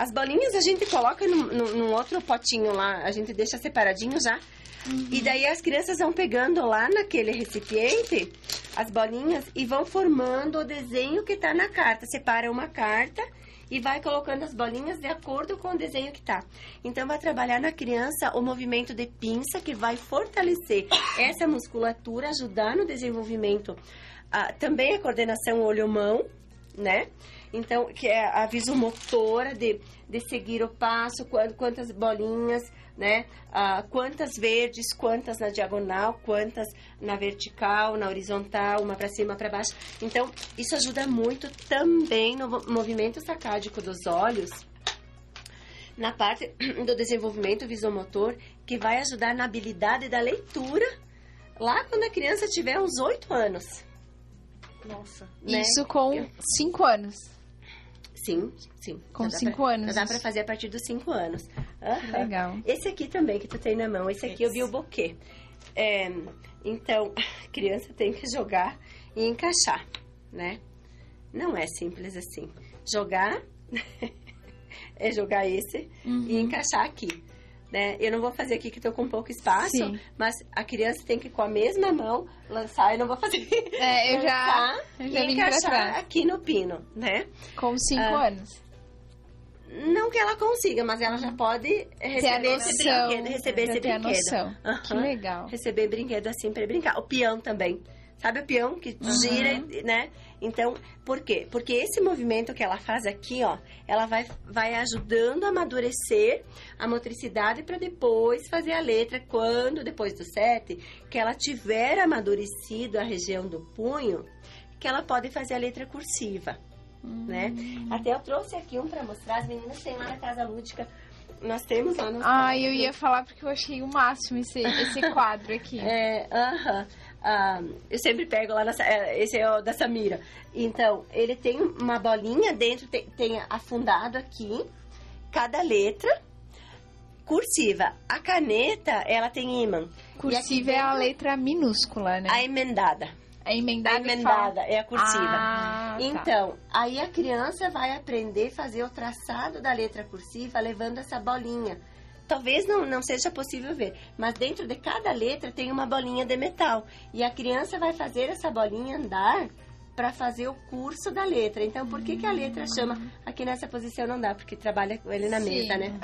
[SPEAKER 4] As bolinhas a gente coloca num, num- outro potinho lá, a gente deixa separadinho já. E daí as crianças vão pegando lá naquele recipiente as bolinhas e vão formando o desenho que tá na carta. Separa uma carta e vai colocando as bolinhas de acordo com o desenho que tá. Então vai trabalhar na criança o movimento de pinça que vai fortalecer essa musculatura, ajudar no desenvolvimento. Ah, também a coordenação olho-mão, né? Então, que é a visomotora de, de seguir o passo, quan- quantas bolinhas, né? Ah, quantas verdes, quantas na diagonal, quantas na vertical, na horizontal, uma para cima, para baixo. Então, isso ajuda muito também no movimento sacádico dos olhos, na parte do desenvolvimento visomotor, que vai ajudar na habilidade da leitura lá quando a criança tiver uns 8 anos.
[SPEAKER 5] Nossa.
[SPEAKER 4] né?
[SPEAKER 2] Isso com 5 anos.
[SPEAKER 4] Sim, sim.
[SPEAKER 2] Com
[SPEAKER 4] Já dá
[SPEAKER 2] cinco
[SPEAKER 4] pra-
[SPEAKER 2] anos,
[SPEAKER 4] Já dá pra fazer a partir dos 5 anos.
[SPEAKER 2] Legal.
[SPEAKER 4] Esse aqui também que tu tem na mão, esse aqui eu vi o buquê. É, então, a criança tem que jogar e encaixar, né? Não é simples assim. Jogar é jogar esse
[SPEAKER 2] Uhum.
[SPEAKER 4] e encaixar aqui. Né? Eu não vou fazer aqui que tô com pouco espaço,
[SPEAKER 2] Sim.
[SPEAKER 4] mas a criança tem que com a mesma mão lançar, eu não vou fazer.
[SPEAKER 2] É, eu já, eu já
[SPEAKER 4] e encaixar aqui no pino, né?
[SPEAKER 2] Com 5
[SPEAKER 4] Ah,
[SPEAKER 2] anos.
[SPEAKER 4] Não que ela consiga, mas ela já pode receber esse brinquedo, receber esse brinquedo.
[SPEAKER 2] noção. Que legal.
[SPEAKER 4] Receber brinquedo assim para brincar. O peão também. Sabe o peão que gira, né? Então, por quê? Porque esse movimento que ela faz aqui, ó, ela vai, vai ajudando a amadurecer a motricidade para depois fazer a letra quando, depois do sete, que ela tiver amadurecido a região do punho, que ela pode fazer a letra cursiva né? Até eu trouxe aqui um para mostrar. As meninas têm lá na casa lúdica. Nós temos lá no.
[SPEAKER 2] Ah, eu ia falar porque eu achei o máximo esse, esse quadro aqui.
[SPEAKER 4] É, aham. Ah, eu sempre pego lá, na, Sa- é, esse é o da Samira. Então, ele tem uma bolinha dentro, tem, tem afundado aqui, cada letra, cursiva. A caneta, ela tem imã.
[SPEAKER 2] Cursiva é a letra minúscula, né?
[SPEAKER 4] A emendada.
[SPEAKER 2] A emendada.
[SPEAKER 4] A emendada é a cursiva.
[SPEAKER 2] Ah, tá.
[SPEAKER 4] Então, aí a criança vai aprender a fazer o traçado da letra cursiva levando essa bolinha. Talvez não, não seja possível ver, mas dentro de cada letra tem uma bolinha de metal. E a criança vai fazer essa bolinha andar para fazer o curso da letra. Então, por que, que a letra chama. Aqui nessa posição não dá, porque trabalha com ele na
[SPEAKER 2] Sim,
[SPEAKER 4] mesa, né?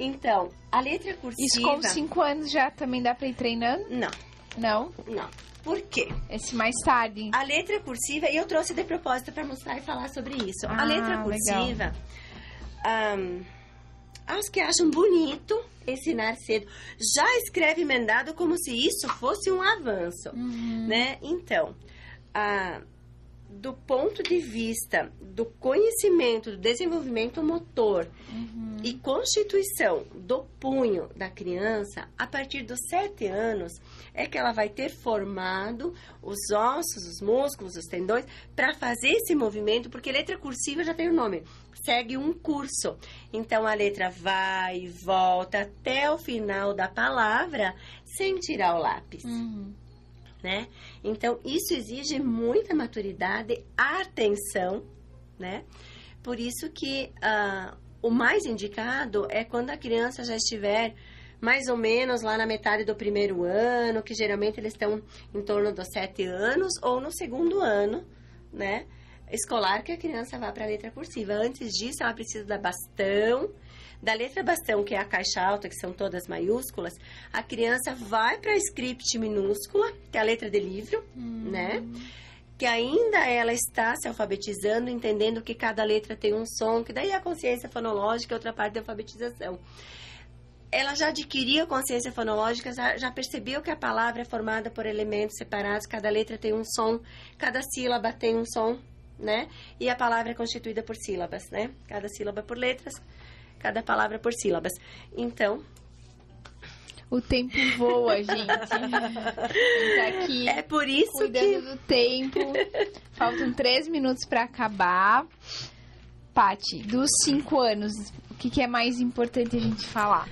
[SPEAKER 4] Então, a letra cursiva.
[SPEAKER 2] Isso com 5 anos já também dá pra ir treinando?
[SPEAKER 4] Não,
[SPEAKER 2] Não?
[SPEAKER 4] não. Por quê?
[SPEAKER 2] Esse mais tarde.
[SPEAKER 4] A letra cursiva, e eu trouxe de propósito para mostrar e falar sobre isso.
[SPEAKER 2] Ah,
[SPEAKER 4] a letra cursiva, ahn, aos que acham bonito ensinar cedo, já escreve emendado como se isso fosse um avanço,
[SPEAKER 2] Uhum.
[SPEAKER 4] né? Então, ah, do ponto de vista do conhecimento, do desenvolvimento motor
[SPEAKER 2] Uhum.
[SPEAKER 4] e constituição do punho da criança, a partir dos sete anos, é que ela vai ter formado os ossos, os músculos, os tendões, para fazer esse movimento, porque letra cursiva já tem o nome, segue um curso. Então a letra vai e volta até o final da palavra sem tirar o lápis
[SPEAKER 2] Uhum.
[SPEAKER 4] né? Então, isso exige muita maturidade, atenção, né? Por isso que ah, o mais indicado é quando a criança já estiver mais ou menos lá na metade do primeiro ano, que geralmente eles estão em torno dos sete anos, ou no segundo ano, né? Escolar que a criança vá para a letra cursiva. Antes disso, ela precisa da bastão. Da letra bastão, que é a caixa alta, que são todas maiúsculas, a criança vai para a script minúscula, que é a letra de livro, hum. né? que ainda ela está se alfabetizando, entendendo que cada letra tem um som, que daí a consciência fonológica é outra parte da alfabetização. Ela já adquiriu a consciência fonológica, já, já percebeu que a palavra é formada por elementos separados, cada letra tem um som, cada sílaba tem um som, né? E a palavra é constituída por sílabas, né? Cada sílaba por letras, cada palavra por sílabas. Então,
[SPEAKER 2] o tempo voa, gente. tá aqui
[SPEAKER 4] é por isso
[SPEAKER 2] cuidando que... do tempo. Faltam três minutos para acabar. Pati, dos cinco anos, o que, que é mais importante a gente falar?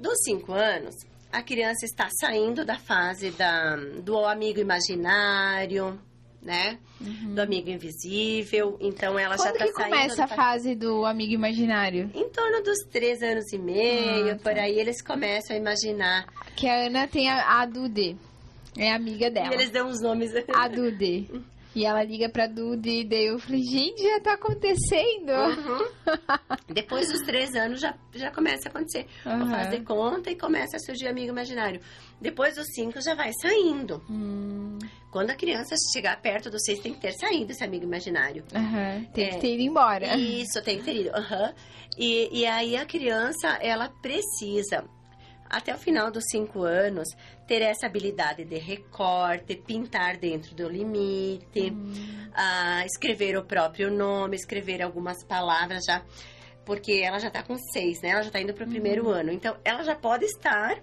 [SPEAKER 4] Dos cinco anos, a criança está saindo da fase da, do amigo imaginário, né? Uhum. Do amigo invisível. Então ela
[SPEAKER 2] Quando
[SPEAKER 4] já está
[SPEAKER 2] saindo. começa a fase do amigo imaginário?
[SPEAKER 4] Em torno dos três anos e meio, ah, tá. por aí eles começam a imaginar.
[SPEAKER 2] Que a Ana tem a, a Dude. É amiga dela.
[SPEAKER 4] E eles dão os nomes.
[SPEAKER 2] A Dude. E ela liga pra Duda e daí eu falei, gente, já tá acontecendo. Uhum.
[SPEAKER 4] Depois dos três anos já, já começa a acontecer. Uhum. Faz de conta e começa a surgir amigo imaginário. Depois dos cinco já vai saindo. Hum. Quando a criança chegar perto dos seis, tem que ter saído esse amigo imaginário.
[SPEAKER 2] Uhum. Tem é, que ter ido embora.
[SPEAKER 4] Isso, tem que ter ido. E, e aí a criança, ela precisa até o final dos cinco anos, ter essa habilidade de recorte, pintar dentro do limite, uhum. uh, escrever o próprio nome, escrever algumas palavras já, porque ela já está com seis, né? Ela já está indo para o uhum. primeiro ano. Então, ela já pode estar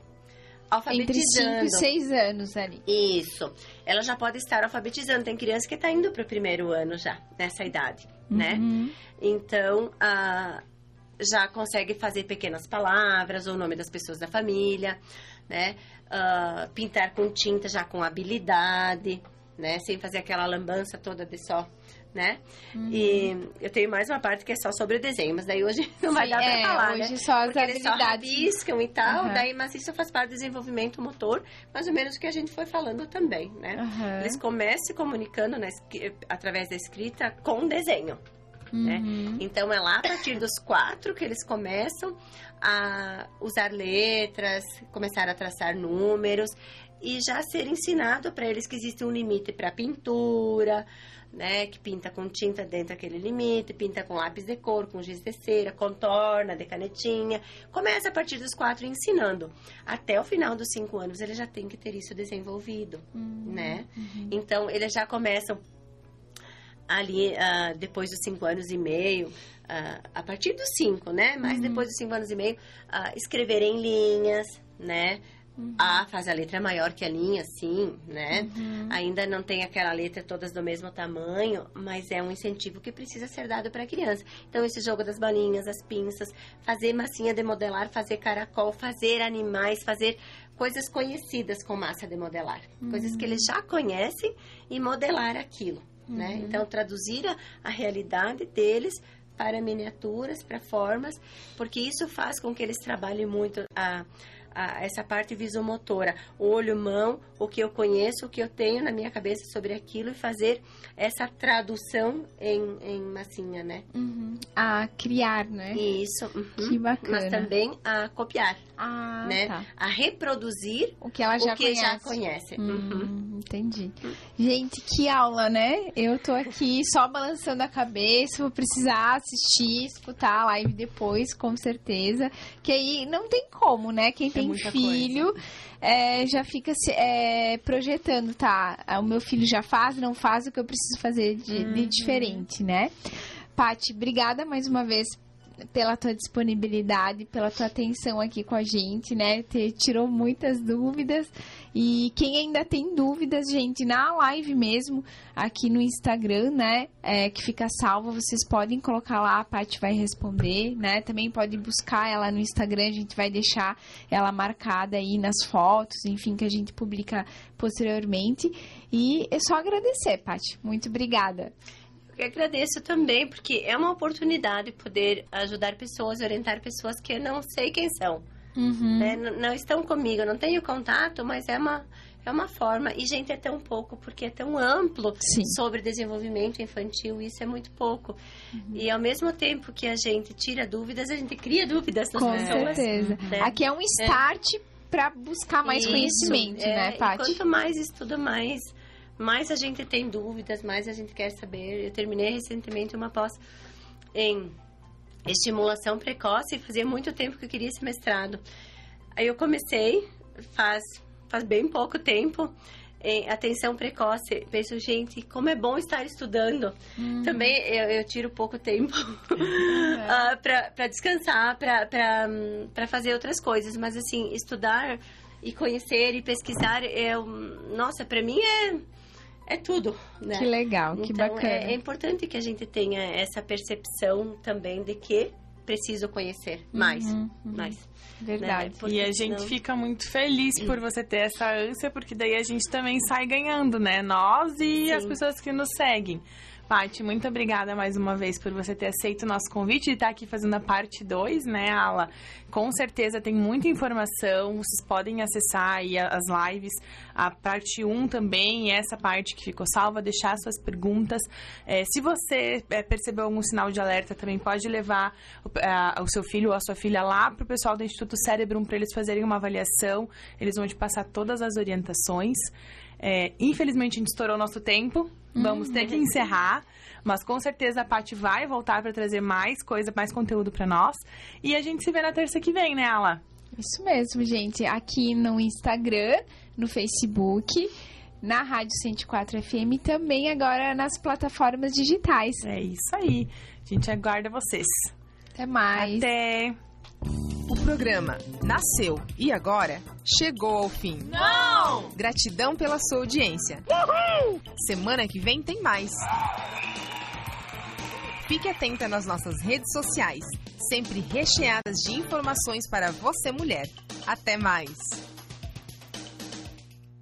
[SPEAKER 4] alfabetizando.
[SPEAKER 2] Entre 5 e 6 anos ali.
[SPEAKER 4] Isso. Ela já pode estar alfabetizando. Tem criança que está indo para o primeiro ano já, nessa idade, né? uhum. né? Então, uh, já consegue fazer pequenas palavras ou o nome das pessoas da família, né? Uh, pintar com tinta já com habilidade, né? Sem fazer aquela lambança toda de só, né? Uhum. E eu tenho mais uma parte que é só sobre o desenho, mas daí hoje não vai dar pra é, falar,
[SPEAKER 2] hoje
[SPEAKER 4] né?
[SPEAKER 2] só as
[SPEAKER 4] Porque
[SPEAKER 2] habilidades.
[SPEAKER 4] eles só e tal, uhum. daí, mas isso faz parte do desenvolvimento motor, mais ou menos o que a gente foi falando também, né? Uhum. Eles começam se comunicando né, através da escrita com desenho, né? Uhum. Então é lá a partir dos quatro que eles começam a usar letras, começar a traçar números e já ser ensinado para eles que existe um limite para pintura, né, que pinta com tinta dentro daquele limite, pinta com lápis de cor, com giz de cera, contorna de canetinha. Começa a partir dos quatro ensinando. Até o final dos cinco anos, ele já tem que ter isso desenvolvido, uhum. né? Uhum. Então, eles já começam ali uh, depois dos cinco anos e meio, uh, a partir dos cinco, né? Mas uhum. depois dos cinco anos e meio, uh, escrever em linhas, né? Uhum. A faz a letra maior que a linha, sim, né? Uhum. Ainda não tem aquela letra todas do mesmo tamanho, mas é um incentivo que precisa ser dado para a criança. Então, esse jogo das bolinhas, as pinças, fazer massinha de modelar, fazer caracol, fazer animais, fazer coisas conhecidas com massa de modelar. Coisas que eles já conhecem e modelar aquilo né? Uhum. Então, traduzir a, a realidade deles para miniaturas, para formas, porque isso faz com que eles trabalhem muito a a, essa parte visomotora, olho, mão, o que eu conheço, o que eu tenho na minha cabeça sobre aquilo e fazer essa tradução em, em massinha, né?
[SPEAKER 2] Uhum. A criar, né?
[SPEAKER 4] Isso. Uhum.
[SPEAKER 2] Que bacana.
[SPEAKER 4] Mas também a copiar.
[SPEAKER 2] Ah,
[SPEAKER 4] né?
[SPEAKER 2] Tá.
[SPEAKER 4] A reproduzir
[SPEAKER 2] o que ela já
[SPEAKER 4] o que
[SPEAKER 2] conhece.
[SPEAKER 4] já conhece.
[SPEAKER 2] Hum, uhum. Entendi. Gente, que aula, né? Eu tô aqui só balançando a cabeça, vou precisar assistir, escutar a live depois, com certeza. Que aí não tem como, né? Quem tem tem filho, é, já fica se, é, projetando, tá? O meu filho já faz, não faz o que eu preciso fazer de, uhum. de diferente, né? Pati, obrigada mais uma vez pela tua disponibilidade, pela tua atenção aqui com a gente, né? Te tirou muitas dúvidas. E quem ainda tem dúvidas, gente, na live mesmo, aqui no Instagram, né? É, que fica salva, vocês podem colocar lá, a Paty vai responder, né? Também pode buscar ela no Instagram, a gente vai deixar ela marcada aí nas fotos, enfim, que a gente publica posteriormente. E é só agradecer, Paty. Muito obrigada.
[SPEAKER 4] Eu agradeço também, porque é uma oportunidade poder ajudar pessoas, orientar pessoas que eu não sei quem são,
[SPEAKER 2] Uhum.
[SPEAKER 4] né? Não estão comigo, não tenho contato, mas é uma, é uma forma. E, gente, é tão pouco, porque é tão amplo
[SPEAKER 2] Sim.
[SPEAKER 4] sobre desenvolvimento infantil, isso é muito pouco.
[SPEAKER 2] Uhum.
[SPEAKER 4] E ao mesmo tempo que a gente tira dúvidas, a gente cria dúvidas nas
[SPEAKER 2] Com
[SPEAKER 4] pessoas.
[SPEAKER 2] certeza.
[SPEAKER 4] né?
[SPEAKER 2] Aqui é um start pra buscar mais
[SPEAKER 4] Isso,
[SPEAKER 2] conhecimento,
[SPEAKER 4] é,
[SPEAKER 2] né, Paty?
[SPEAKER 4] quanto mais estuda, mais, mais a gente tem dúvidas, mais a gente quer saber. Eu terminei recentemente uma pós em estimulação precoce e fazia muito tempo que eu queria esse mestrado. Aí eu comecei, faz, faz bem pouco tempo, em atenção precoce. Penso, gente, como é bom estar estudando. Também eu, eu tiro pouco tempo ah, para descansar, para fazer outras coisas. Mas, assim, estudar e conhecer e pesquisar, é, nossa, para mim é, é tudo, né?
[SPEAKER 2] Que legal, que
[SPEAKER 4] então,
[SPEAKER 2] bacana.
[SPEAKER 4] É, é importante que a gente tenha essa percepção também de que preciso conhecer mais,
[SPEAKER 2] Uhum,
[SPEAKER 4] mais.
[SPEAKER 2] Verdade.
[SPEAKER 4] né?
[SPEAKER 3] E a gente
[SPEAKER 4] senão-
[SPEAKER 3] fica muito feliz por você ter essa ânsia, porque daí a gente também sai ganhando, né? Nós e
[SPEAKER 4] Sim.
[SPEAKER 3] as pessoas que nos seguem. Paty, muito obrigada mais uma vez por você ter aceito o nosso convite e estar aqui fazendo a parte 2, né, Ala? Com certeza tem muita informação, vocês podem acessar aí as lives, a parte 1 também, e essa parte que ficou salva, deixar suas perguntas. É, se você é, percebeu algum sinal de alerta, também pode levar o, a- o seu filho ou a sua filha lá para o pessoal do Instituto Cérebrum para eles fazerem uma avaliação. Eles vão te passar todas as orientações. É, infelizmente, a gente estourou nosso tempo. Vamos ter que encerrar. Mas com certeza a Paty vai voltar para trazer mais coisa, mais conteúdo para nós. E a gente se vê na terça que vem, né, Ala?
[SPEAKER 2] Isso mesmo, gente. Aqui no Instagram, no Facebook, na Rádio 104 FM e também agora nas plataformas digitais.
[SPEAKER 3] É isso aí. A gente aguarda vocês.
[SPEAKER 2] Até mais.
[SPEAKER 3] Até!
[SPEAKER 1] O programa Nasceu e Agora chegou ao fim. Não! Gratidão pela sua audiência. Semana que vem tem mais. Fique atenta nas nossas redes sociais, sempre recheadas de informações para você mulher. Até mais!